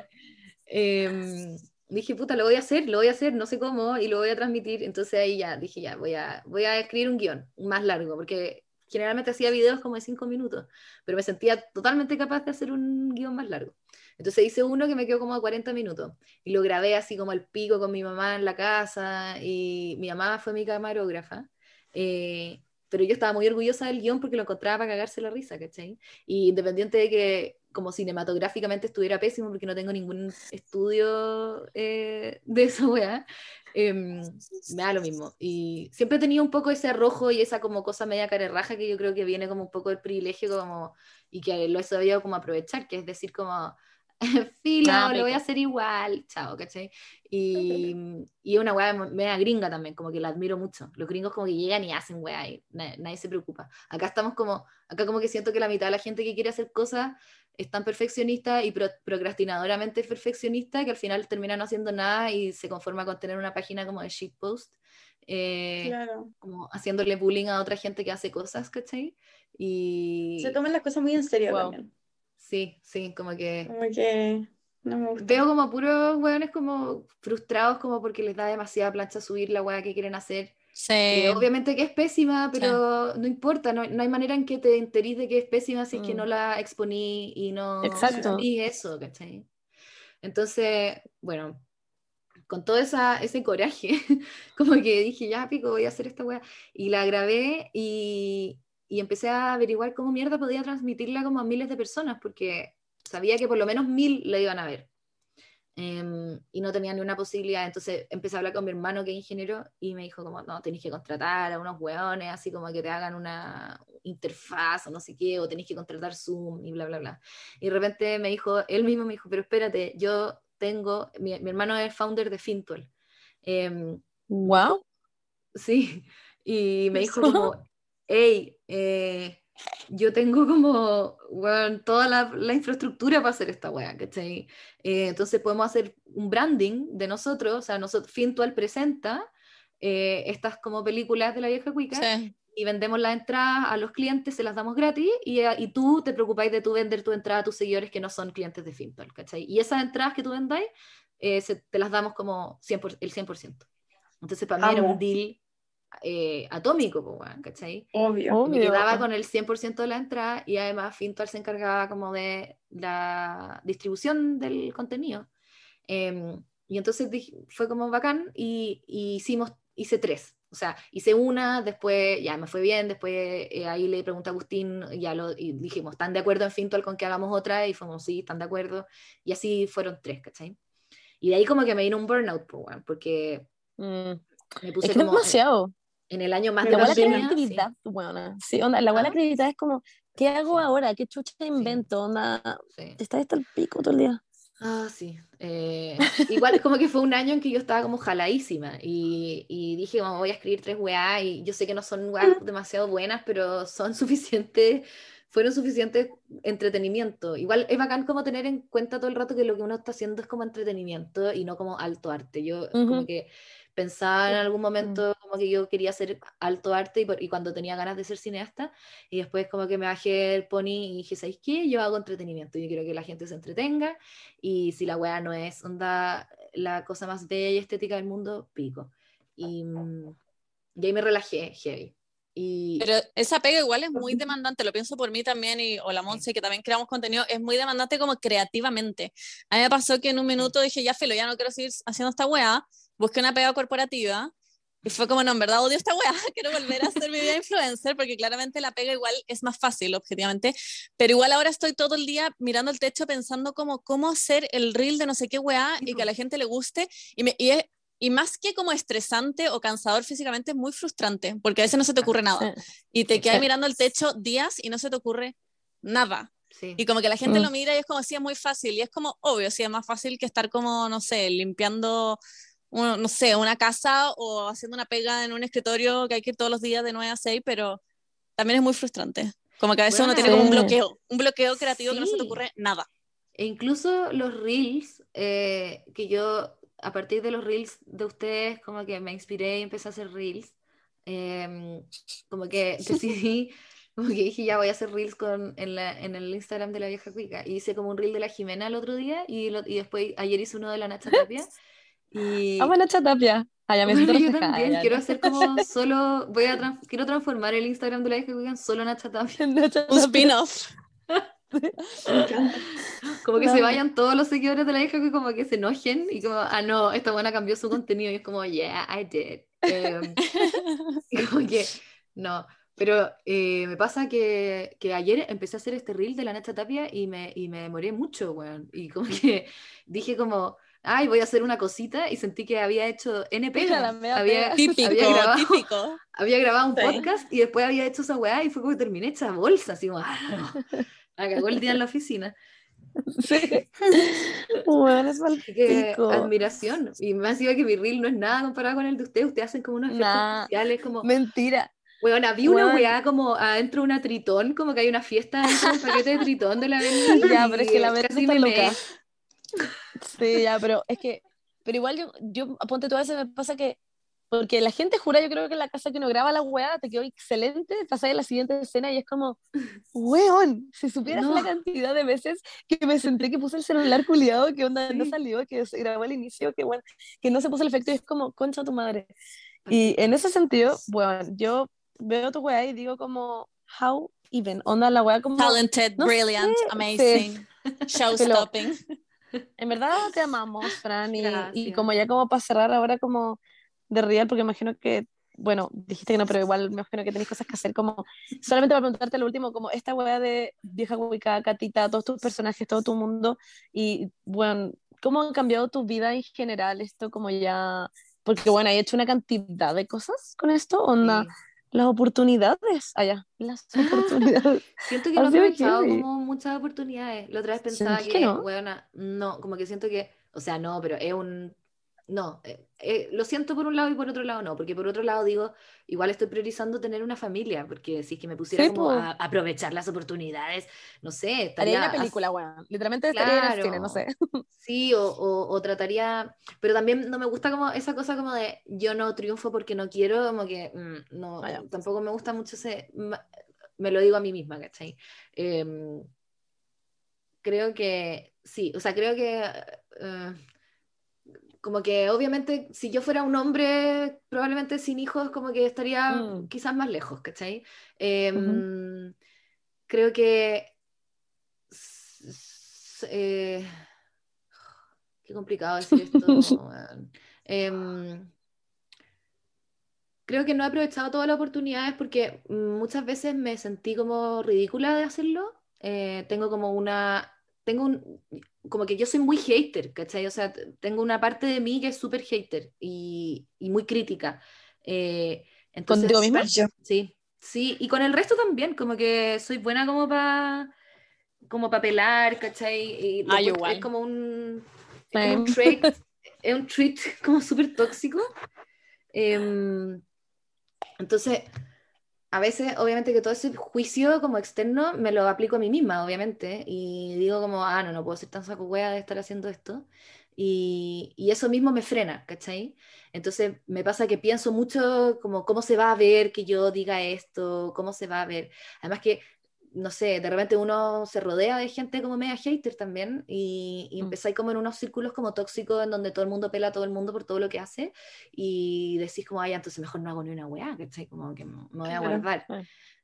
em, dije, puta, lo voy a hacer, lo voy a hacer, no sé cómo, y lo voy a transmitir. Entonces ahí ya dije, ya, voy a, voy a escribir un guion más largo, porque generalmente hacía videos como de cinco minutos, pero me sentía totalmente capaz de hacer un guion más largo. Entonces hice uno que me quedó como a 40 minutos y lo grabé así como al pico con mi mamá en la casa y mi mamá fue mi camarógrafa. Eh, pero yo estaba muy orgullosa del guion porque lo encontraba para cagarse la risa, ¿cachai? Y independiente de que como cinematográficamente estuviera pésimo porque no tengo ningún estudio eh, de esa weá, em, me da lo mismo. Y siempre he tenido un poco ese arrojo y esa como cosa media carerraja que yo creo que viene como un poco del privilegio como, y que lo he sabido como aprovechar, que es decir como filo, Ah, lo voy a hacer igual, chao, ¿cachai? Y, y es una weá media gringa también, como que la admiro mucho. Los gringos como que llegan y hacen weá y na- nadie se preocupa. Acá estamos como, acá como que siento que la mitad de la gente que quiere hacer cosas es tan perfeccionista y pro- procrastinadoramente perfeccionista que al final termina no haciendo nada y se conforma con tener una página como de shitpost, eh, Claro. como haciéndole bullying a otra gente que hace cosas, ¿cachai? Y Se toman las cosas muy en serio Wow. también. sí, sí, como que... Como que no me gusta. Veo como puros hueones como frustrados como porque les da demasiada plancha subir la hueá que quieren hacer. Sí. Eh, obviamente que es pésima, pero no importa, no, no hay manera en que te enterís de que es pésima si es que Mm. no la exponí y no sufrís eso, ¿cachai? Entonces, bueno, con todo esa, ese coraje, como que dije, ya pico, voy a hacer esta weá. Y la grabé y, y empecé a averiguar cómo mierda podía transmitirla como a miles de personas, porque sabía que por lo menos mil la iban a ver. Em, y no tenía ni una posibilidad. Entonces empecé a hablar con mi hermano que es ingeniero y me dijo como, no, tenéis que contratar a unos hueones, así como que te hagan una interfaz o no sé qué, o tenéis que contratar Zoom y bla, bla, bla. Y de repente me dijo, él mismo me dijo, pero espérate, yo tengo, mi, mi hermano es founder de Fintual. Em, Wow. Sí, y me dijo como, hey, eh, yo tengo como, toda la, la infraestructura para hacer esta weá, ¿cachai? Eh, entonces podemos hacer un branding de nosotros, o sea, nosotros, Fintual presenta eh, estas como películas de la vieja cuica Sí. y vendemos las entradas a los clientes, se las damos gratis y, eh, y tú te preocupáis de tú vender tu entrada a tus seguidores que no son clientes de Fintual, ¿cachai? Y esas entradas que tú vendáis, eh, se- te las damos como 100%, el 100%. Entonces para mí era un deal eh, atómico, weón, ¿cachai? Obvio. Y me quedaba con el 100% de la entrada y además Fintual se encargaba como de la distribución del contenido. Em, y entonces dije- fue como bacán y, y hicimos, hice tres. O sea, hice una, después ya me fue bien, después eh, ahí le pregunté a Agustín, ya lo, y dijimos, ¿están de acuerdo en Fintual con que hagamos otra? Y fuimos, sí, están de acuerdo. Y así fueron tres, ¿cachai? Y de ahí como que me vino un burnout, weón, porque Mm. me puse Es que es como en, demasiado. En el año más La de imagino. pandemia, sí. creatividad, buena. Sí, onda, la buena Ah. creatividad es como, ¿qué hago Sí. ahora? ¿Qué chucha invento? Onda, Sí. estás hasta el pico todo el día. Ah, sí. Eh, igual es como que fue un año en que yo estaba como jaladísima y, y dije, como voy a escribir tres weá y yo sé que no son weas demasiado buenas, pero son suficientes, fueron suficientes entretenimiento. Igual es bacán como tener en cuenta todo el rato que lo que uno está haciendo es como entretenimiento y no como alto arte. Yo como Ujú. que pensaba en algún momento como que yo quería hacer alto arte y, por- y cuando tenía ganas de ser cineasta y después como que me bajé el pony y dije, ¿sabéis qué? Yo hago entretenimiento, yo quiero que la gente se entretenga y si la weá no es onda la cosa más bella y estética del mundo, pico. Y, mm, y ahí me relajé, heavy. Y Pero esa pega igual es muy demandante, lo pienso por mí también y o la Monse, que también creamos contenido, es muy demandante como creativamente. A mí me pasó que en un minuto dije, ya filo, ya no quiero seguir haciendo esta weá, busqué una pega corporativa y fue como, no, en verdad odio esta weá, quiero volver a hacer mi vida influencer porque claramente la pega igual es más fácil, objetivamente, pero igual ahora estoy todo el día mirando el techo pensando como cómo hacer el reel de no sé qué weá y que a la gente le guste y, me, y es y más que como estresante o cansador físicamente, es muy frustrante, porque a veces no se te ocurre nada. Sí. Y te quedas Sí. mirando el techo días y no se te ocurre nada. sí. Y como que la gente Mm. lo mira y es como si es muy fácil. Y es como obvio, sí, es más fácil que estar como, no sé, limpiando, no sé, una casa o haciendo una pega en un escritorio que hay que ir todos los días de 9 a 6, pero también es muy frustrante. Como que a veces uno tiene como un bloqueo, un bloqueo creativo que no se te ocurre nada. E incluso los reels, eh, que yo a partir de los reels de ustedes como que me inspiré y empecé a hacer reels, em, como que decidí, como que dije ya voy a hacer reels con, en, la- en el Instagram de la vieja cuica. Y hice como un reel de la Jimena el otro día y, lo- y después ayer hice uno de la Nacha Tapia. Y, Amo a Nacha Tapia. Ah, ya me Bueno, yo también quiero hacer como solo, voy a trans- quiero transformar el Instagram de la hija Cuican solo en Nacha Tapia. Un spin-off. Como que La se vayan todos los seguidores de la hija que como que se enojen y como, ah, no, esta buena cambió su contenido y es como, yeah, I did. Em, y como que, no. Pero eh, me pasa que, que ayer empecé a hacer este reel de la Nacha Tapia y me, y me demoré mucho, weón. Y como que dije como, ay, voy a hacer una cosita y sentí que había hecho NP. Había. Típico, había grabado, típico. había grabado un Sí. podcast y después había hecho esa weá y fue como que terminé hecha bolsa, así como, ah, no. Me cagó el día en la oficina. Sí. Bueno, es Así que admiración. Y me ha sido que mi reel no es nada comparado con el de ustedes. Ustedes hacen como unos efectos Nah. especiales, como, Mentira. weón, había una weá como adentro de una tritón, como que hay una fiesta dentro de un paquete de tritón de la avenida. Ya, pero es que la está me loca. Sí, ya, pero es que, pero igual yo, yo ponte tú a veces me pasa que, porque la gente jura, yo creo que en la casa que uno graba la weá te quedó excelente, pasas a la siguiente escena y es como, weón, si supieras No. la cantidad de veces que me senté que puse el celular culiado, que onda no Sí. salió, que se grabó al inicio, que bueno, que no se puso el efecto y es como, concha tu madre. Y en ese sentido, bueno, yo veo tu weá y digo como, how even, onda la weá como, Talented, no brilliant, sé, amazing, show-stopping. En verdad te amamos, Fran, y, como ya como para cerrar ahora como de real, porque imagino que, bueno, dijiste que no, pero igual me imagino que tenéis cosas que hacer, como solamente para preguntarte lo último, como esta weá de vieja Wicca, Catita, todos tus personajes, todo tu mundo, y bueno, ¿cómo ha cambiado tu vida en general esto como ya, porque bueno, hay hecho una cantidad de cosas con esto, onda, Sí. Las oportunidades, allá, las oportunidades. Siento que no he aprovechado como muchas oportunidades. La otra vez pensaba ¿Sentís que, que no? weona, no, como que siento que, o sea, no, pero es un, no, eh, eh, lo siento por un lado y por otro lado no, porque por otro lado digo, igual estoy priorizando tener una familia, porque si es que me pusiera Sí, como a aprovechar las oportunidades, no sé, Estaría en la película, weón, literalmente estaría en el cine, no sé. Sí, o, o- o trataría, pero también no me gusta como esa cosa como de yo no triunfo porque no quiero, como que mm, no, Ah, tampoco me gusta mucho ese, me lo digo a mí misma, ¿cachai? Em, creo que, sí, o sea, creo que eh, como que obviamente si yo fuera un hombre probablemente sin hijos como que estaría Mm. quizás más lejos, ¿cachai? Em, Creo que... s- s- eh, qué complicado decir esto. Em, creo que no he aprovechado todas las oportunidades porque muchas veces me sentí como ridícula de hacerlo. Eh, tengo como una... Tengo un... Como que yo soy muy hater, ¿cachai? O sea, tengo una parte de mí que es súper hater y, y muy crítica. Eh, entonces, ¿Contigo misma? Sí, sí, y con el resto también, como que soy buena como para como para pelar, ¿cachai? Y Ah, igual. es como un, es un trait, es un treat como súper tóxico. Em, entonces, a veces, obviamente que todo ese juicio como externo me lo aplico a mí misma, obviamente, y digo como, ah, no, no puedo ser tan saco de estar haciendo esto. Y, y eso mismo me frena, ¿cachai? Entonces me pasa que pienso mucho como cómo se va a ver que yo diga esto, cómo se va a ver. Además que, no sé, de repente uno se rodea de gente como media hater también y, y Mm. empezáis como en unos círculos como tóxicos en donde todo el mundo pela a todo el mundo por todo lo que hace y decís como, ay, entonces mejor no hago ni una weá, ¿cachai? Como que me voy a guardar.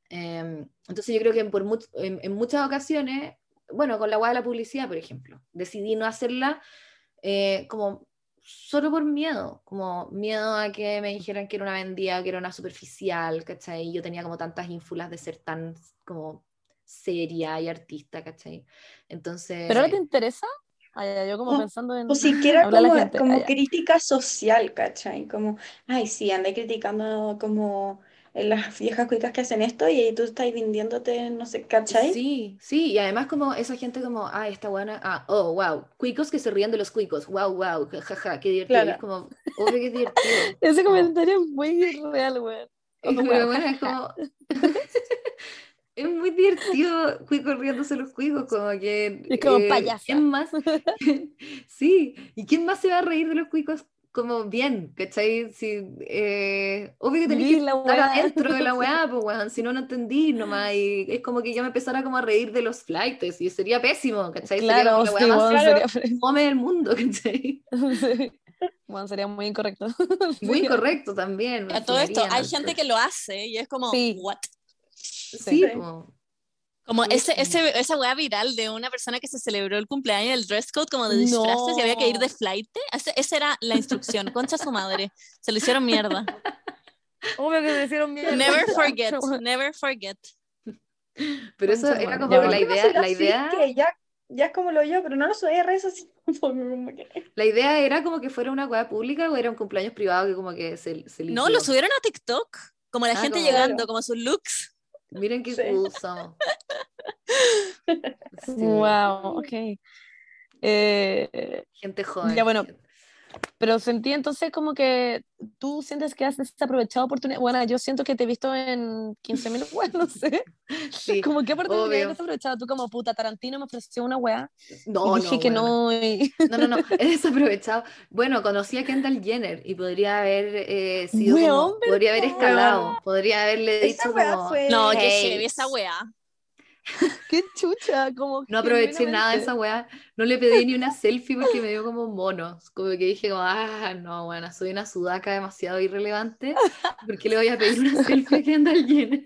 Em, entonces yo creo que por much- en, en muchas ocasiones, bueno, con la weá de la publicidad, por ejemplo, decidí no hacerla eh, como solo por miedo, como miedo a que me dijeran que era una vendida, que era una superficial, ¿cachai? Yo tenía como tantas ínfulas de ser tan como seria y artista, ¿cachai? Entonces... ¿Pero ahora te interesa? Ay, ay, yo como O- pensando en... O siquiera como, gente, como ah, crítica social, ¿cachai? Como, ay, sí, andé criticando como las viejas cuicas que hacen esto y tú estás vendiéndote, no sé, ¿cachai? Sí, sí, y además como esa gente como, ah, esta buena, ah, oh, wow, cuicos que se ríen de los cuicos, wow, wow, jajaja, qué divertido, Claro. es como, obvio que es divertido. Ese comentario es muy real. Pero Como, bueno, es como... Es muy divertido cuicos riéndose los cuicos, como que... Es como eh, payasa. ¿Quién más? sí, ¿y quién más se va a reír de los cuicos como bien? ¿Cachai? Si, eh, obvio que tenés que la estar weá. adentro de la weá, pues weón, si no, no entendí nomás, y es como que yo me empezara como a reír de los flights, y sería pésimo, ¿cachai? Sería Claro, como la sí, weá más Claro. sería... fome del mundo, ¿cachai? Sí. Bueno, sería muy incorrecto. Muy incorrecto también. A todo esto, hay gente que lo hace y es como, Sí. what? Sí. Como Sí, ese, ese, esa weá viral de una persona que se celebró el cumpleaños del dress code como de No. disfraces y había que ir de flight. Ese- esa era la instrucción. Concha su madre. Se lo hicieron mierda. Obvio que se hicieron mierda. Never forget. Never forget. Pero eso Concha era como Ya, la bueno. ¿Qué idea, la así? idea, Que ya, ya es como lo yo, pero no lo subí a redes como que- la idea era como que fuera una weá pública o era un cumpleaños privado que como que se, se No, lo subieron a TikTok. Como la Ah, gente como- llegando, Claro. como sus looks. Miren qué Sí. cool somos. Sí, Wow, ok. Eh, Gente joven. Ya, bueno. gente- pero sentí entonces como que tú sientes que has desaprovechado oportunidades. Bueno, yo siento que te he visto en 15.000 weas, no sé. Sí. Como qué oportunidad obvio. has desaprovechado. Tú como puta Tarantino me ofreció una wea No, y dije no, que no. y- No, no, no, he desaprovechado. Bueno, conocí a Kendall Jenner y podría haber eh, sido Weón, como, podría haber escalado, podría haberle Esa dicho como, fue- No, que Hey. heavy esa weá. Qué chucha, como no aproveché nada de esa weá, no le pedí ni una selfie porque me dio como mono, como que dije como, ah, no, bueno, soy una sudaca demasiado irrelevante, ¿por qué le voy a pedir una selfie a Kendall Jenner?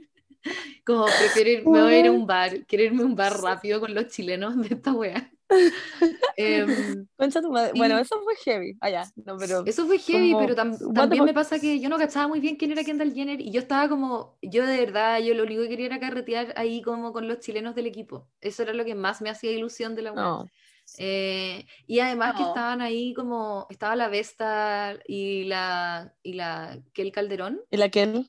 Como prefiero ir, me voy a ir a un bar, quiero irme a un bar rápido con los chilenos de esta weá. Em, Concha tu madre. Sí. Bueno, eso fue heavy. Ah, ya, no, pero. Eso fue heavy, Como, pero tam- también me pasa que yo no cachaba muy bien quién era Kendall Jenner y yo estaba como, yo de verdad, yo lo único que quería era carretear ahí como con los chilenos del equipo. Eso era lo que más me hacía ilusión de la web. No. Eh, y además que No. estaban ahí como, estaba la Vesta y la, y la Kel Calderón. ¿Y la que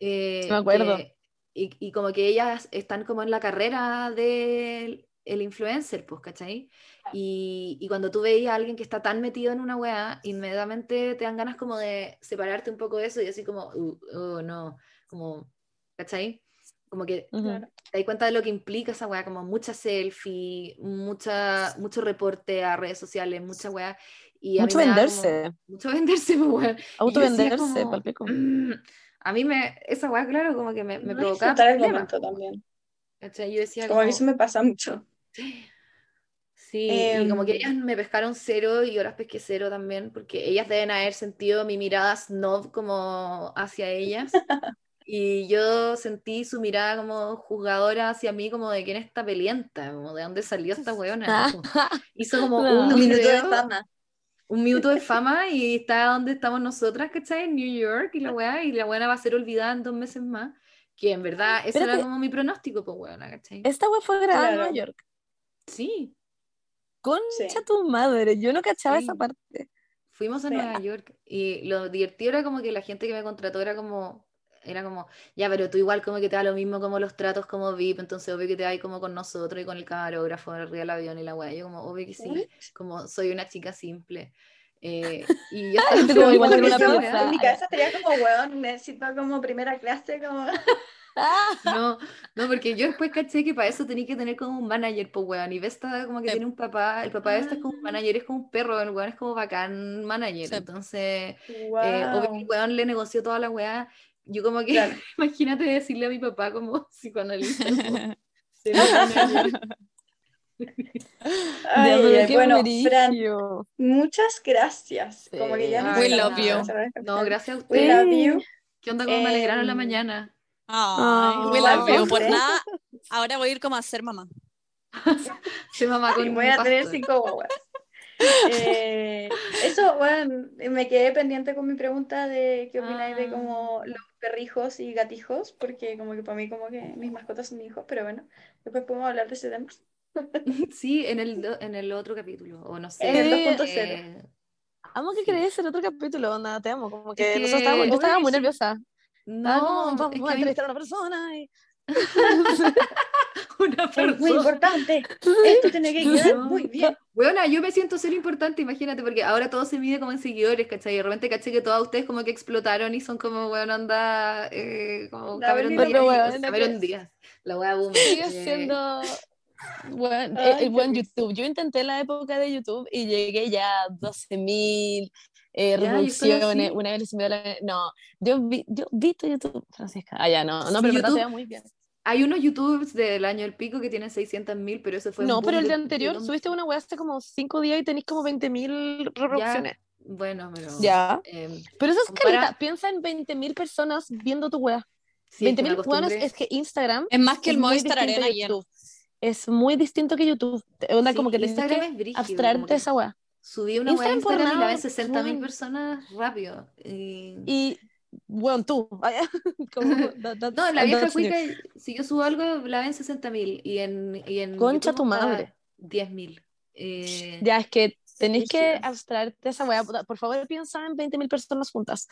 eh, Sí, me acuerdo. que- y, y como que ellas están como en la carrera del el influencer, pues, ¿cachai? Y, y cuando tú veías a alguien que está tan metido en una weá, inmediatamente te dan ganas como de separarte un poco de eso y así como, uh, oh, no, como, ¿cachai? Como que te das cuenta de lo que implica esa weá, como mucha selfie, mucha, mucho reporte a redes sociales, mucha weá. Y a mí Mucho da como- venderse. mucho venderse, pues, decía Autovenderse, como, palpico. "Mm". A mí me, esa weá, claro, como que me, me No provocaba disfrutar el problemas, momento también. ¿cachai? Yo decía Como como, que eso me pasa mucho. Sí, y como que Em. ellas me pescaron cero y yo las pesqué cero también, porque ellas deben haber sentido mi mirada snob como hacia ellas. Y yo sentí su mirada como juzgadora hacia mí, como de quién es esta pelienta, como de dónde salió esta weona. Hizo como No. un Un minuto de fama. un minuto de fama y está donde estamos nosotras, ¿cachai? En New York y la weá, y la weá va a ser olvidada en dos meses más. Que en verdad, ese era Espérate. como mi pronóstico, pues weona, ¿cachai? Esta wea fue grabada en. Nueva York. Sí, Concha Sí. tu madre. Yo no cachaba Sí. esa parte. fuimos a. Nueva York y lo divertido era como que la gente que me contrató era como, era como, ya, pero tú igual como que te da lo mismo como los tratos como VIP, entonces obvio que te vas como con nosotros y con el camarógrafo arriba del avión y la weá. Yo como, obvio que sí, como soy una chica simple. Eh, y yo estaba como igual que una en mi cabeza estaría como, weón, necesito como primera clase, como... No, no, porque yo después caché que para eso tenía que tener como un manager, pues weón. Y Vesta como que Sí. tiene un papá, el papá de Vesta es como un Ah. manager, es como un perro, el weón es como bacán manager. Sí. Entonces, Wow. eh, obvio el weón le negoció toda la weá. Yo como que, Claro. imagínate decirle a mi papá como psicoanalista. como, bueno, Fran, muchas gracias. Como que ya Sí. no We love you. No, gracias a We ustedes. love you. ¿Qué onda como me alegraron la Em, mañana? Ay, we Ah, love you. Por nada, ahora voy a ir como a ser mamá. Se mamá con Y voy a tener cinco guaguas. Eh, eso, bueno, me quedé pendiente con mi pregunta de qué opináis de Ah. como los perrijos y gatijos, porque como que para mí como que mis mascotas son hijos, pero bueno, después podemos hablar de ese tema. Sí, en el, en el otro capítulo, o no sé. En el Sí, 2.0. eh, Amo que Sí. queréis hacer otro capítulo, onda, te amo. Como que, que, nosotros estábamos- yo estaba que muy nerviosa. Como, No, vamos es que a entrevistar a una persona. Y... una Es muy persona. importante, esto tiene que quedar No. muy bien. Bueno, yo me siento ser importante, imagínate, porque ahora todo se mide como en seguidores, ¿cachai? Y de repente caché que todos ustedes como que explotaron y son como, bueno, anda, eh, como Cameron Díaz. weón, Cameron Díaz, la wea boomer. Sigue eh, siendo buen- Ay, el, qué buen. YouTube. Yo intenté la época de YouTube y llegué ya a 12.000 eh, Ya, reproducciones. Una vez se me dio la... No, yo vi, yo vi tu YouTube, Francisca. Ah, ya, no, no, Sí, pero YouTube- te va muy bien. Hay unos YouTubers del año del pico que tienen 600.000, pero ese fue No, pero el de- anterior, dos subiste una weá hace como 5 días y tenéis como 20.000 reproducciones. Bueno, pero. Ya. em, Pero eso es Compara- caleta. Piensa en 20.000 personas viendo tu wea. sí, es que me 20.000 weones acostumbré. es que Instagram Es más que el es muy Movistar distinto Arena ayer. YouTube. Es muy distinto que YouTube. Te- Onda, Sí, como que tenés Instagram que es brígido, abstraerte que esa wea. Subí una wea a Instagram y la ven 60.000 weón. personas rápido. Y... Y, bueno, tú. como, that- No, la vieja that's new. cuica, si yo subo algo, la ven 60.000 y en, y en Concha YouTube tu madre. 10.000. Eh, Ya, es que tenéis que Brígido. abstraerte esa. Puta, Por favor, piensa en 20.000 personas juntas.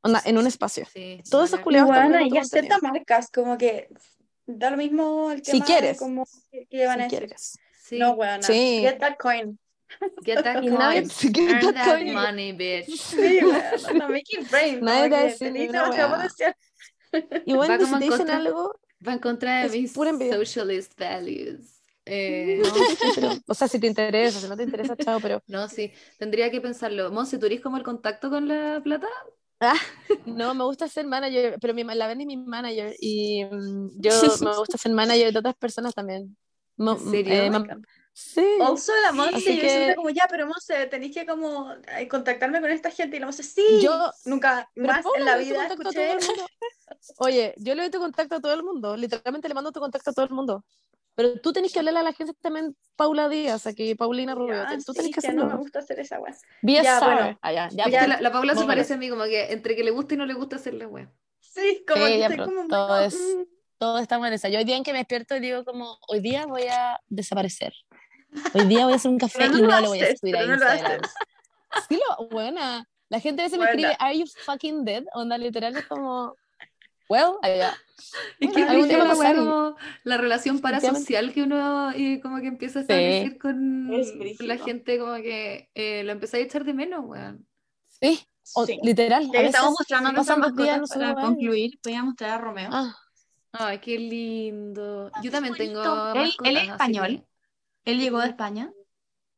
Onda, en un espacio. sí, Todos esos bacán. culiados están Bueno, viendo y contenido. acepta marcas, como que da lo mismo el Si tema quieres. de cómo que, que van a Si decir. quieres. Sí, No, weona. Sí. Get that coin. Get that coin. queda Earn that coin. money, bitch. Sí, weona. No, make it rain. Nadie te que decir. Y bueno, si te en dicen algo, Va en contra de mis socialist values. Eh, no, pero, o sea, si te interesa, si no te interesa, chao, pero no, sí, tendría que pensarlo. Monse, ¿tú eres como el contacto con la plata? no, me gusta ser manager, pero mi, la es mi manager y mm, yo me gusta ser manager de otras personas también. Mo- ¿En serio? eh. Sí, Also, la Monse, Así yo que- siempre como, ya, pero Monse, tenéis que como eh, contactarme con esta gente. Y la Monse, sí. Yo- Nunca más en la vida escuché. Oye, yo le doy tu contacto a todo el mundo, literalmente le mando tu contacto a todo el mundo. Pero tú tenés que hablarle a la gente también, Paula Díaz, aquí, Paulina Rubio, Ya, tú sí, tenés que que no me hacerlo. gusta hacer esa weá. Ya, bueno. Ah, ya, ya, Ya, Es que la, la Paula se parece a mí, como que entre que le gusta y no le gusta hacerle web. Sí, como Sí, que ya, estoy como muy todo es- mm, todo está mal esa. Yo hoy día en que me despierto digo como, hoy día voy a desaparecer. Hoy día voy a hacer un café no y lo no lo voy a subir a pero no lo Instagram. Sí, lo, buena. La gente a veces me Buena. escribe, ¿Are you fucking dead? Onda, literal, es como, well, allá. Es que Bueno, algún es día va a la, wea como la relación parasocial que uno y como que empieza a Sí. establecer con, Es con la gente, como que eh, lo empezáis a echar de menos, weón. Sí, o- Sí. literal. Ya estamos mostrando nuestras pasan dos días, mascotas no para concluir, voy a mostrar a Romeo. Ah, Ay, qué lindo. Yo también tengo. Él- es español. Él llegó de España,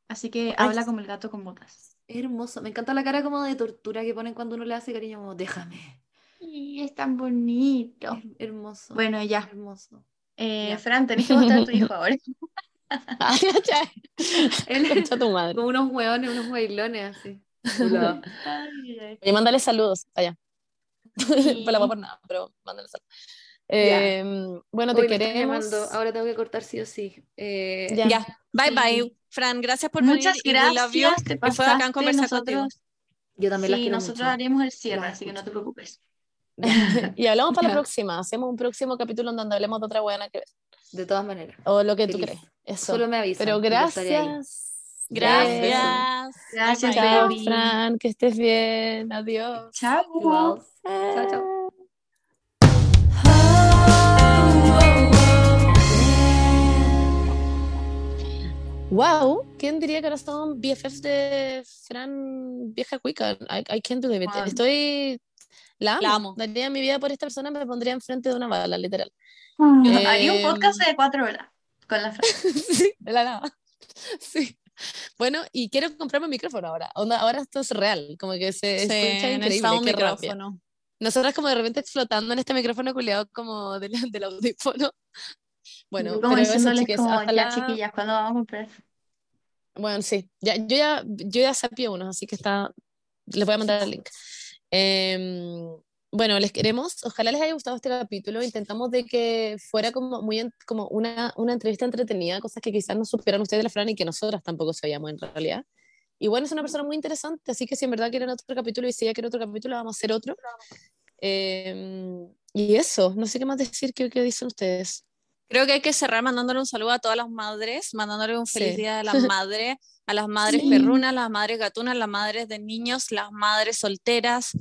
así que habla como el gato con botas. Hermoso. Me encanta la cara como de tortura que ponen cuando uno le hace cariño, como déjame. Y es tan bonito. Her- hermoso. Bueno, ya. Hermoso. Eh, Ya. Fran, tenés que mostrar a tu hijo ahora. ah, ya, Él Concha tu madre. como unos hueones, unos bailones así. Ay, ay. Oye, mándale saludos allá. Sí. Por la por nada, pero mándale saludos. Eh, bueno, te Uy, queremos. llamando. Ahora tengo que cortar sí o sí. Eh, Ya. Ya, bye bye. Fran, gracias por Muchas venir. you. gracias, te Y fue bacán pasaste, conversar nosotros- contigo. Yo también las Sí, quiero nosotros mucho. haremos el cierre, así que no te preocupes. Y hablamos para la próxima. Hacemos un próximo capítulo donde hablemos de otra buena que ver. De todas maneras. O lo que tú Feliz. crees. Eso. Solo me avisan. Pero gracias. Gracias. Gracias. Chao, baby. Fran. Que estés bien. Adiós. Chao. Chao, chao. Wow, ¿quién diría que ahora son BFFs de Fran Vieja Cuica? I, I can't believe it. Wow. Estoy. La amo. La amo. Daría mi vida por esta persona, me pondría enfrente de una bala, literal. Yo Haría un Eh, podcast de cuatro horas con la Fran. sí, de la nada. Sí. Bueno, y quiero comprarme un micrófono ahora. Onda, ahora esto es real, como que se Sí, escucha increíble. un rabia. micrófono. Nosotras como de repente explotando en este micrófono culiado como del, del audífono. Bueno, como pero eso, chiques, como, ojalá- ya chiquillas, ¿cuándo vamos a comprar? Bueno, sí, ya, yo ya, yo ya sapié unos, así que está, les voy a mandar el link. Em, bueno, les queremos, ojalá les haya gustado este capítulo, intentamos de que fuera como muy, como una, una entrevista entretenida, cosas que quizás no supieran ustedes de la Fran y que nosotras tampoco sabíamos en realidad. Y bueno, es una persona muy interesante, así que si en verdad quieren otro capítulo y si ella quiere otro capítulo, vamos a hacer otro. Em, y eso, no sé qué más decir, ¿qué, qué dicen ustedes? Creo que hay que cerrar mandándole un saludo a todas las madres, mandándole un feliz Sí. día de las madres, a las madres Sí. perrunas, las madres gatunas, las madres de niños, las madres solteras,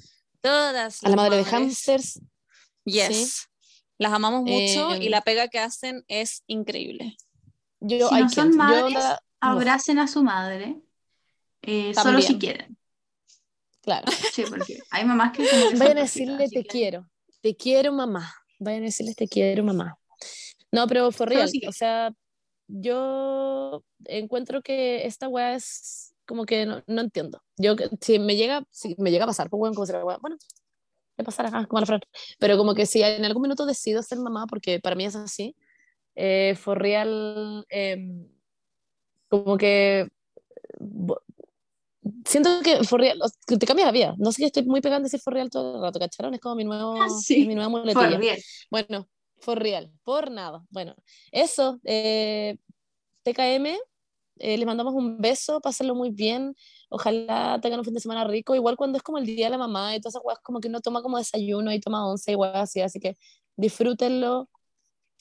todas. A la las madre de madres. hamsters, Yes. Las amamos mucho y Em, la pega que hacen es increíble. yo, Si I no son. Yo madres, no, Abracen a su madre, eh, solo si quieren. claro. Sí, porque hay mamás que Vayan a decirle te quiero, te quiero mamá. Vayan a decirles te quiero mamá. No, pero for real, si o sea, yo encuentro que esta weá es como que no, no entiendo. Yo, si me llega, si me llega a pasar, pues bueno, como weá- bueno, le pasará ah, como a la. Pero como que si en algún minuto decido ser mamá, porque para mí es así, eh, for real, em, como que siento que for real, que te cambia la vida. No sé estoy muy pegando a decir for real todo el rato, ¿cacharon? Es como mi nuevo, Ah, sí. mi nueva muletilla. Bueno, for real, por nada. Bueno, eso, eh, TKM, eh, les mandamos un beso, pásenlo muy bien. Ojalá tengan un fin de semana rico. Igual cuando es como el día de la mamá y todas esas weas, como que uno toma como desayuno y toma once y así, así que disfrútenlo.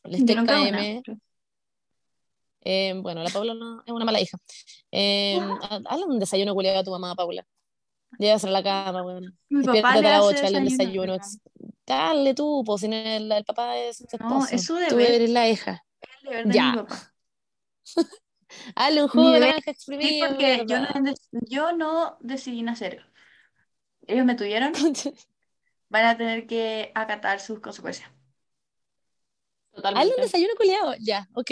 Les Yo TKM. Eh, bueno, la Paula no, es una mala hija. Eh, ha- hazle un desayuno culiado a tu mamá, Paula. Llévasela a la cama, bueno. Mi le a las hace 8, hazle un desayuno, Dale tú, pues si no el, el papá es tu No, es su Tú deber. eres la hija. El deber de Ya. mi papá. Hazle un jugo de naranja Sí, porque yo no, yo no decidí nacer. Ellos me tuvieron, van a tener que acatar sus consecuencias. Hazle un Totalmente. desayuno culiado. Ya, ok.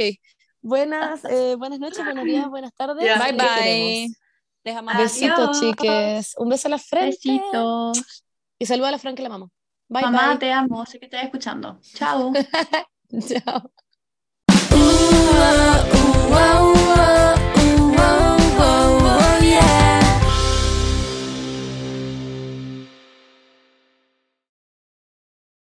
Buenas, eh, buenas noches, buenos días, buenas tardes. Bye bye. Les amamos. Besitos, chiques. Un beso a la frente. Besitos. Y saluda a la Fran que la amamos. Bye, Mamá, te amo, sé que estás escuchando. Chao. Chao.